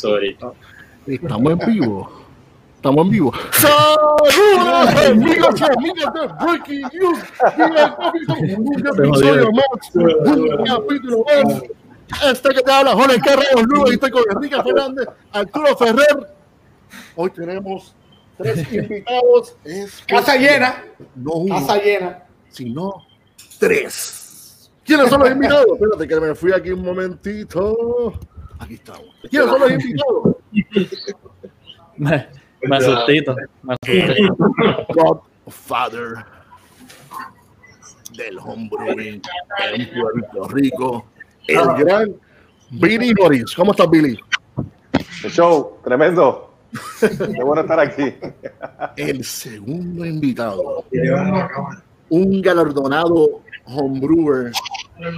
sorry. Estamos en vivo. Estamos en vivo. ¡Saludos, amigos y amigas de Breaking News! Un episodio más, un capítulo más. Este que te habla, Jorge Carreras Lugo, y estoy con Enrique Fernández, Arturo Ferrer. Hoy tenemos tres invitados. Es Casa llena. No uno, Casa llena. sino tres. ¿Quiénes son los invitados? Espérate que me fui aquí un momentito. Aquí estamos. ¿Quiénes son los invitados? Me, me asustito, me. Godfather del homebrewing en Puerto Rico, el gran Billy Norris. ¿Cómo estás, Billy? El show, tremendo. Qué bueno estar aquí. El segundo invitado, un galardonado homebrewer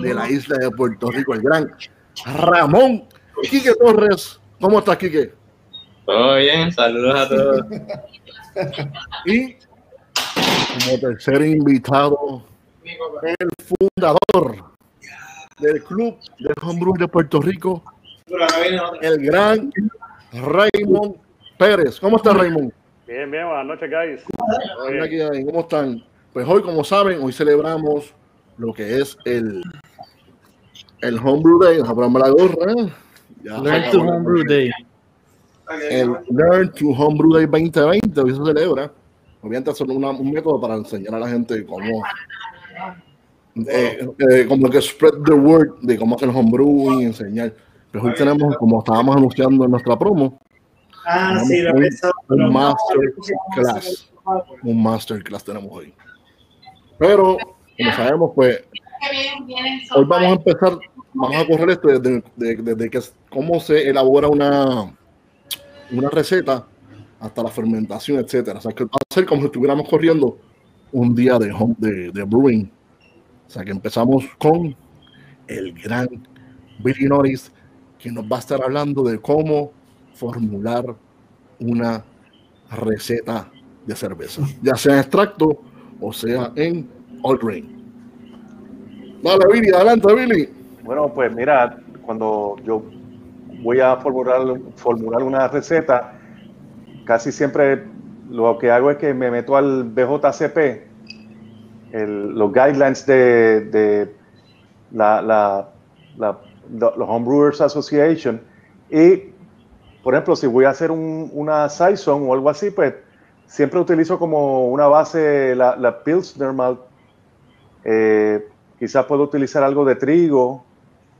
de la isla de Puerto Rico, el gran Ramón Quique Torres. ¿Cómo estás, Quique? Todo bien, saludos a todos. Y como tercer invitado, el fundador del Club de Homebrew de Puerto Rico, el gran Raymond Pérez. ¿Cómo está Raymond? Bien, bien, buenas noches, guys. Hola, aquí, ahí, ¿Cómo están? Pues hoy, como saben, hoy celebramos lo que es el, el Homebrew Day. Ponerme la gorra. Learn to Homebrew Day. el Learn to Homebrew Day 2020, hoy se celebra. Obviamente, es un método para enseñar a la gente cómo, eh, eh, como que spread the word de cómo hacer homebrew y enseñar. Pero hoy tenemos, como estábamos anunciando en nuestra promo, Ah, sí, lo un master class. Un masterclass tenemos hoy. Pero, como sabemos, pues hoy vamos a empezar, vamos a correr esto desde, de- desde que es- cómo se elabora una, una receta hasta la fermentación, etcétera. O sea, que va a ser como si estuviéramos corriendo un día de, home- de, brewing. O sea, que empezamos con el gran Billy Norris, que nos va a estar hablando de cómo formular una receta de cerveza, ya sea en extracto o sea en all grain. Dale, Billy, adelante, Billy. Bueno, pues mira, cuando yo voy a formular, formular una receta, casi siempre lo que hago es que me meto al BJCP, el- los guidelines de, de la, la, la- los Homebrewers Association, y por ejemplo, si voy a hacer un- una Saison o algo así, pues siempre utilizo como una base la, la Pilsner Malt. Eh, quizás puedo utilizar algo de trigo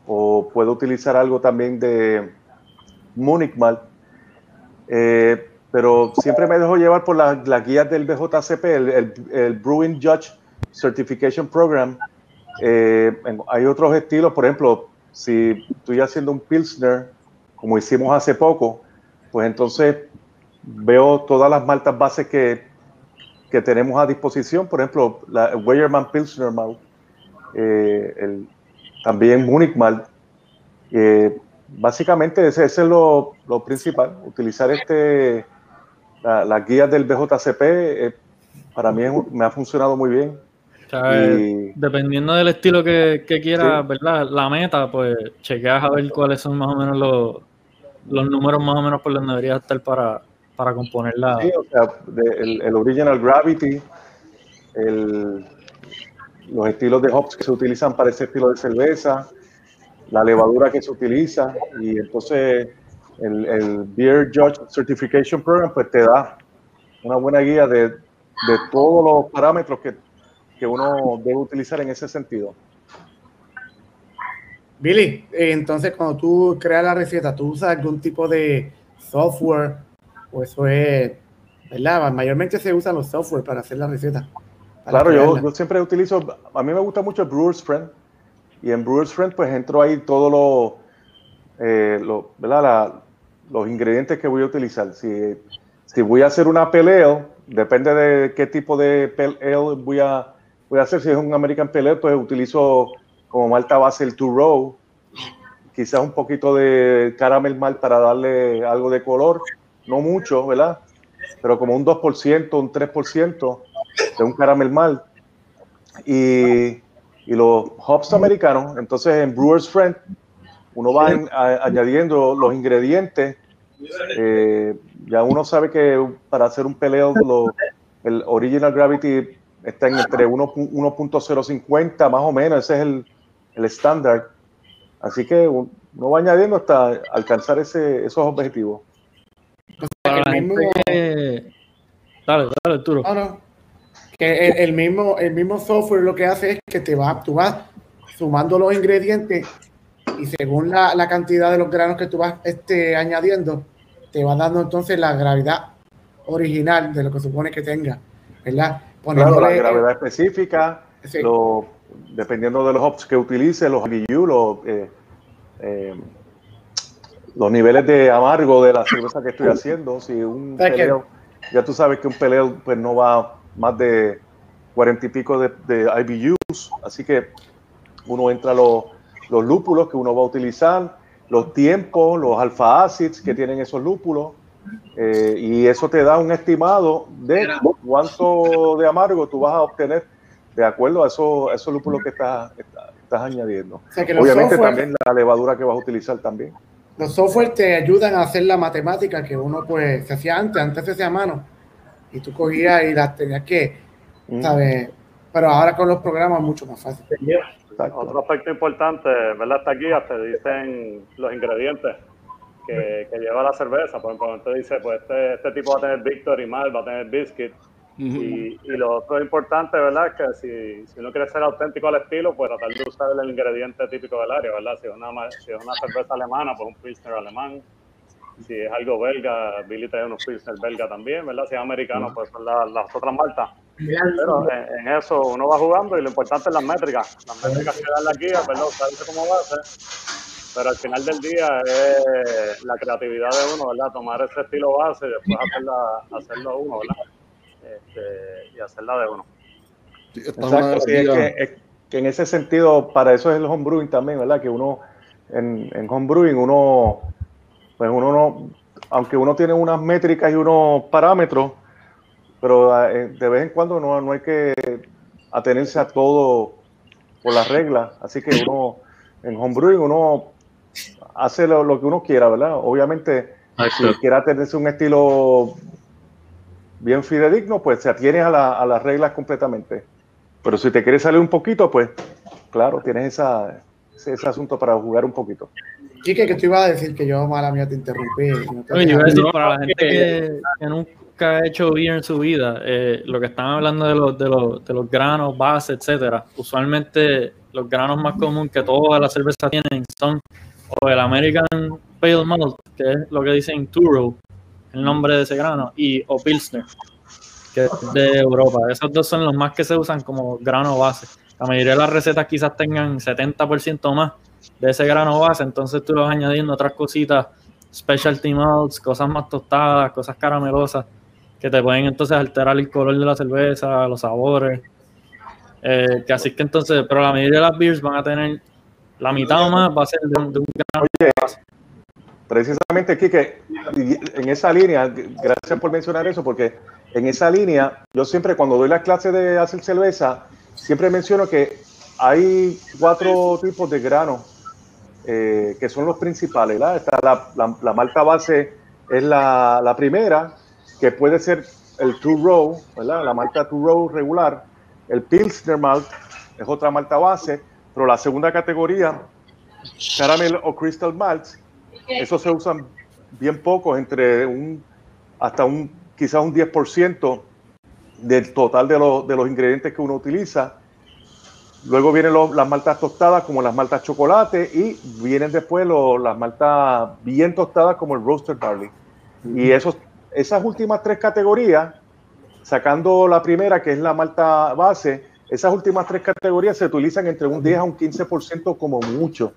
o puedo utilizar algo también de Munich Malt. Eh, pero siempre me dejo llevar por las las guías del BJCP, el, el- el Brewing Judge Certification Program. Eh, hay otros estilos, por ejemplo, si estoy haciendo un Pilsner, como hicimos hace poco, pues entonces veo todas las maltas bases que, que tenemos a disposición, por ejemplo, la Weyermann Pilsner Malt, eh, el, también Munich Malt. Eh, básicamente ese, ese es lo, lo principal, utilizar este, la- las guías del BJCP, eh, para mí es me ha funcionado muy bien. O sea, eh, Y- dependiendo del estilo que, que quieras, Sí. ¿verdad? La meta, pues chequeas a ver cuáles son más o menos los, los números más o menos por donde deberías estar para, para componer la... Sí, o sea, de- el, el Original Gravity, el- los estilos de hops que se utilizan para ese estilo de cerveza, la levadura que se utiliza, y entonces el, Beer Judge Certification Program pues te da una buena guía de, de todos los parámetros que, que uno debe utilizar en ese sentido. Billy, eh, entonces cuando tú creas la receta, ¿tú usas algún tipo de software? O eso es, ¿verdad? Mayormente se usan los software para hacer la receta. Claro, yo, yo siempre utilizo, a mí me gusta mucho Brewer's Friend, y en Brewer's Friend pues entro ahí todos los, eh, lo-. La- los ingredientes que voy a utilizar. Si, si voy a hacer una peleo, depende de qué tipo de peleo voy a, voy a hacer. Si es un American Peleo, pues utilizo como malta base el Two Row, quizás un poquito de caramel malt para darle algo de color, no mucho, ¿verdad? Pero como un 2%, un 3% de un caramel malt. Y, y los hops americanos, entonces en Brewer's Friend, uno va en- a- añadiendo los ingredientes Eh, ya uno sabe que para hacer un peleo, lo- el original gravity está en entre 1 pu- 1.050 más o menos, ese es el, el estándar. Así que uno va añadiendo hasta alcanzar ese, esos objetivos. Para la el mismo- gente que- Dale, dale, Arturo. No. Que el, el mismo, el mismo software lo que hace es que te va, tú vas sumando los ingredientes y según la, la cantidad de los granos que tú vas este, añadiendo, te va dando entonces la gravedad original de lo que supone que tenga, ¿verdad? Claro, la Poniéndole- gravedad específica, Sí. lo- dependiendo de los hops que utilice, los IBU, los, eh, eh, los niveles de amargo de la cerveza que estoy haciendo. Si un peleo, ya tú sabes que un peleo pues, no va más de cuarenta y pico de, de IBUs, así que uno entra los, los lúpulos que uno va a utilizar, los tiempos, los alfa acids que tienen esos lúpulos, eh, y eso te da un estimado de cuánto de amargo tú vas a obtener de acuerdo a esos, a esos lúpulos que estás, estás, añadiendo. o sea, que Obviamente software- también la levadura que vas a utilizar también. los software te ayudan a hacer la matemática que uno pues se hacía antes, antes se hacía a mano y tú cogías y las tenías que, Mm, ¿sabes? Pero ahora con los programas es mucho más fácil. exacto. Otro aspecto importante, ¿verdad? Estas guías te dicen los ingredientes que, que lleva la cerveza. Por ejemplo, te dice, pues este, este tipo va a tener Victory Mal, va a tener Biscuit. Y, y lo otro importante, ¿verdad? Es que si, si uno quiere ser auténtico al estilo, pues tratar de usar el ingrediente típico del área, ¿verdad? Si es una, ma- si es una cerveza alemana, pues un Pilsner alemán. Si es algo belga, Billy trae unos Pilsner belga también, ¿verdad? Si es americano, pues son la- las otras maltas. Pero en, en eso uno va jugando y lo importante es las métricas. Las métricas que dan la guía, ¿verdad? Usarse como base. Pero al final del día es la creatividad de uno, ¿verdad? Tomar ese estilo base y después hacerla, hacerlo uno, ¿verdad? Este, y hacerla de uno. Sí, Exacto, sí, es guía- que, es que en ese sentido, para eso es el homebrewing también, ¿verdad? Que uno, en, en homebrewing, uno, pues uno no, aunque uno tiene unas métricas y unos parámetros, pero eh, de vez en cuando no, no hay que atenerse a todo por las reglas. Así que uno, en homebrewing, uno hace lo, lo que uno quiera, ¿verdad? Obviamente, si quiere tenerse un estilo bien fidedigno, pues se atiene a, la- a las reglas completamente. Pero si te quieres salir un poquito, pues claro, tienes esa, ese, ese asunto para jugar un poquito. Quique, que tú ibas a decir que yo, mala mía, te interrumpí. y no te Oye, yo iba a decir, para la gente que, que nunca ha hecho beer en su vida, eh, lo que están hablando de los, de, los, de los granos, bases, etcétera, usualmente los granos más comunes que todas las cervezas tienen son o el American Pale Malt, que es lo que dicen Turo, el nombre de ese grano, y o Pilsner, que es de Europa. Esos dos son los más que se usan como grano base. La mayoría de las recetas quizás tengan 70% más de ese grano base, entonces tú le vas añadiendo otras cositas, specialty malts, cosas más tostadas, cosas caramelosas, que te pueden entonces alterar el color de la cerveza, los sabores. Eh, que así que entonces, pero la mayoría de las beers van a tener la mitad o más va a ser de un, de un grano Precisamente, Kike, en esa línea, gracias por mencionar eso, porque en esa línea, yo siempre cuando doy la clase de hacer cerveza, siempre menciono que hay cuatro tipos de granos eh, que son los principales. la, la- la malta base es la, la primera, que puede ser el two row, ¿verdad? la malta two row regular. El Pilsner malt es otra malta base, pero la segunda categoría, caramel o crystal malt, esos se usan bien pocos, entre un hasta un quizás un 10% del total de, los- de los ingredientes que uno utiliza. Luego vienen los- las maltas tostadas como las maltas chocolate y vienen después los- las maltas bien tostadas como el roasted barley. Y esos, esas últimas tres categorías, sacando la primera que es la malta base, esas últimas tres categorías se utilizan entre un 10 a un 15% como mucho.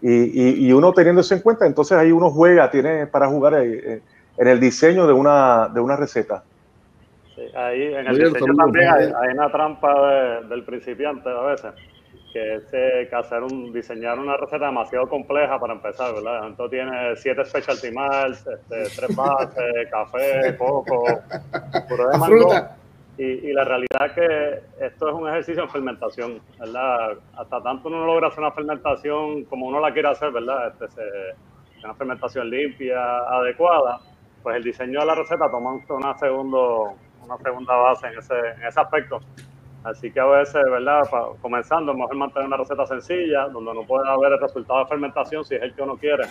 Y, y- y uno teniendo eso en cuenta, entonces ahí uno juega, tiene para jugar eh, eh, en el diseño de una, de una receta. Sí, ahí en el diseño también hay, hay una trampa de- del principiante a veces, que es eh, que hacer un, diseñar una receta demasiado compleja para empezar, ¿verdad? Entonces tiene siete specialty malts, este, tres bases, café, coco, puré fruta. Y, y la realidad es que esto es un ejercicio en fermentación, ¿verdad? Hasta tanto uno no logra hacer una fermentación como uno la quiere hacer, ¿verdad? Este, se, una fermentación limpia, adecuada, pues el diseño de la receta toma una, segundo, una segunda base en ese, en ese aspecto. Así que a veces, ¿verdad? comenzando, es mejor mantener una receta sencilla, donde no puede haber el resultado de fermentación si es el que uno quiere,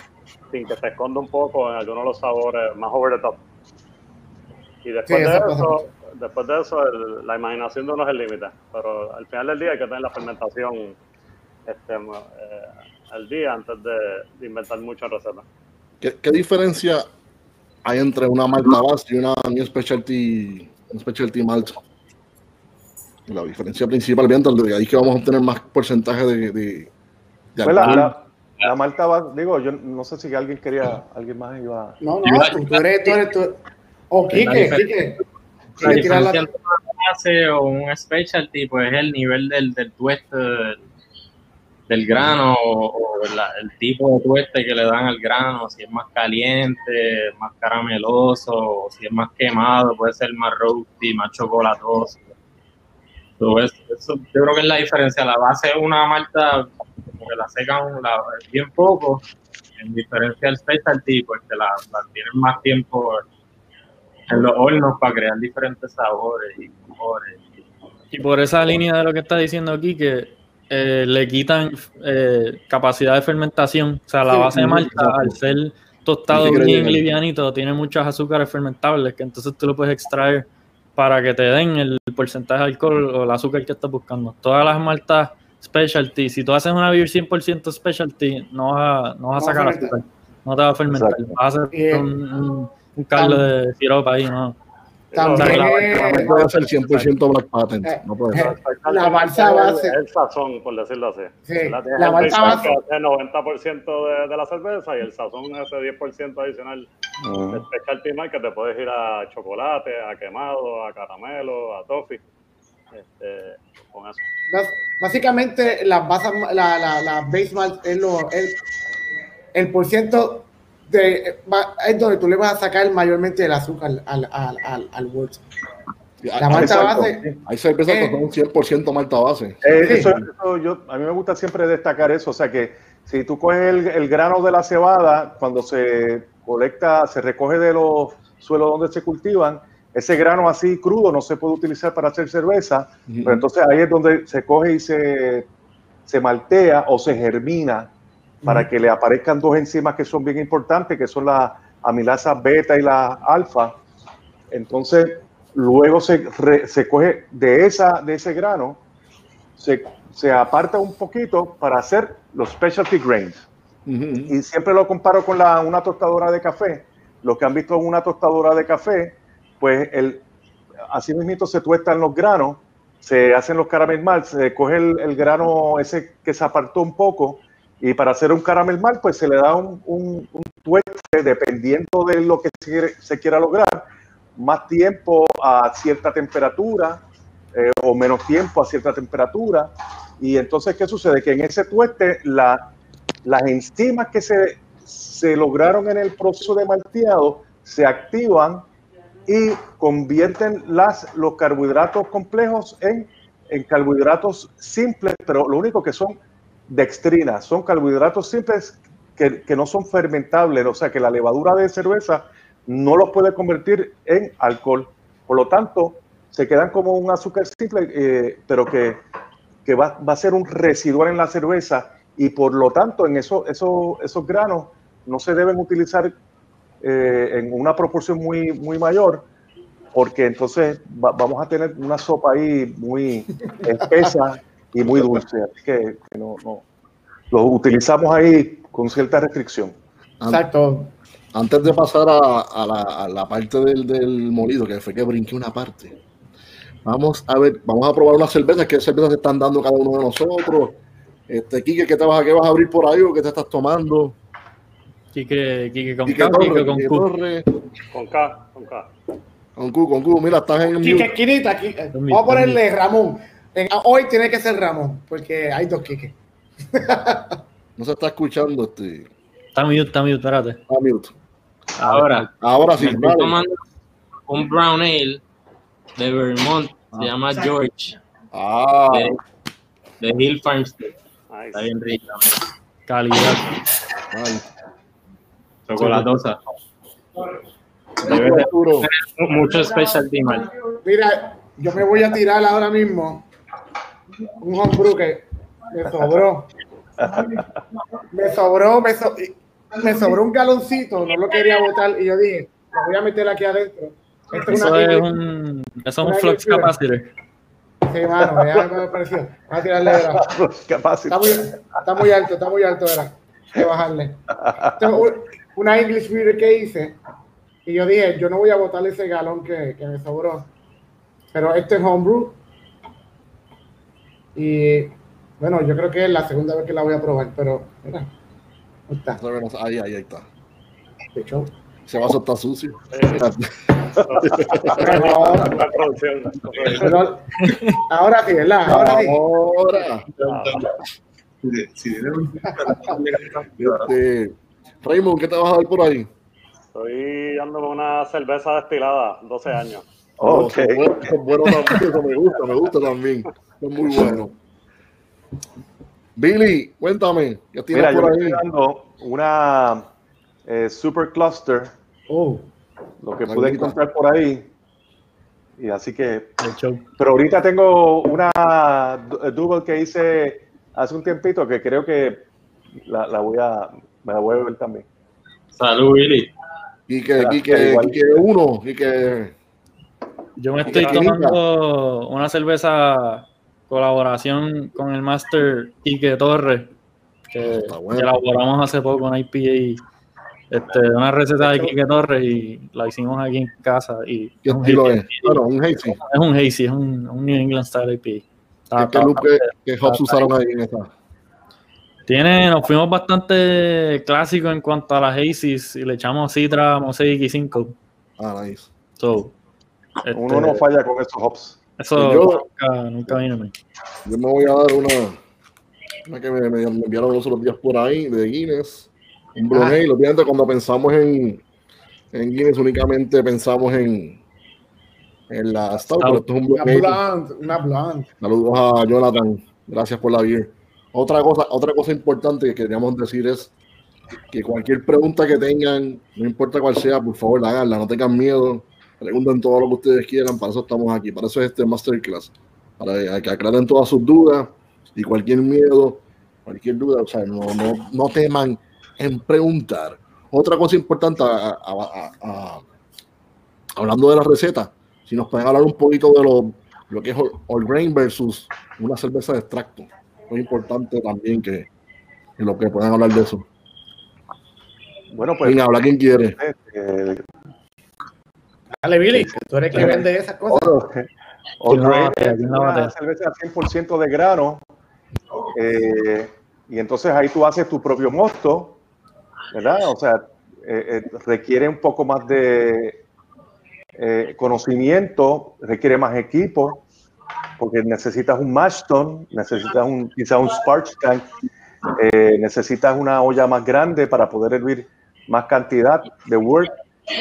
sin que se esconda un poco en algunos de los sabores más over the top. Y después de eso, después de eso la imaginación de uno es el límite. Pero al final del día hay que tener la fermentación este, eh, al día antes de, inventar muchas recetas. ¿Qué, ¿Qué, diferencia hay entre una malta base y una new specialty, un specialty malt? La diferencia principal, bien, de ahí que vamos a obtener más porcentaje de, de, pues la, la, malta base, digo, yo no sé si alguien quería, alguien más iba. No, no, tú, eres, tú eres, tú. O oh, Quique, Quique. La diferencia entre una base o un specialty, pues es el nivel del, del tueste del, grano o, el tipo de tueste que le dan al grano, si es más caliente, más carameloso, si es más quemado, puede ser más roasty, más chocolatoso. eso, yo creo que es la diferencia. La base es una malta como que la secan la, bien poco, en diferencia del specialty, pues que la, la tienen más tiempo en los hornos para crear diferentes sabores y colores. Y por esa línea de lo que está diciendo aquí, que eh, le quitan eh, capacidad de fermentación, o sea, la base de malta, al ser tostado bien livianito, tiene muchos azúcares fermentables, que entonces tú lo puedes extraer para que te den el porcentaje de alcohol o el azúcar que estás buscando. Todas las maltas specialty, si tú haces una beer 100% specialty, no vas a, no vas a sacar azúcar, no te va a fermentar, vas a hacer un un caldo de siropa ahí, ¿no? También no puede ser 100% Black Patent. Eh, no puede ser. La balsa base. El sazón, por decirlo así. Sí, la, la balsa base. El 90% de, de, la cerveza y el sazón ese 10% adicional uh de specialty que te puedes ir a chocolate, a quemado, a caramelo, a toffee. Este, con eso. Básicamente, las basas, la, la, la base malt es lo, el, el por ciento de, es donde tú le vas a sacar mayormente el azúcar al, al, al, al La malta base. Hay cervezas que son 100% malta base. Eh, eso, eso yo, a mí me gusta siempre destacar eso. O sea que si tú coges el, el, grano de la cebada, cuando se colecta, se recoge de los suelos donde se cultivan, ese grano así crudo no se puede utilizar para hacer cerveza. Pero entonces ahí es donde se coge y se, se maltea o se germina para que le aparezcan dos enzimas que son bien importantes, que son la amilasa beta y la alfa. Entonces, luego se, se coge de, esa, de ese grano, se, se, aparta un poquito para hacer los specialty grains. Y siempre lo comparo con la, una tostadora de café. Los que han visto una tostadora de café, pues el, así mismo se tuestan los granos, se hacen los caramel mal, se coge el, el grano ese que se apartó un poco, y para hacer un caramel mal, pues se le da un, un, tueste dependiendo de lo que se, quiera lograr, más tiempo a cierta temperatura eh, o menos tiempo a cierta temperatura. Y entonces, ¿qué sucede? Que en ese tueste la, las enzimas que se, se lograron en el proceso de malteado se activan y convierten las, los carbohidratos complejos en, en carbohidratos simples, pero lo único que son dextrina. Son carbohidratos simples que, que, no son fermentables, o sea que la levadura de cerveza no los puede convertir en alcohol. Por lo tanto, se quedan como un azúcar simple, eh, pero que, que va, va, a ser un residual en la cerveza y por lo tanto en eso, eso, esos granos no se deben utilizar eh, en una proporción muy, muy mayor porque entonces va, vamos a tener una sopa ahí muy espesa y muy dulce, así que, no, no, lo utilizamos ahí con cierta restricción. Exacto. Antes de pasar a, a, la, a la, parte del, del, molido, que fue que brinqué una parte, vamos a ver, vamos a probar unas cervezas, qué cervezas están dando cada uno de nosotros. Este, Quique, ¿qué, te vas, ¿qué vas a abrir por ahí o qué te estás tomando? Quique, Quique con Quique K, Torre, con Q. Con K, con K. Con Q, con Q, mira, estás en... Quique, esquinita, aquí. Vamos a ponerle Ramón hoy tiene que ser Ramón, porque hay dos Quique. no se está escuchando este. Está mute, está mute, espérate. Está mute. Ahora, ahora sí. Estoy tomando un brown ale de Vermont, se llama George. Ah. De, de Hill Farmstead. Está bien rica. Calidad. Ay. chocolatosa. Debe de mucho specialty mal. Mira, yo me voy a tirar ahora mismo un homebrew que me sobró. Me sobró, me, so- me sobró un galoncito, no lo quería botar y yo dije, lo voy a meter aquí adentro. Esto es Eso una es un, eso es un una flux capacitor. Sí, mano, ya me pareció. Vamos a tirarle, era. Está muy, está muy alto, está muy alto, era. Hay que bajarle. Esto es un- una English beer que hice y yo dije, yo no voy a botar ese galón que, que me sobró. Pero este es homebrew. Y bueno, yo creo que es la segunda vez que la voy a probar, pero mira, ahí está. ahí, ahí, ahí está. qué show. Ese vaso está sucio. Pero, La producción. pero ahora sí, ¿verdad? Ahora sí. Ahora, este, Raymond, ¿qué te vas a dar por ahí? Estoy dando con una cerveza destilada, 12 años. Ok. Eso es bueno, eso es bueno también, eso me gusta, me gusta también. Es muy bueno. Billy, cuéntame, ¿qué tienes Mira, yo por me ahí? estoy dando una eh, Super Cluster, Oh, lo que pude encontrar por ahí. Y así que, pero ahorita tengo una eh, double que hice hace un tiempito que creo que la, la voy a, me la voy a beber también. Salud, Billy. Quique, Gracias, Quique, igual. Quique uno, Quique. Yo me estoy tomando una cerveza colaboración con el Master Quique Torres, que Está bueno. elaboramos hace poco una IPA, este, una receta de Quique Torres y la hicimos aquí en casa. Y ¿Qué es un estilo hazy- es? Bueno, un hazy. Es un hazy, es un, un New England Style IPA. Está- ¿Qué, que, que hops usaron ahí en esta? Tiene, nos fuimos bastante clásicos en cuanto a las hazies y le echamos Citra, Mosaic y 5. Ah, nice. So, este, Uno no falla con esos hops. Eso Yo- nunca, nunca vino a mí. Yo me voy a dar una, una que me, me- me enviaron los otros días por ahí, de Guinness. Un Blue Ah. Ale. Obviamente, cuando pensamos en, en Guinness, únicamente pensamos en, en la Stout, pero esto es un Blue una blonde, una blonde. Saludos a Jonathan. Gracias por la beer. Otra cosa, otra cosa importante que queríamos decir es que cualquier pregunta que tengan, no importa cuál sea, por favor, háganla, no tengan miedo, pregunten todo lo que ustedes quieran, para eso estamos aquí, para eso es este masterclass, para que aclaren todas sus dudas y cualquier miedo, cualquier duda, o sea, no, no, no teman en preguntar. Otra cosa importante, a- a- a- a- hablando de la receta, si nos pueden hablar un poquito de lo, lo que es all, grain versus una cerveza de extracto. Muy importante también que, que lo que puedan hablar de eso. Bueno, pues Venga, habla quien quiere. eh, Dale, Billy, tú eres que vende esas cosas. ¿Quién la una cerveza 100% de grano. eh, y entonces ahí tú haces tu propio mosto, ¿verdad? O sea, eh, eh, requiere un poco más de eh, conocimiento, requiere más equipo, porque necesitas un mash tun, necesitas un, quizá un sparge tank, eh, necesitas una olla más grande para poder hervir más cantidad de wort,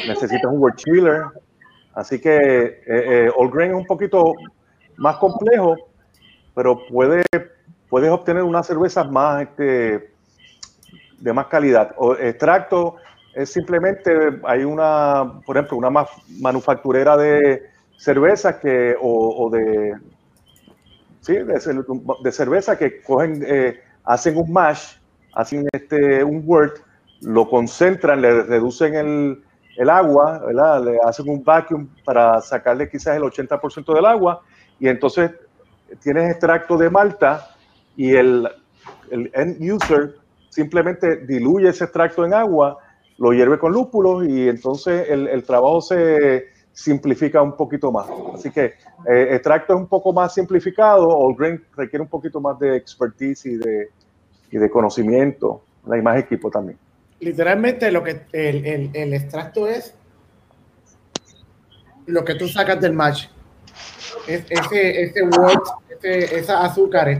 necesitas un wort chiller, Así que eh, eh, All Grain es un poquito más complejo, pero puede, puedes obtener unas cervezas más este, de más calidad. O extracto es simplemente, hay una, por ejemplo, una ma- manufacturera de cervezas que, o, de, sí, de, cer- de cerveza que cogen, eh, hacen un mash, hacen este, un wort, lo concentran, le reducen el, el agua, ¿verdad? Le hacen un vacuum para sacarle quizás el 80% del agua y entonces tienes extracto de malta y el, end user simplemente diluye ese extracto en agua, lo hierve con lúpulos y entonces el, trabajo se simplifica un poquito más. Así que eh, extracto es un poco más simplificado, All Grain requiere un poquito más de expertise y de, y de conocimiento, ¿verdad? y más equipo también. Literalmente lo que el, el, el extracto es lo que tú sacas del match. Es, ese, ese wort, ese, esas azúcares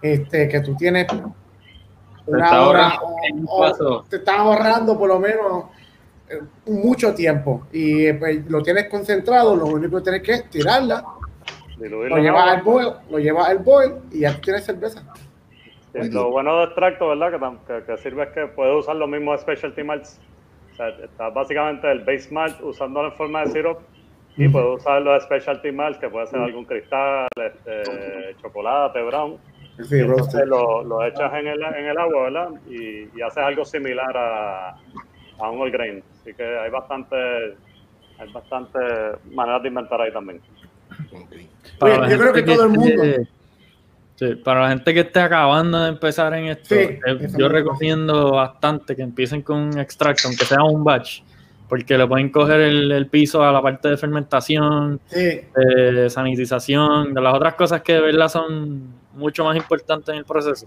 este, que tú tienes una está hora o- o te estás ahorrando por lo menos eh, mucho tiempo y eh, pues, lo tienes concentrado, lo único que tienes que es tirarla, lo llevas al boil, lo llevas al boil y ya tú tienes cerveza. Sí, Lo bueno de extracto, ¿verdad? Que, que, que sirve es que puedes usar los mismos specialty malts O sea, está básicamente el base malt usándolo en forma de syrup y puedes usar los specialty malts, que puede ser algún cristal, este, chocolate, brown. Sí, roasted. lo, lo echas en el, en el agua, ¿verdad? Y, y haces algo similar a, a un all grain. Así que hay bastante, hay bastante maneras de inventar ahí también. Ok. Para Oye, yo creo que todo el mundo- sí, para la gente que esté acabando de empezar en esto, Sí, eh, yo recomiendo bastante que empiecen con un extracto, aunque sea un batch, porque le pueden coger el, el piso a la parte de fermentación, Sí, de sanitización, de las otras cosas que de verdad son mucho más importantes en el proceso.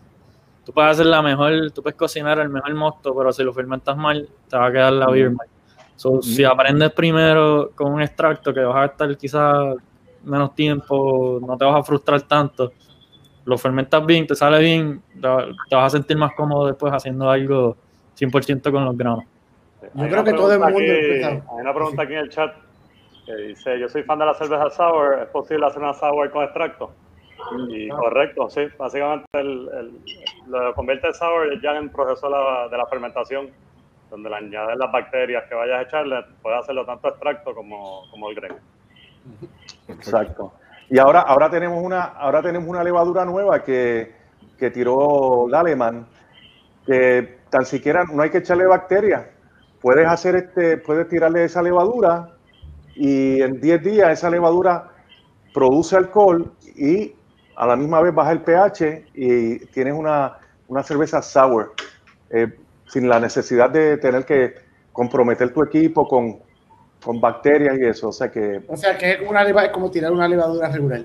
Tú puedes hacer la mejor, tú puedes cocinar el mejor mosto, pero si lo fermentas mal, te va a quedar la beer mal. So, Si aprendes primero con un extracto que vas a estar quizás menos tiempo, no te vas a frustrar tanto, lo fermentas bien, te sale bien, te vas a sentir más cómodo después haciendo algo 100% con los granos. Yo Hay creo que todo el mundo aquí-. Hay una pregunta aquí en el chat que dice, yo soy fan de la cerveza sour, ¿es posible hacer una sour con extracto? Y correcto, sí, básicamente el, el- lo que convierte en sour ya en el proceso de la, de la fermentación, donde le añades las bacterias que vayas a echarle, puedes hacerlo tanto extracto como, como el grain. Exacto. Y ahora, ahora tenemos una, ahora tenemos una levadura nueva que, que tiró el alemán, que tan siquiera no hay que echarle bacterias. Puedes hacer este, puedes tirarle esa levadura y en 10 días esa levadura produce alcohol y a la misma vez baja el pH y tienes una, una cerveza sour, eh, sin la necesidad de tener que comprometer tu equipo con, con bacterias y eso. O sea que o sea que es como, una es como tirar una levadura regular.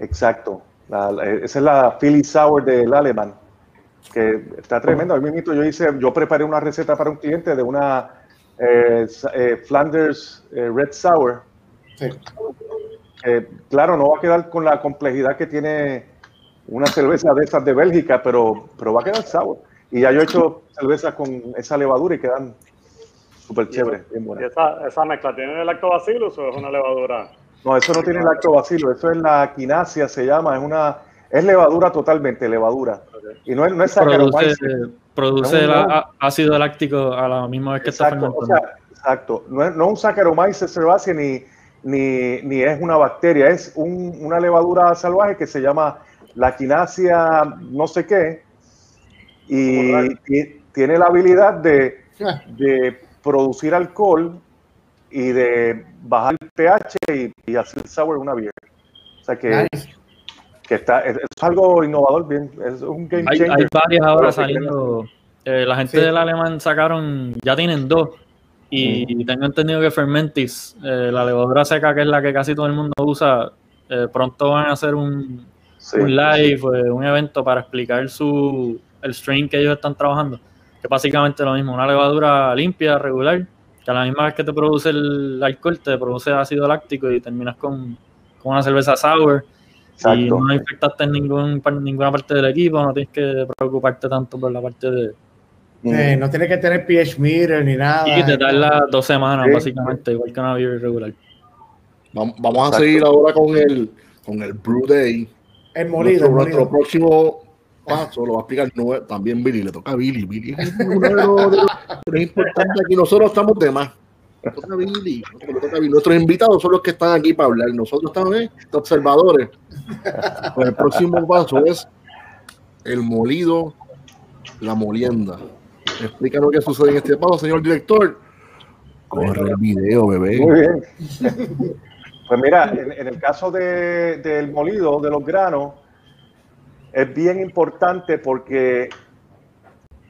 Exacto. La- la- esa es la Philly Sour del alemán, que está tremendo. A mí mismo yo hice, yo preparé una receta para un cliente de una eh, eh, Flanders eh, Red Sour. Sí. claro, no va a quedar con la complejidad que tiene una cerveza de esas de Bélgica, pero, pero va a quedar sour. Y ya yo he hecho cervezas con esa levadura y quedan súper chéveres, bien ¿Y buenas. esa, esa mezcla tiene lactobacillus o es una levadura? No, eso no tiene lactobacilo, eso es la quinasia, se llama, es una, es levadura totalmente, levadura. Y no es, no es Produce, produce No, el ácido láctico a la misma vez que está Exacto, o fermentando. sea, exacto. No es, no es un Saccharomyces cerevisiae ni, ni, ni es una bacteria, es un- una levadura salvaje que se llama la quinasia no sé qué y ti- tiene la habilidad de, de producir alcohol y de bajar el pH y, y hacer sour una beer. O sea que, nice. que está, es, es algo innovador, bien, es un game Hay, changer. hay varias ahora saliendo. eh, la gente Sí. del alemán sacaron, ya tienen dos. Y tengo entendido que Fermentis, eh, la levadura seca, que es la que casi todo el mundo usa, eh, pronto van a hacer un, Sí. un live, eh, un evento para explicar su, el strain que ellos están trabajando. Que básicamente lo mismo, una levadura limpia, regular, que a la misma vez que te produce el alcohol, te produce ácido láctico y terminas con, con una cerveza sour. Y no infectaste en ningún, ninguna parte del equipo, no tienes que preocuparte tanto por la parte de... Mm. No tiene que tener pH meter ni nada. Y te tarda dos semanas, Sí. básicamente, igual que una beer regular. Vam- Vamos a Exacto. seguir ahora con el, con el Brew Day. El molido, el nuestro, nuestro molido. próximo paso lo va a explicar también Billy, le toca a Billy. Billy es de los importantes aquí. Nosotros estamos de más. Toca Billy. Nuestros invitados son los que están aquí para hablar. Nosotros estamos eh, observadores. El próximo paso es el molido, la molienda. Explícanos qué sucede en este paso, señor director. Corre el video, bebé. Muy bien. Pues mira, en, en el caso de- del molido de los granos, es bien importante porque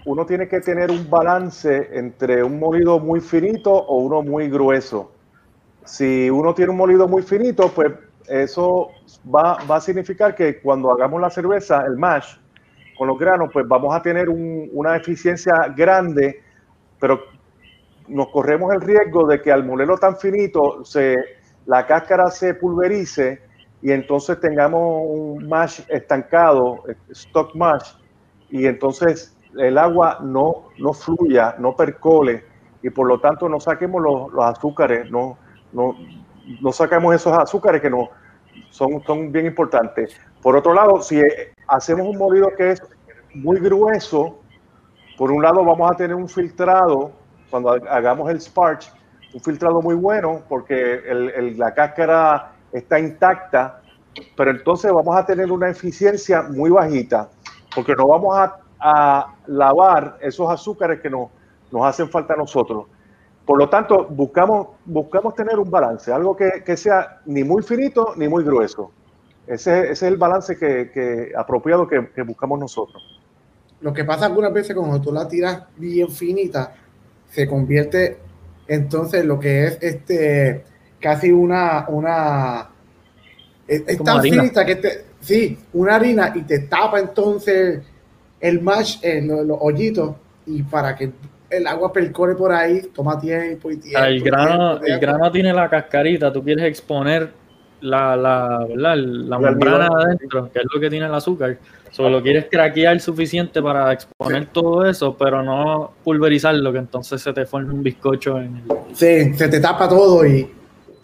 uno tiene que tener un balance entre un molido muy finito o uno muy grueso. Si uno tiene un molido muy finito, pues eso va, va a significar que cuando hagamos la cerveza, el mash, con los granos, pues vamos a tener un- una eficiencia grande, pero nos corremos el riesgo de que al molerlo tan finito se, la cáscara se pulverice y entonces tengamos un mash estancado, stock mash, y entonces el agua no, no fluya, no percole, y por lo tanto no saquemos los, los azúcares, no, no, no sacamos esos azúcares que no, son, son bien importantes. Por otro lado, si hacemos un molido que es muy grueso, por un lado vamos a tener un filtrado cuando hagamos el sparge, un filtrado muy bueno porque la cáscara está intacta, pero entonces vamos a tener una eficiencia muy bajita porque no vamos a, lavar esos azúcares que nos, nos hacen falta a nosotros. Por lo tanto, buscamos, buscamos tener un balance, algo que, sea ni muy finito ni muy grueso. Ese, es el balance que, apropiado que, buscamos nosotros. Lo que pasa algunas veces cuando tú la tiras bien finita, se convierte entonces lo que es este casi una una es, tan finita que te sí una harina y te tapa entonces el mash en los, hoyitos y para que el agua percore por ahí toma tiempo y tiempo. El grano, el grano tiene la cascarita, tú quieres exponer la, la, la membrana adentro, que es lo que tiene el azúcar. Solo quieres craquear suficiente para exponer todo eso, pero no pulverizarlo, que entonces se te forma un bizcocho en el... Sí, se te tapa todo y,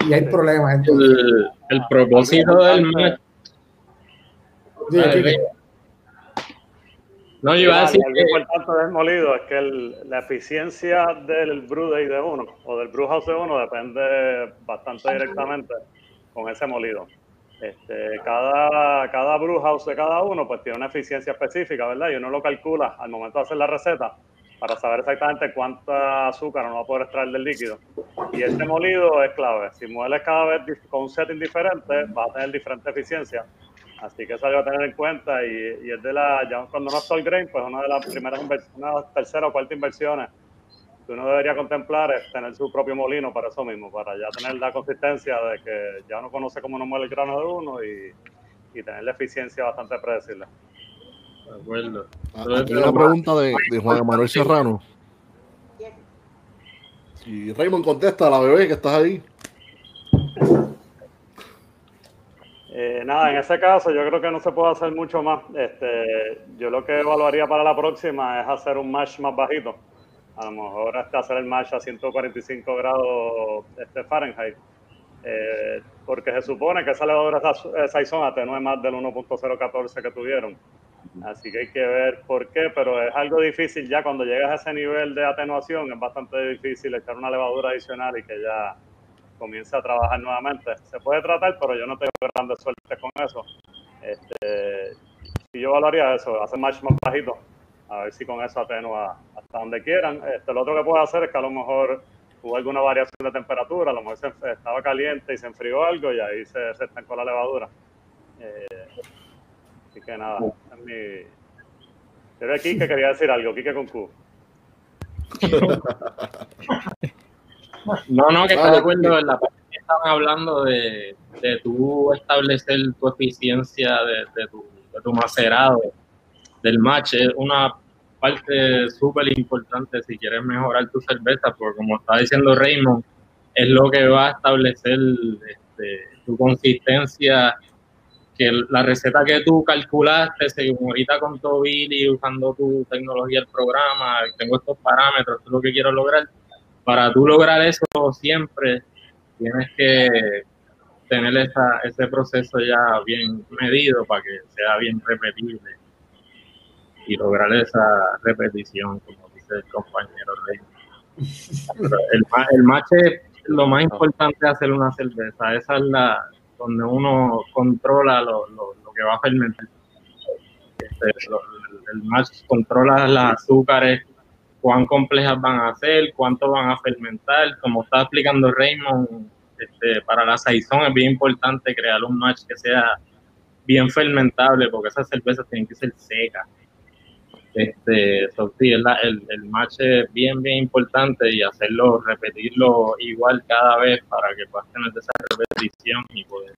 y hay problemas. El, el, propósito del no, yo iba a decir que... Lo importante del molido es que la eficiencia del brew day de uno o del brew house de uno depende bastante directamente con ese molido. Este, cada, cada brew house de cada uno pues tiene una eficiencia específica, ¿verdad? Y uno lo calcula al momento de hacer la receta para saber exactamente cuánta azúcar uno va a poder extraer del líquido. Y este molido es clave. Si mueles cada vez con un setting diferente, va a tener diferente eficiencia. Así que eso hay que tener en cuenta y, y es de la, ya cuando no es el grain, pues una de las primeras inversiones, una tercera o cuarta inversiones que uno debería contemplar es tener su propio molino para eso mismo, para ya tener la consistencia de que ya uno conoce cómo uno muele el grano de uno y, y tener la eficiencia bastante predecible. De acuerdo. Ah, una pregunta de, de, Juan Manuel Serrano. Si Raymond contesta a la bebé que estás ahí. Eh, nada, en ese caso yo creo que no se puede hacer mucho más. Este, yo lo que evaluaría para la próxima es hacer un match más bajito a lo mejor hasta hacer el match a 145 grados este Fahrenheit, eh, porque se supone que esa levadura Saison atenúe más del 1.014 que tuvieron. Así que hay que ver por qué, pero es algo difícil ya cuando llegas a ese nivel de atenuación, es bastante difícil echar una levadura adicional y que ya comience a trabajar nuevamente. Se puede tratar, pero yo no tengo grandes suerte con eso. Este, si yo valoraría eso, hacer match más bajito, a ver si con eso atenúa hasta donde quieran. Este, lo otro que puedo hacer es que a lo mejor hubo alguna variación de temperatura, a lo mejor estaba caliente y se enfrió algo y ahí se, se estancó la levadura. Eh, así que nada, mi... Pero aquí que quería decir algo, Kike con Q. No, no, que estoy de acuerdo en la parte que estaban hablando de, de tú establecer tu eficiencia de, de, tu, de tu macerado del match. Es una parte súper importante si quieres mejorar tu cerveza, porque como está diciendo Raymond, es lo que va a establecer este, tu consistencia, que la receta que tú calculaste, según ahorita con tu y usando tu tecnología, el programa, tengo estos parámetros, es lo que quiero lograr. Para tú lograr eso siempre tienes que tener esa, ese proceso ya bien medido para que sea bien repetible y lograr esa repetición, como dice el compañero Rey. el, el match es lo más importante de hacer una cerveza. Esa es la donde uno controla lo, lo, que va a fermentar. Este, el match controla las azúcares, cuán complejas van a ser, cuánto van a fermentar. Como está explicando Raymond, este, para la saison es bien importante crear un match que sea bien fermentable, porque esas cervezas tienen que ser secas. Este, el, el, match es bien, bien importante y hacerlo, repetirlo igual cada vez para que puedas tener esa repetición y poder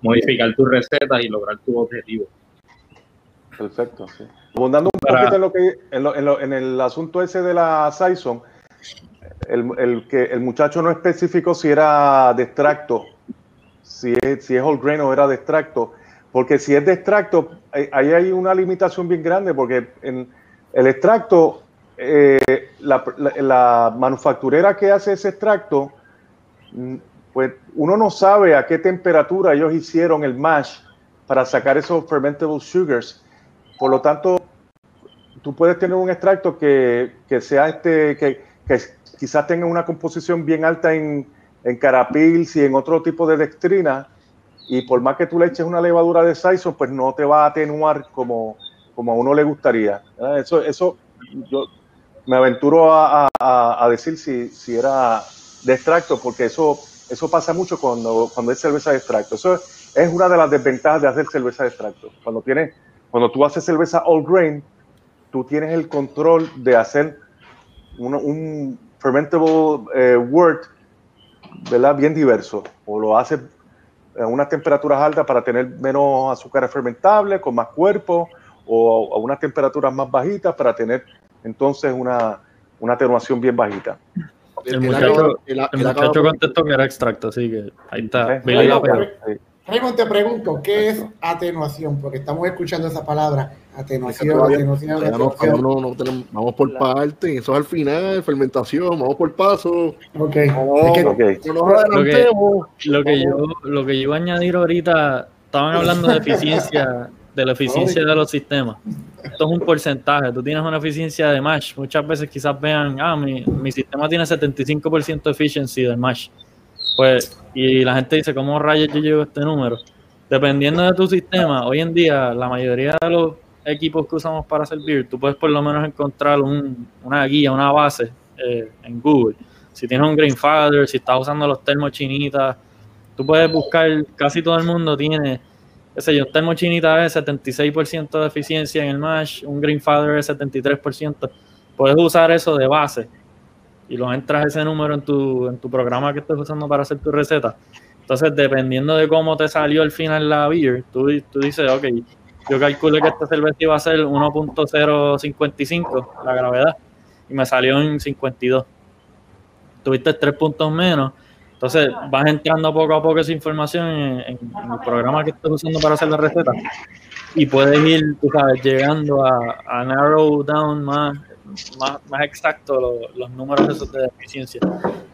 modificar tus recetas y lograr tu objetivo. Perfecto, sí. Abundando un poquito en, lo que, en, el asunto ese de la Saison, el, el, que el muchacho no especificó si era de extracto, si es, si es whole grain o era de extracto. Porque si es de extracto, eh, ahí hay una limitación bien grande, porque en el extracto, eh, la, manufacturera que hace ese extracto, mm, pues uno no sabe a qué temperatura ellos hicieron el mash para sacar esos fermentable sugars. Por lo tanto, tú puedes tener un extracto que, sea este, que, que quizás tengan una composición bien alta en, en carapils y en otro tipo de dextrina, y por más que tú le eches una levadura de Saison, pues no te va a atenuar como, como a uno le gustaría. Eso, eso yo me aventuro a, a, decir si, si, era de extracto, porque eso, eso pasa mucho cuando, cuando es cerveza de extracto. Eso es una de las desventajas de hacer cerveza de extracto. Cuando, tienes, cuando tú haces cerveza all grain, tú tienes el control de hacer un, fermentable eh, wort ¿verdad? bien diverso. O lo haces a unas temperaturas altas para tener menos azúcar fermentable, con más cuerpo, o a unas temperaturas más bajitas para tener entonces una, una atenuación bien bajita. El, muchacho, contestó que era extracto, así que ahí está. Raymond, te pregunto, ¿qué es atenuación? Porque estamos escuchando esa palabra, atenuación, atenuación, atenuación. vamos por parte, eso es al final, fermentación, vamos por paso. Ok. lo, que, lo, que yo, lo que yo iba a añadir ahorita, estaban hablando de eficiencia, de la eficiencia de los sistemas. Esto es un porcentaje. Tú tienes una eficiencia de MASH. Muchas veces quizás vean, ah, mi, mi sistema tiene 75% de efficiency del MASH pues, y la gente dice, ¿cómo rayos yo llevo este número? Dependiendo de tu sistema, hoy en día la mayoría de los equipos que usamos para servir, tú puedes por lo menos encontrar una guía, una base eh, en Google. Si tienes un Greenfather, si estás usando los termos chinitas, tú puedes buscar, casi todo el mundo tiene, qué sé yo, un termo chinita es 76% de eficiencia en el mash, un Greenfather es 73%. Puedes usar eso de base y lo entras ese número en tu, en tu programa que estás usando para hacer tu receta. Entonces, dependiendo de cómo te salió al final la beer, tú, tú dices, ok, yo calculé que esta cerveza iba a ser 1.055, la gravedad, y me salió en 52. Tuviste tres puntos menos. Entonces, vas entrando poco a poco esa información en, el programa que estás usando para hacer la receta y puedes ir, tú sabes, llegando a narrow down más más, más exacto los, números esos de eficiencia.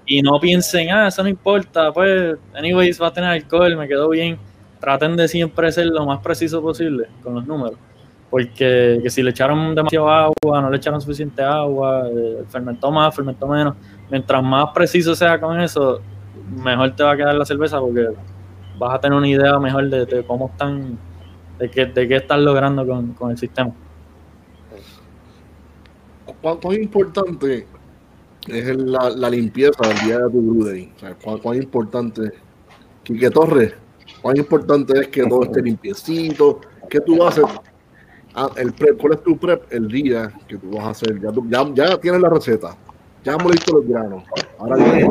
Y no piensen, ah, eso no importa, pues, anyways, va a tener alcohol, me quedó bien. Traten de siempre ser lo más preciso posible con los números. Porque que si le echaron demasiado agua, no le echaron suficiente agua, eh, fermentó más, fermentó menos. Mientras más preciso sea con eso, mejor te va a quedar la cerveza porque vas a tener una idea mejor de, cómo están, de qué, de qué están logrando con, con el sistema. ¿Cuán, importante es la, limpieza del día de tu Blue Day? ¿cuán, importante, Quique Torres, cuán importante es que todo esté limpiecito? ¿Qué tú haces? Ah, el prep, ¿Cuál es tu prep el día que tú vas a hacer? Ya, ya, tienes la receta, ya hemos listo los granos. Ahora viene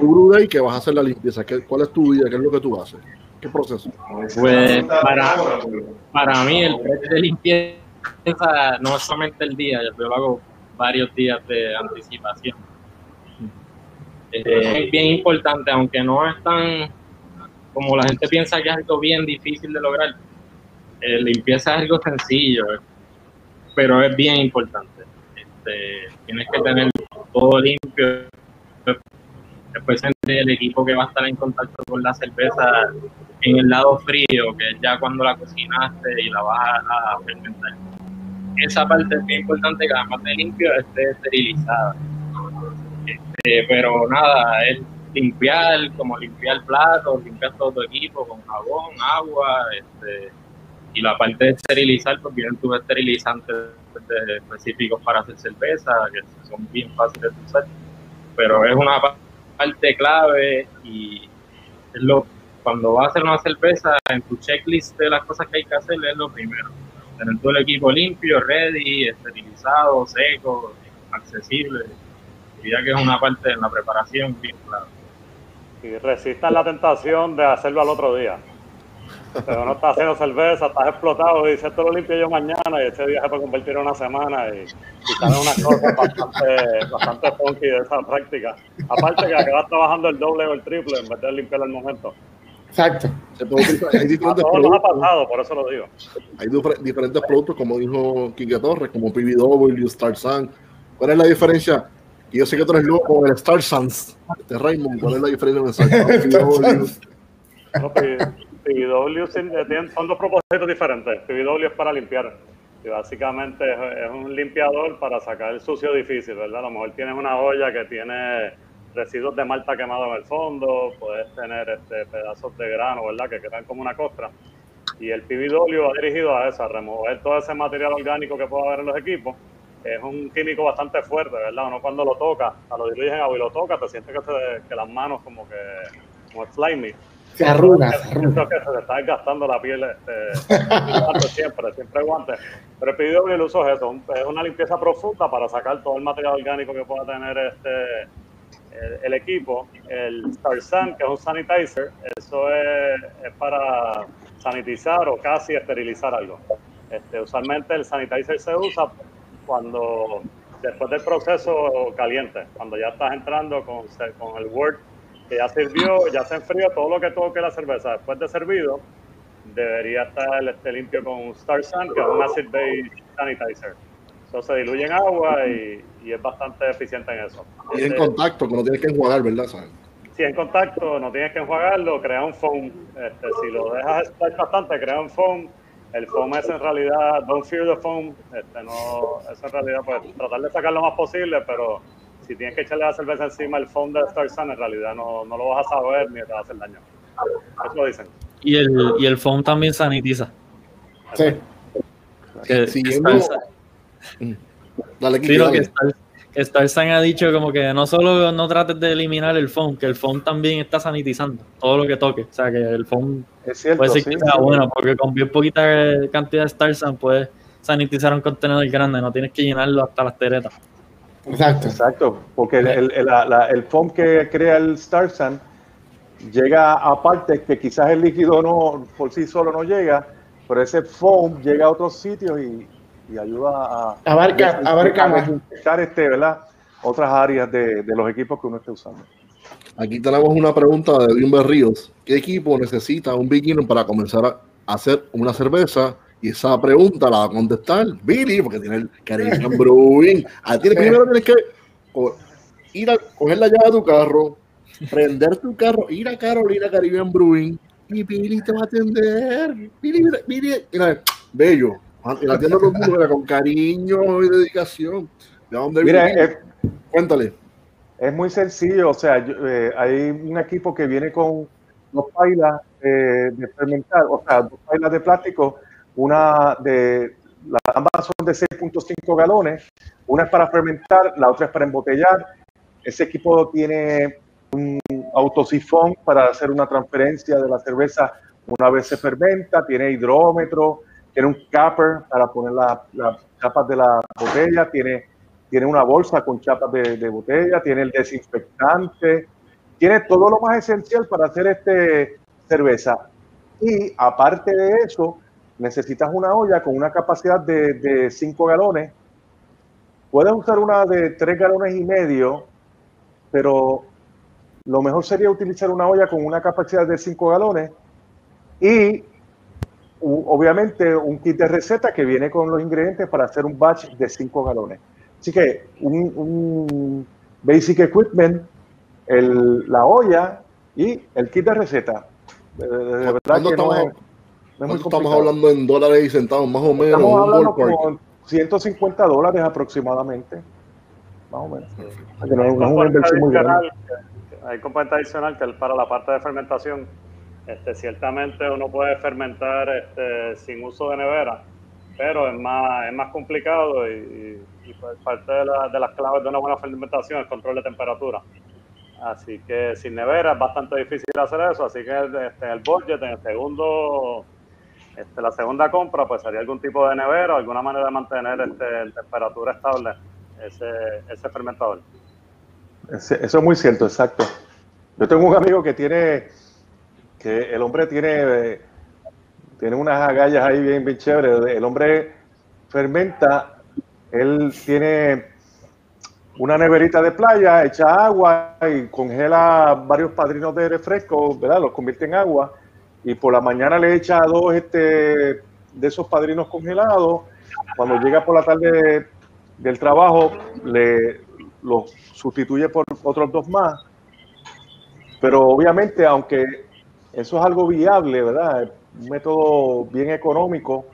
tu Blue Day que vas a hacer la limpieza. ¿Qué, ¿Cuál es tu día? ¿Qué es lo que tú haces? ¿Qué proceso? Pues para, para mí el prep de limpieza no es solamente el día, yo lo hago varios días de anticipación. Eh, es bien importante, aunque no es tan como la gente piensa que es algo bien difícil de lograr. Eh, limpieza es algo sencillo, pero es bien importante. Este, tienes que tener todo limpio, especialmente el equipo que va a estar en contacto con la cerveza en el lado frío, que es ya cuando la cocinaste y la vas a fermentar esa parte es muy importante que además de limpio esté esterilizada. Este, pero nada, es limpiar, como limpiar platos, limpiar todo tu equipo con jabón, agua, este, y la parte de esterilizar, porque tienen tus esterilizantes específicos para hacer cerveza, que son bien fáciles de usar, pero es una parte clave y es lo, cuando vas a hacer una cerveza, en tu checklist de las cosas que hay que hacer es lo primero tener todo el equipo limpio, ready, esterilizado, seco, accesible. Diría que es una parte de la preparación bien clara. Y resistan la tentación de hacerlo al otro día. Pero no estás haciendo cerveza, estás explotado y dices esto lo limpio yo mañana y ese día se puede convertir en una semana y, y sale una cosa bastante, bastante funky de esa práctica. Aparte que acabas trabajando el doble o el triple en vez de limpiar al momento. Exacto. hay diferentes productos, ha pasado, por eso lo digo. Hay diferentes productos, como dijo Quique Torres, como PBW, Star Sun. ¿Cuál es la diferencia? Y yo sé que tú eres loco con el Star Sans de Raymond. ¿Cuál es la diferencia el Star Sans? PBW son dos propósitos diferentes. PBW es para limpiar Y básicamente es, un limpiador para sacar el sucio difícil, ¿verdad? A lo mejor tienes una olla que tiene residuos de malta quemado en el fondo, puedes tener este, pedazos de grano, ¿verdad? Que quedan como una costra. Y el PBW va dirigido a eso, a remover todo ese material orgánico que pueda haber en los equipos. Es un químico bastante fuerte, ¿verdad? Uno cuando lo toca, a lo diluyes en agua y lo toca, te sientes que, que las manos como que, como slimy se arruga, se arruga. que se está desgastando la piel este, siempre, siempre guantes. Pero el pedido el uso es eso, es una limpieza profunda para sacar todo el material orgánico que pueda tener este el, equipo. El Star Sun, que es un sanitizer, eso es, para sanitizar o casi esterilizar algo. Este, usualmente el sanitizer se usa cuando después del proceso caliente, cuando ya estás entrando con, con el Word que ya sirvió, ya se enfrió todo lo que toque la cerveza después de servido, debería estar este, limpio con Star Sun, que es un acid base sanitizer. Eso se diluye en agua y, y, es bastante eficiente en eso. Y en contacto, que no tienes que enjuagar, ¿verdad? Si en contacto no tienes que enjuagarlo, crea un foam. Este, si lo dejas estar bastante, crea un foam. El foam es en realidad, don't fear the foam. Este, no, es en realidad, pues tratar de sacar lo más posible, pero si tienes que echarle la cerveza encima el fondo de Star Sun, en realidad no, no, lo vas a saber ni te va a hacer daño. Eso lo dicen. Y el, y el foam también sanitiza. Sí. Que. Dale, sí, que Star, Star Sun ha dicho como que no solo no trates de eliminar el foam, que el foam también está sanitizando todo lo que toque. O sea, que el foam es cierto, puede ser sí, que sea bueno, porque con bien poquita cantidad de Star Sun puedes sanitizar un contenedor grande, no tienes que llenarlo hasta las teretas. Exacto. Exacto, porque el, el, el, foam que crea el Star Sun llega a partes que quizás el líquido no por sí solo no llega, pero ese foam llega a otros sitios y, y ayuda a abarca, a, abarca más. Este, ¿verdad? otras áreas de, de, los equipos que uno esté usando. Aquí tenemos una pregunta de Dimber Ríos. ¿Qué equipo necesita un beginner para comenzar a hacer una cerveza y esa pregunta la va a contestar Billy, porque tiene el Caribbean Brewing. A ti primero tienes que ir a coger la llave de tu carro, prender tu carro, ir a Carolina Caribbean Brewing y Billy te va a atender. Billy, Billy, mira, bello. Y la atiendo con cariño y dedicación. ¿De dónde mira, es, Cuéntale. Es muy sencillo, o sea, eh, hay un equipo que viene con dos pailas eh, de fermentar, o sea, dos pailas de plástico una de, las ambas son de 6.5 galones, una es para fermentar, la otra es para embotellar. Ese equipo tiene un autosifón para hacer una transferencia de la cerveza una vez se fermenta, tiene hidrómetro, tiene un capper para poner las chapas de la botella, tiene, tiene una bolsa con chapas de, de, botella, tiene el desinfectante, tiene todo lo más esencial para hacer este cerveza. Y aparte de eso, necesitas una olla con una capacidad de 5 galones. Puedes usar una de 3 galones y medio, pero lo mejor sería utilizar una olla con una capacidad de 5 galones y obviamente un kit de receta que viene con los ingredientes para hacer un batch de 5 galones. Así que un, basic equipment, el, la olla y el kit de receta. De, verdad que no, estamos hablando en dólares y centavos, más o menos. Estamos hablando con 150 dólares aproximadamente. Más o menos. Hay componente adicional que para la parte de fermentación, este, ciertamente uno puede fermentar este, sin uso de nevera, pero es más, es más complicado y, pues parte de, de, las claves de una buena fermentación es el control de temperatura. Así que sin nevera es bastante difícil hacer eso, así que este, el budget en el segundo este, la segunda compra pues sería algún tipo de nevera, alguna manera de mantener este, en temperatura estable ese, ese fermentador. eso es muy cierto, exacto. Yo tengo un amigo que tiene, que el hombre tiene, tiene unas agallas ahí bien, bien chéveres. El hombre fermenta, él tiene una neverita de playa, echa agua y congela varios padrinos de refresco, ¿verdad? Los convierte en agua y por la mañana le echa dos este, de esos padrinos congelados. Cuando llega por la tarde del trabajo, le los sustituye por otros dos más. Pero obviamente, aunque eso es algo viable, ¿verdad? Un método bien económico,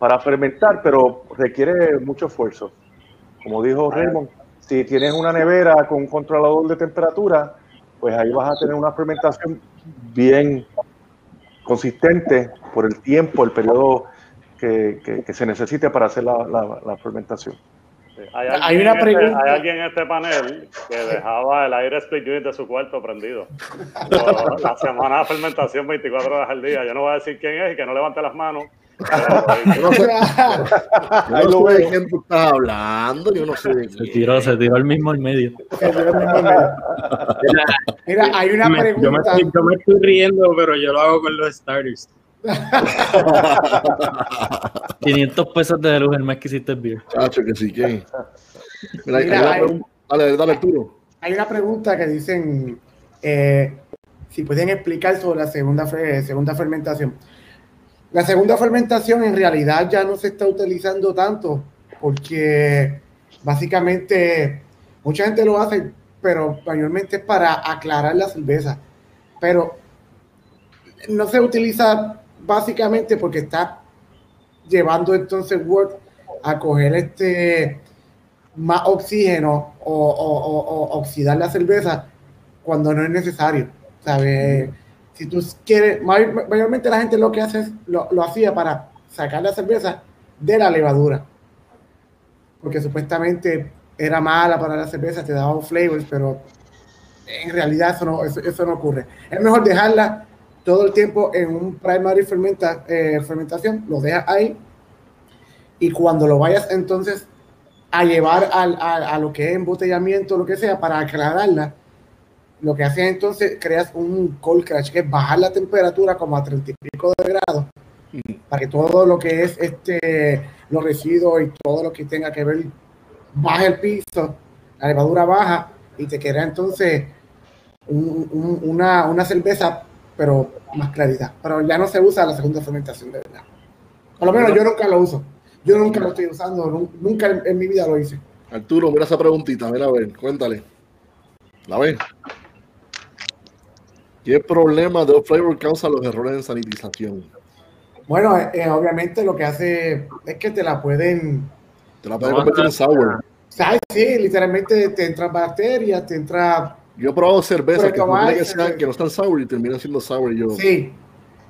para fermentar, pero requiere mucho esfuerzo. Como dijo Raymond, si tienes una nevera con un controlador de temperatura, pues ahí vas a tener una fermentación bien consistente por el tiempo, el periodo que, que, se necesite para hacer la, la, fermentación. ¿Hay, Hay, una este, hay alguien en este panel que dejaba el aire split unit de su cuarto prendido. la semana de fermentación 24 horas al día. Yo no voy a decir quién es y que no levante las manos yo no sé, yo de quién tú estás hablando, yo no sé de Se tiró, se tiró el mismo en medio. Mira, hay una pregunta. Yo me, estoy, yo me, estoy, riendo, pero yo lo hago con los starters. 500 pesos de luz el mes que hiciste el beer. Chacho, que sí, que. Mira, Mira, hay, dale, dale, Arturo. Hay una pregunta que dicen eh, si pueden explicar sobre la segunda, segunda fermentación. La segunda fermentación en realidad ya no se está utilizando tanto porque básicamente mucha gente lo hace, pero mayormente es para aclarar la cerveza. Pero no se utiliza básicamente porque está llevando entonces Word a coger este más oxígeno o, oxidar la cerveza cuando no es necesario. ¿Sabes? si tú quieres, mayormente la gente lo que hace es, lo, hacía para sacar la cerveza de la levadura. Porque supuestamente era mala para la cerveza, te daba flavors, pero en realidad eso no, eso, no ocurre. Es mejor dejarla todo el tiempo en un primary fermenta, eh, fermentación, lo dejas ahí. Y cuando lo vayas entonces a llevar al, a, a, lo que es embotellamiento, lo que sea, para aclararla, lo que hace entonces creas un cold crash, que es bajar la temperatura como a 30 y pico de grados, para que todo lo que es este, los residuos y todo lo que tenga que ver baja el piso, la levadura baja y te queda entonces una, una, cerveza, pero más claridad. Pero ya no se usa la segunda fermentación de verdad. Por lo menos yo nunca lo uso. Yo nunca lo estoy usando, nunca en, mi vida lo hice. Arturo, mira esa preguntita, mira a ver, cuéntale. La ves. ¿Qué problema de flavor causa los errores en sanitización? Bueno, eh, eh, obviamente lo que hace es que te la pueden... Te la pueden convertir en sour. Sí, literalmente te entra bacterias, te entra... Yo he probado cerveza que, que, que no están sour y terminan siendo sour. Yo... Sí,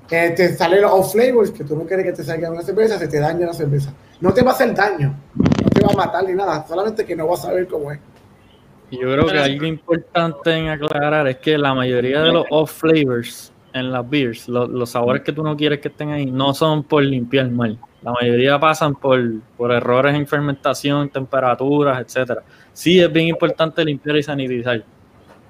eh, te salen los off flavors que tú no quieres que te salga una cerveza, se te daña la cerveza. No te va a hacer daño, no te va a matar ni nada, solamente que no vas a saber cómo es. Yo creo que algo importante en aclarar es que la mayoría de los off flavors en las beers, los sabores que tú no quieres que estén ahí, no son por limpiar mal. La mayoría pasan por, por errores en fermentación, temperaturas, etcétera. Sí es bien importante limpiar y sanitizar,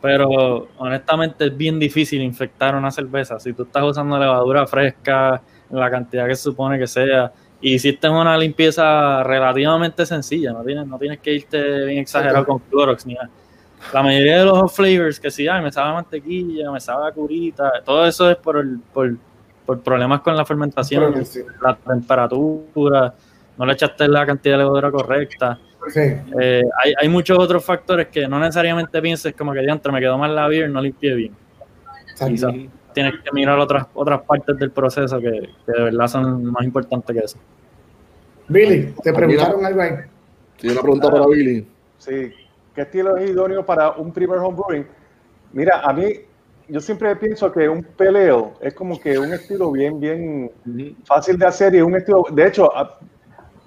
pero honestamente es bien difícil infectar una cerveza. Si tú estás usando levadura fresca, la cantidad que se supone que sea, y hiciste una limpieza relativamente sencilla, no tienes, no tienes que irte bien exagerado con Clorox ni nada. La mayoría de los flavors que sí, ay, me sabe mantequilla, me sabe curita, todo eso es por, el, por, por problemas con la fermentación, la temperatura, no le echaste la cantidad de levadura correcta. Eh, hay, hay, muchos otros factores que no necesariamente pienses como que diantre me quedó mal la beer, no limpié bien tienes que mirar otras, otras partes del proceso que, de verdad son más importantes que eso. Billy, te preguntaron algo ahí. Sí, una pregunta para Billy. Sí, ¿qué estilo es idóneo para un primer homebrewing? Mira, a mí, yo siempre pienso que un peleo es como que un estilo bien, bien fácil de hacer y es un estilo, de hecho,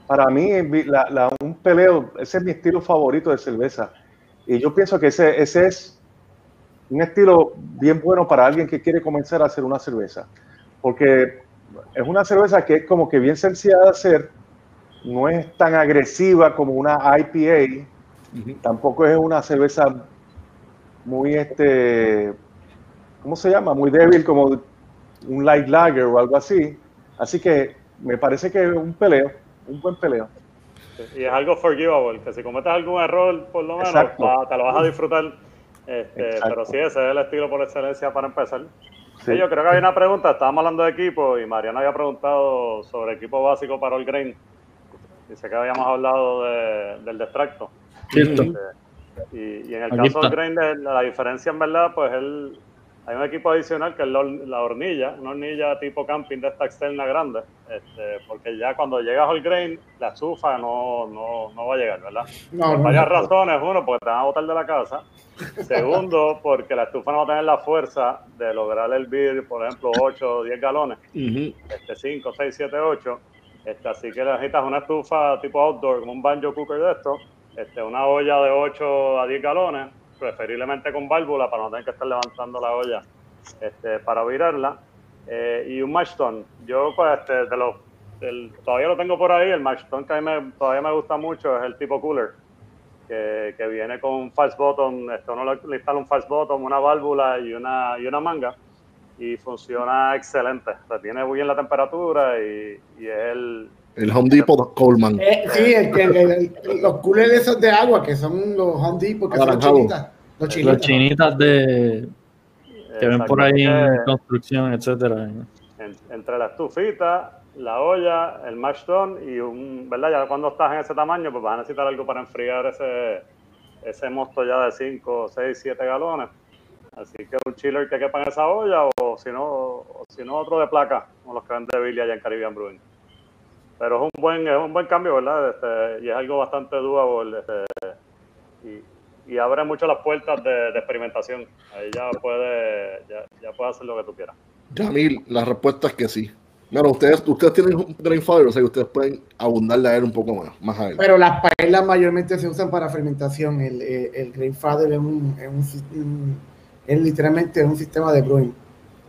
para mí un peleo, ese es mi estilo favorito de cerveza. Y yo pienso que ese, ese es un estilo bien bueno para alguien que quiere comenzar a hacer una cerveza, porque es una cerveza que es como que bien sencilla de hacer, no es tan agresiva como una IPA, tampoco es una cerveza muy, este, ¿cómo se llama? Muy débil como un light lager o algo así. Así que me parece que es un peleo, un buen peleo. Y es algo forgivable, que si cometes algún error, por lo menos, te lo vas a disfrutar este, pero sí, ese es el estilo por excelencia para empezar. Sí, yo creo que hay una pregunta. Estábamos hablando de equipo y Mariana había preguntado sobre equipo básico para el grain. Dice que habíamos hablado del distracto. Cierto. y, y, en el caso del grain, la diferencia en verdad, pues el, hay un equipo adicional que es la hornilla, una hornilla tipo camping de esta externa grande, este, porque ya cuando llega whole grain, la estufa no, no, no va a llegar, ¿verdad? Por varias razones. Uno, porque te van a botar de la casa. Segundo, porque la estufa no va a tener la fuerza de lograr el hervir, por ejemplo, 8 o 10 galones. este, 5, 6, 7, 8. Este, así que necesitas una estufa tipo outdoor, como un banjo cooker de esto, este, una olla de 8 a 10 galones preferiblemente con válvula para no tener que estar levantando la olla este, para virarla. Eh, y un mashton. Yo, pues, este, de los, todavía lo tengo por ahí. El mashton que a mí me, todavía me gusta mucho es el tipo cooler, que, que viene con fast bottom. Esto uno le, instala un fast bottom, una válvula y una, y una manga. Y funciona excelente. tiene muy bien la temperatura y, y es el, el Home Depot Coleman. Eh, sí, los coolers esos de agua, que son los Home Depot, que son chinitas. Los chinitas, los chinitas de, que ven por ahí en construcción, etcétera. entre la estufita, la olla, el mashtun y un, ¿verdad? Ya cuando estás en ese tamaño, pues vas a necesitar algo para enfriar ese, ese mosto ya de 5, 6, 7 galones. Así que un chiller que quepa en esa olla o si no, o si no otro de placa, como los que ven de Billy allá en Caribbean Brewing pero es un buen es un buen cambio, ¿verdad? Este, y es algo bastante doable este, y, abre mucho las puertas de, experimentación. Ahí ya puede, ya, ya puede hacer lo que tú quieras. Yamil, la respuesta es que sí. Claro, ustedes, ustedes tienen un Grainfather, o sea que ustedes pueden abundarle a él un poco más, más a él. Pero las paelas mayormente se usan para fermentación. El, el, el es, un, es, un, es literalmente un sistema de brewing.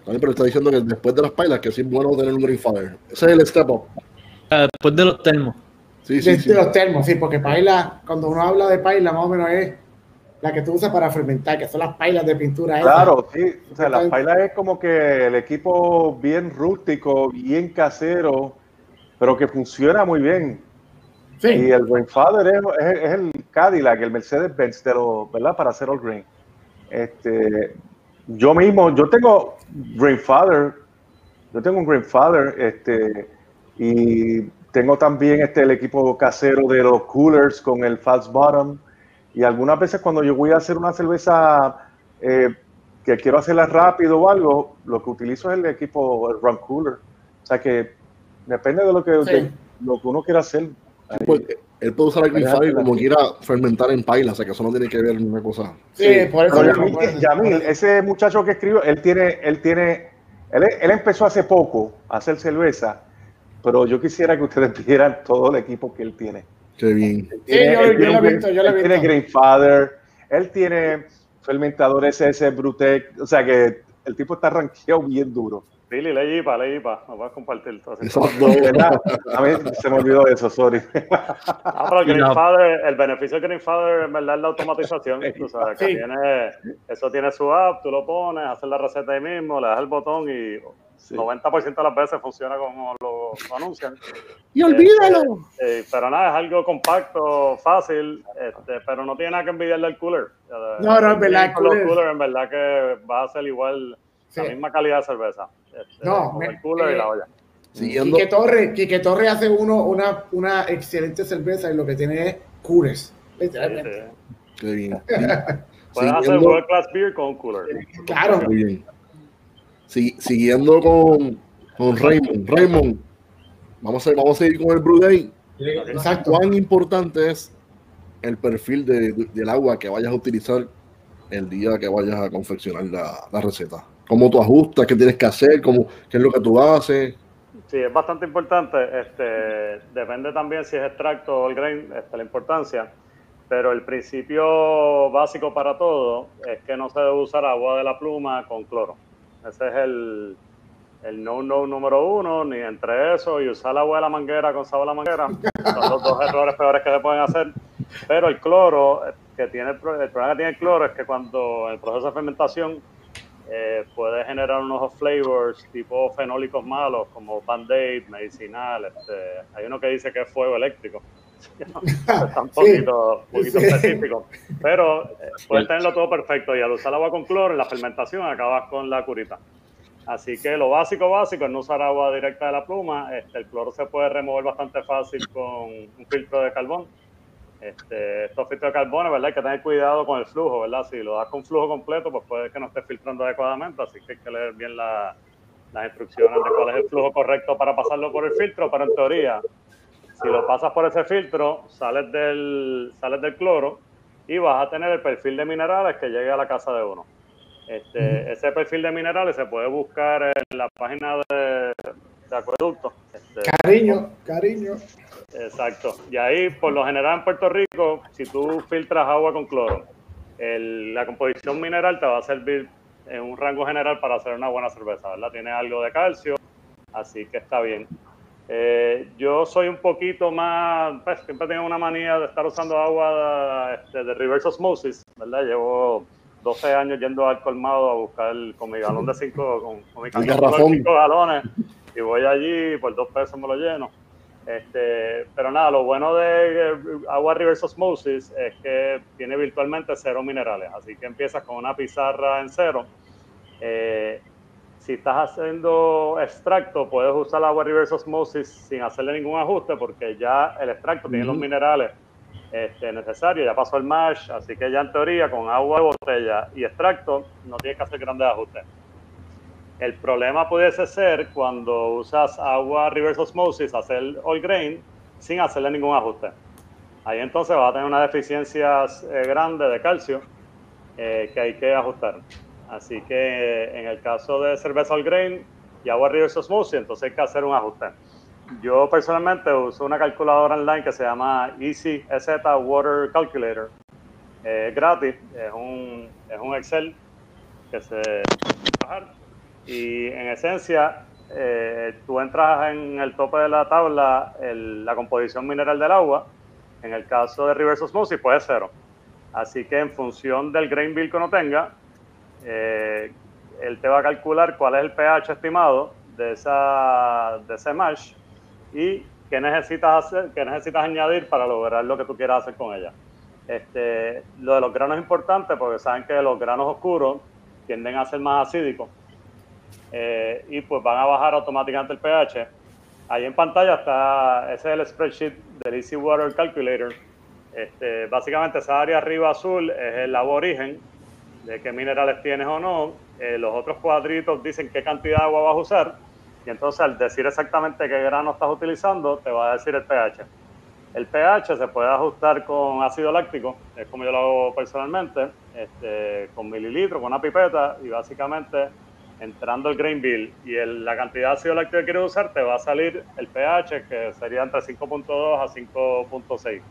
Pero está diciendo que después de las pailas, que sí es bueno tener un Grainfather. Ese es el step up. Después de los termos. Sí, sí, de, los termos, sí, porque paila, cuando uno habla de paila, más o menos es la que tú usas para fermentar, que son las pailas de pintura. Claro, sí. O sea, la paila es como que el equipo bien rústico, bien casero, pero que funciona muy bien. Sí. Y el Grandfather es, es, el Cadillac, el Mercedes-Benz de ¿verdad? Para hacer el green. Este, yo mismo, yo tengo Grandfather, yo tengo un Grandfather, este, y tengo también este, el equipo casero de los coolers con el fast bottom. Y algunas veces cuando yo voy a hacer una cerveza eh, que quiero hacerla rápido o algo, lo que utilizo es el equipo el run cooler. O sea que depende de lo que, lo que uno quiera hacer. Pues, él puede usar el Green como quiera fermentar en paila, o sea que eso no tiene que ver una cosa. Sí, por eso. Yamil, ese muchacho que escribió, él tiene, él tiene, él, él empezó hace poco a hacer cerveza pero yo quisiera que ustedes vieran todo el equipo que él tiene. Qué bien. Él tiene, Grandfather, él tiene fermentador SS Brutec, o sea que el tipo está ranqueado bien duro. Billy, le IPA, le IPA, nos vas a compartir. Todo a mí se me olvidó eso, sorry. Ah, pero el Grandfather, el beneficio de Grandfather en verdad es la automatización. Tú sabes, que tiene, eso tiene su app, tú lo pones, haces la receta ahí mismo, le das el botón y 90% de las veces funciona como lo, anuncian. Y olvídalo. Este, eh, pero nada, es algo compacto, fácil, este, pero no tiene nada que envidiarle al cooler. No, no, es verdad. El cooler. en verdad que va a ser igual, la misma calidad de cerveza. Este, no, el cooler y la olla. Quique Torre, Quique Torre hace uno una, una excelente cerveza y lo que tiene es coolers. Literalmente. Qué bien. Puedes hacer World Class Beer con cooler. Claro. Muy bien siguiendo con, con Raymond. Raymond, vamos a, vamos a seguir con el Brew Day. Exacto. ¿Cuán importante es el perfil de, del agua que vayas a utilizar el día que vayas a confeccionar la, la receta? ¿Cómo tú ajustas? ¿Qué tienes que hacer? ¿Cómo, ¿Qué es lo que tú haces? Sí, es bastante importante. Este, depende también si es extracto o el grain, este, la importancia. Pero el principio básico para todo es que no se debe usar agua de la pluma con cloro. Ese es el, no-no número uno, ni entre eso y usar la agua de la manguera con sabor a la manguera. Son los dos errores peores que se pueden hacer. Pero el cloro, que tiene el, problema que tiene el cloro es que cuando en el proceso de fermentación eh, puede generar unos flavors tipo fenólicos malos como band-aid, medicinal. Este, hay uno que dice que es fuego eléctrico. Está un poquito, específico. Pero eh, puedes tenerlo todo perfecto y al usar agua con cloro en la fermentación acabas con la curita. Así que lo básico, básico es no usar agua directa de la pluma. Este, el cloro se puede remover bastante fácil con un filtro de carbón. Este, estos filtros de carbono, ¿verdad? Hay que tener cuidado con el flujo, ¿verdad? Si lo das con flujo completo, pues puede que no esté filtrando adecuadamente, así que hay que leer bien las instrucciones de cuál es el flujo correcto para pasarlo por el filtro, pero en teoría, si lo pasas por ese filtro, sales del, sales del cloro y vas a tener el perfil de minerales que llegue a la casa de uno. Este, ese perfil de minerales se puede buscar en la página de, de acueducto. Este, cariño, cariño. Exacto. Y ahí, por lo general en Puerto Rico, si tú filtras agua con cloro, la composición mineral te va a servir en un rango general para hacer una buena cerveza, ¿verdad? Tiene algo de calcio, así que está bien. Eh, yo soy un poquito más, pues siempre tengo una manía de estar usando agua este, de, de reverse osmosis, ¿verdad? Llevo 12 años yendo al colmado a buscar con mi galón de 5, con, mi de 5 galones, y voy allí por dos pesos me lo lleno. Este, pero nada, lo bueno de eh, agua reverse osmosis es que tiene virtualmente cero minerales, así que empiezas con una pizarra en cero. Eh, si estás haciendo extracto, puedes usar el agua reverse osmosis sin hacerle ningún ajuste porque ya el extracto tiene los minerales este, necesarios, ya pasó el mash, así que ya en teoría con agua de botella y extracto no tienes que hacer grandes ajustes. El problema pudiese ser cuando usas agua reverse osmosis, hacer all grain, sin hacerle ningún ajuste. Ahí entonces vas a tener una deficiencia eh, grande de calcio eh, que hay que ajustar. Así que eh, en el caso de cerveza all grain y agua reverse osmosis, entonces hay que hacer un ajuste. Yo personalmente uso una calculadora online que se llama Easy EZ Water Calculator. Es gratis, es un, es un Excel que se y en esencia, eh, tú entras en el tope de la tabla la composición mineral del agua. En el caso de reverse osmosis, puede cero. Así que en función del grain bill que uno tenga, eh, él te va a calcular cuál es el pH estimado de, esa, de ese mash y qué necesitas, qué necesitas añadir para lograr lo que tú quieras hacer con ella. Este, lo de los granos es importante porque saben que los granos oscuros tienden a ser más acídicos eh, y pues van a bajar automáticamente el pH. Ahí en pantalla está, ese es el spreadsheet del Easy Water Calculator. Este, básicamente esa área arriba azul es el agua origen, de qué minerales tienes o no. Eh, los otros cuadritos dicen qué cantidad de agua vas a usar. Y entonces al decir exactamente qué grano estás utilizando, te va a decir el pH. El pH se puede ajustar con ácido láctico, es como yo lo hago personalmente, este, con mililitros, con una pipeta, y básicamente entrando el grain bill y la cantidad de ácido láctico que quieres usar, te va a salir el pH, que sería entre 5.2 a 5.6.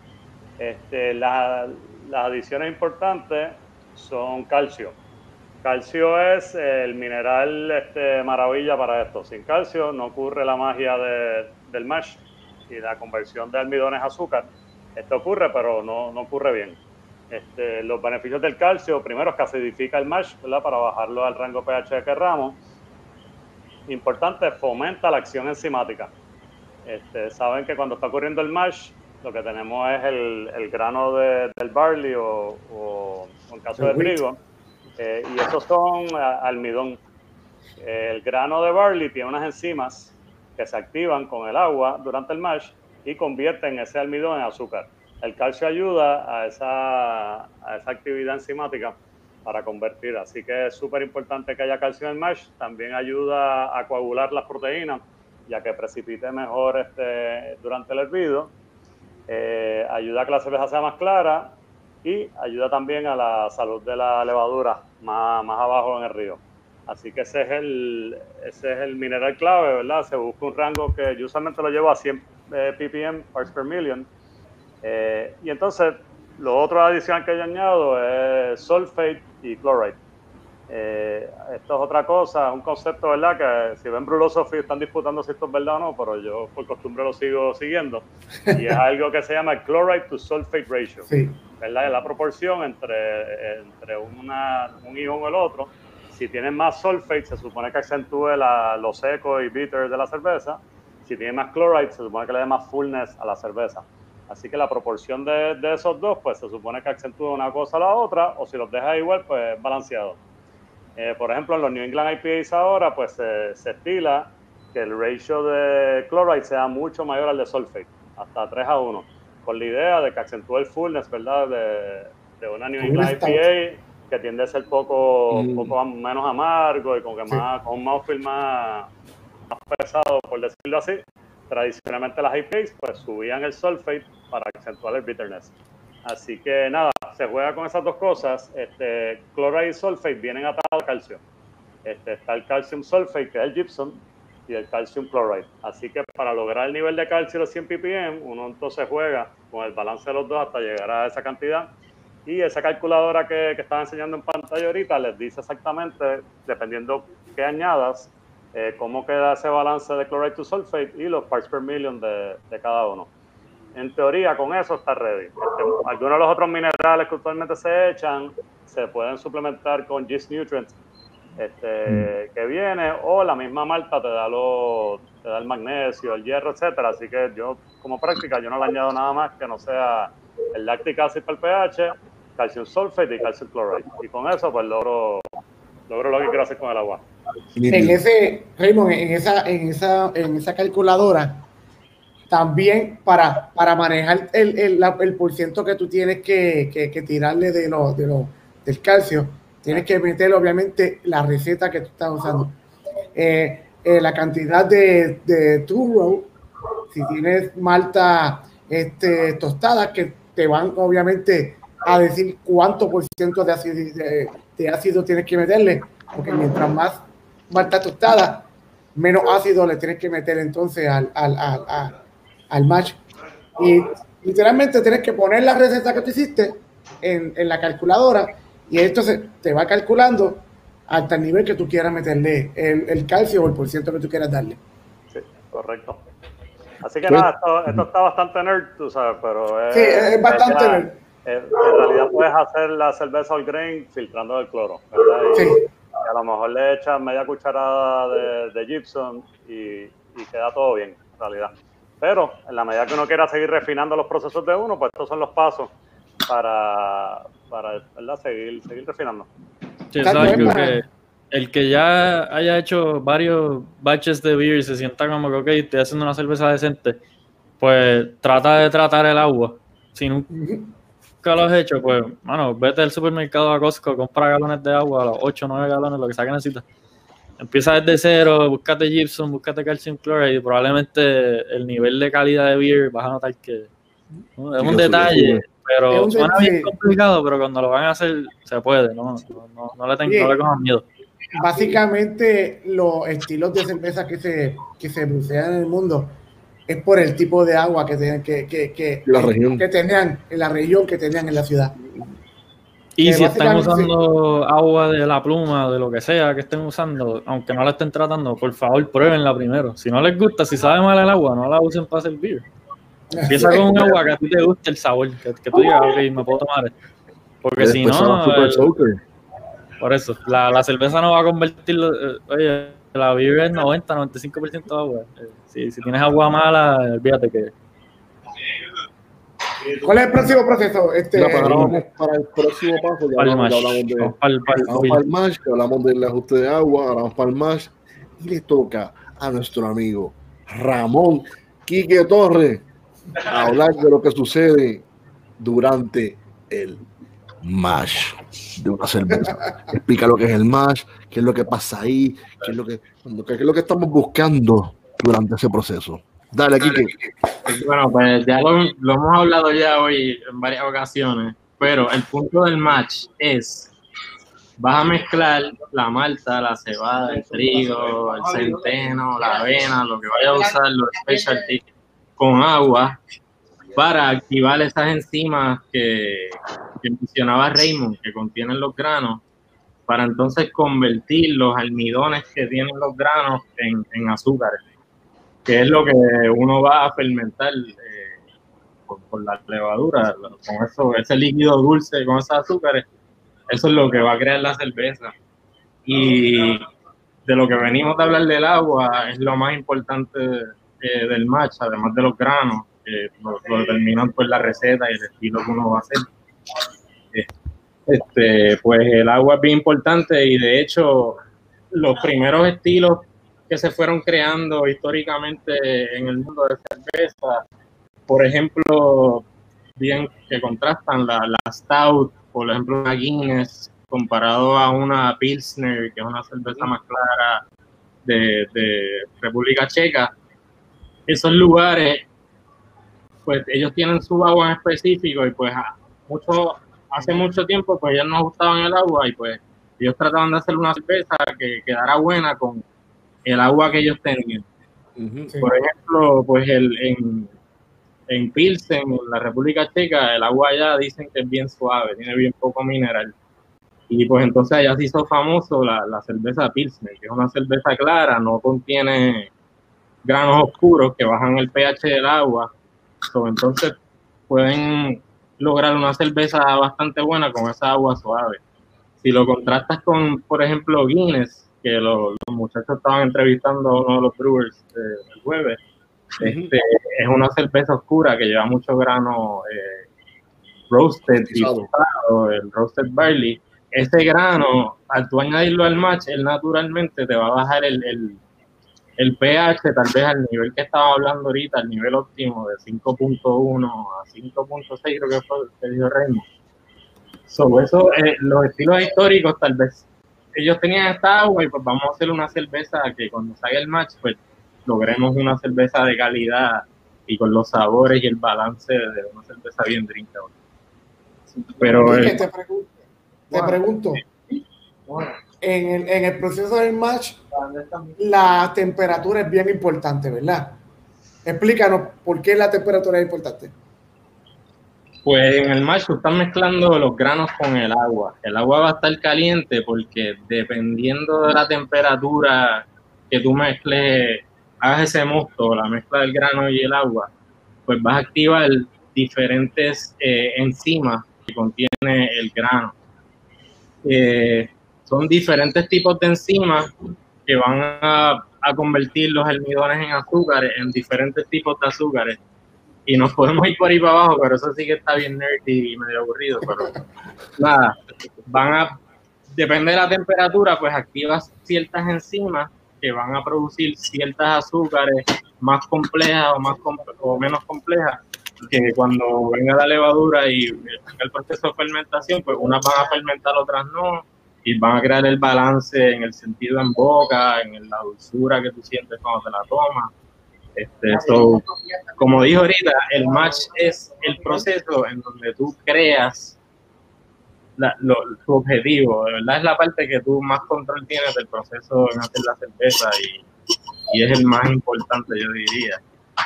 Este, las adiciones importantes son calcio. Calcio es el mineral este, maravilla para esto. Sin calcio no ocurre la magia del mash y la conversión de almidones a azúcar. Esto ocurre, pero no, no ocurre bien. Este, los beneficios del calcio, primero es que acidifica el mash, Para bajarlo al rango pH que querramos. Importante, fomenta la acción enzimática. Este, saben que cuando está ocurriendo el mash, lo que tenemos es el, grano del barley o, en caso de trigo, eh, y esos son almidón. El grano de barley tiene unas enzimas que se activan con el agua durante el mash y convierten ese almidón en azúcar el calcio ayuda a esa, a esa actividad enzimática para convertir. Así que es súper importante que haya calcio en el mash. También ayuda a coagular las proteínas, ya que precipite mejor este, durante el hervido. Eh, ayuda a que la cerveza sea más clara y ayuda también a la salud de la levadura más, más abajo en el río. Así que ese es, el, ese es el mineral clave, ¿verdad? Se busca un rango que yo usualmente lo llevo a 100 eh, ppm, parts per million, eh, y entonces, lo otro adicional que yo añado es sulfate y chloride. Eh, esto es otra cosa, un concepto, ¿verdad? Que si ven Brulosophy están disputando si esto es verdad o no, pero yo por costumbre lo sigo siguiendo. Y es algo que se llama chloride to sulfate ratio. ¿Verdad? Es la proporción entre, entre una, un ion o el otro. Si tiene más sulfate, se supone que acentúe la, lo seco y bitter de la cerveza. Si tiene más chloride, se supone que le dé más fullness a la cerveza. Así que la proporción de, esos dos, pues se supone que acentúa una cosa a la otra, o si los deja igual, pues balanceado. Eh, por ejemplo, en los New England IPAs ahora, pues se, estila que el ratio de chloride sea mucho mayor al de sulfate, hasta 3 a 1. con la idea de que acentúe el fullness, ¿verdad? De, de una New England IPA que tiende a ser poco, mm. poco menos amargo y con, que más, con un mouthfeel más, más pesado, por decirlo así. Tradicionalmente las IPAs pues subían el sulfate para acentuar el bitterness. Así que nada, se juega con esas dos cosas. Este, chloride y sulfate vienen atados a calcio. Este, está el calcium sulfate, que es el gypsum, y el calcium chloride. Así que para lograr el nivel de calcio de 100 ppm, uno entonces juega con el balance de los dos hasta llegar a esa cantidad. Y esa calculadora que, que estaba enseñando en pantalla ahorita les dice exactamente, dependiendo qué añadas, eh, cómo queda ese balance de chloride to sulfate y los parts per million de, de cada uno. En teoría, con eso está ready. Este, algunos de los otros minerales que usualmente se echan se pueden suplementar con GIS Nutrients este, mm. que viene, o la misma malta te da, lo, te da el magnesio, el hierro, etcétera. Así que yo, como práctica, yo no le añado nada más que no sea el lactic acid para el pH, calcium sulfate y calcium chloride. Y con eso, pues logro, logro lo que quiero hacer con el agua. En ese, Raymond, en esa, en esa, en esa calculadora, también para, para manejar el, el, el porciento que tú tienes que, que, tirarle de lo, de lo, del calcio, tienes que meter obviamente la receta que tú estás usando. Eh, eh, la cantidad de, de two si tienes malta este, tostada, que te van obviamente a decir cuánto por ciento de ácido, de, ácido tienes que meterle, porque mientras más malta tostada, menos ácido le tienes que meter entonces al, al match. Y literalmente tienes que poner la receta que tú hiciste en, en la calculadora y esto se, te va calculando hasta el nivel que tú quieras meterle el, el calcio o el porcentaje que tú quieras darle. Sí, correcto. Así que nada, esto, esto, está bastante nerd, tú sabes, pero es, sí, es bastante nerd. en realidad puedes hacer la cerveza all grain filtrando el cloro, ¿verdad? Y, sí. a lo mejor le echas media cucharada de, de gypsum y, y queda todo bien, en realidad. Pero en la medida que uno quiera seguir refinando los procesos de uno, pues estos son los pasos para, para Seguir, seguir refinando. el que ya haya hecho varios batches de beer y se sienta como que, ok, estoy haciendo una cerveza decente, pues trata de tratar el agua. Si nunca lo has hecho, pues, bueno, vete al supermercado a Costco, compra galones de agua, los 8 o 9 galones, lo que sea que necesitas empieza desde cero, búscate gypsum, búscate calcium chloride y probablemente el nivel de calidad de beer vas a notar que es un detalle, pero suena bien complicado, pero cuando lo van a hacer se puede, no, no, no le, tengo, no le cojan miedo. Básicamente los estilos de cerveza que se, que se bucean en el mundo es por el tipo de agua que, que, que, que, la que tenían en la región que tenían en la ciudad. Y si están usando agua de la pluma, de lo que sea que estén usando, aunque no la estén tratando, por favor pruébenla primero. Si no les gusta, si sabe mal el agua, no la usen para servir. Empieza con un agua que a ti te guste el sabor, que, tú digas, ok, me puedo tomar Porque si no, por eso, la, la, cerveza no va a convertirlo, eh, oye, la beer es 90, 95% agua. Eh, si, si tienes agua mala, olvídate que ¿Cuál es el próximo proceso? Este, para, el próximo paso. Ya hablamos, de, para el mash, hablamos del ajuste de agua, hablamos para el mash. Y le toca a nuestro amigo Ramón Quique Torres hablar de lo que sucede durante el mash de una cerveza. Explica lo que es el mash, qué es lo que pasa ahí, qué es lo que, qué es lo que estamos buscando durante ese proceso. Dale, Kike. Bueno, pues ya lo, hemos hablado ya hoy en varias ocasiones, pero el punto del match es, vas a mezclar la malta, la cebada, el trigo, el centeno, la avena, lo que vaya a usar, los specialty, con agua para activar esas enzimas que, mencionaba Raymond, que contienen los granos, para entonces convertir los almidones que tienen los granos en, en azúcares que es lo que uno va a fermentar eh, con, la levadura, con eso, ese líquido dulce, con esos azúcares, eso es lo que va a crear la cerveza. Y de lo que venimos a hablar del agua, es lo más importante eh, del match, además de los granos, que lo, determinan pues la receta y el estilo que uno va a hacer. Este, pues el agua es bien importante y de hecho los primeros estilos que se fueron creando históricamente en el mundo de cerveza. Por ejemplo, bien que contrastan. La, la Stout, por ejemplo, una Guinness, comparado a una Pilsner, que es una cerveza más clara de, de República Checa. Esos lugares, pues ellos tienen su agua en específico y pues mucho, hace mucho tiempo pues ellos no gustaban el agua y pues ellos trataban de hacer una cerveza que quedara buena con el agua que ellos tenían. Por ejemplo, pues el, en, en Pilsen, en la República Checa, el agua allá dicen que es bien suave, tiene bien poco mineral. Y pues entonces allá se hizo famoso la, la cerveza Pilsen, que es una cerveza clara, no contiene granos oscuros que bajan el pH del agua. entonces pueden lograr una cerveza bastante buena con esa agua suave. Si lo contrastas con, por ejemplo, Guinness, que los, muchachos estaban entrevistando a uno de los brewers el jueves, este, es una cerveza oscura que lleva mucho grano eh, roasted y el roasted barley. Ese grano, al tú añadirlo al match, él naturalmente te va a bajar el, el, el pH tal vez al nivel que estaba hablando ahorita, al nivel óptimo de 5.1 a 5.6, creo que fue el que dijo Raymond. Sobre eso, eh, los estilos históricos tal vez ellos tenían esta agua y pues vamos a hacer una cerveza que cuando salga el match, pues logremos una cerveza de calidad y con los sabores y el balance de una cerveza bien drinkable. Pero te, pregunto, en, el, en el proceso del match, la temperatura es bien importante, ¿verdad? Explícanos por qué la temperatura es importante. Pues en el match tú estás mezclando los granos con el agua. El agua va a estar caliente porque dependiendo de la temperatura que tú mezcles, hagas ese mosto, la mezcla del grano y el agua, pues vas a activar diferentes eh, enzimas que contiene el grano. Eh, son diferentes tipos de enzimas que van a, a convertir los almidones en azúcares, en diferentes tipos de azúcares y nos podemos ir por ahí para abajo, pero eso sí que está bien nerdy y medio aburrido, pero nada, van a, depende de la temperatura, pues activas ciertas enzimas que van a producir ciertas azúcares más complejas o, más o menos complejas, que cuando venga la levadura y el proceso de fermentación, pues unas van a fermentar, otras no, y van a crear el balance en el sentido en boca, en la dulzura que tú sientes cuando te la tomas este, como dijo ahorita, el match es el proceso en donde tú creas tu objetivo, de verdad es la parte que tú más control tienes del proceso en hacer la cerveza y, es el más importante, yo diría,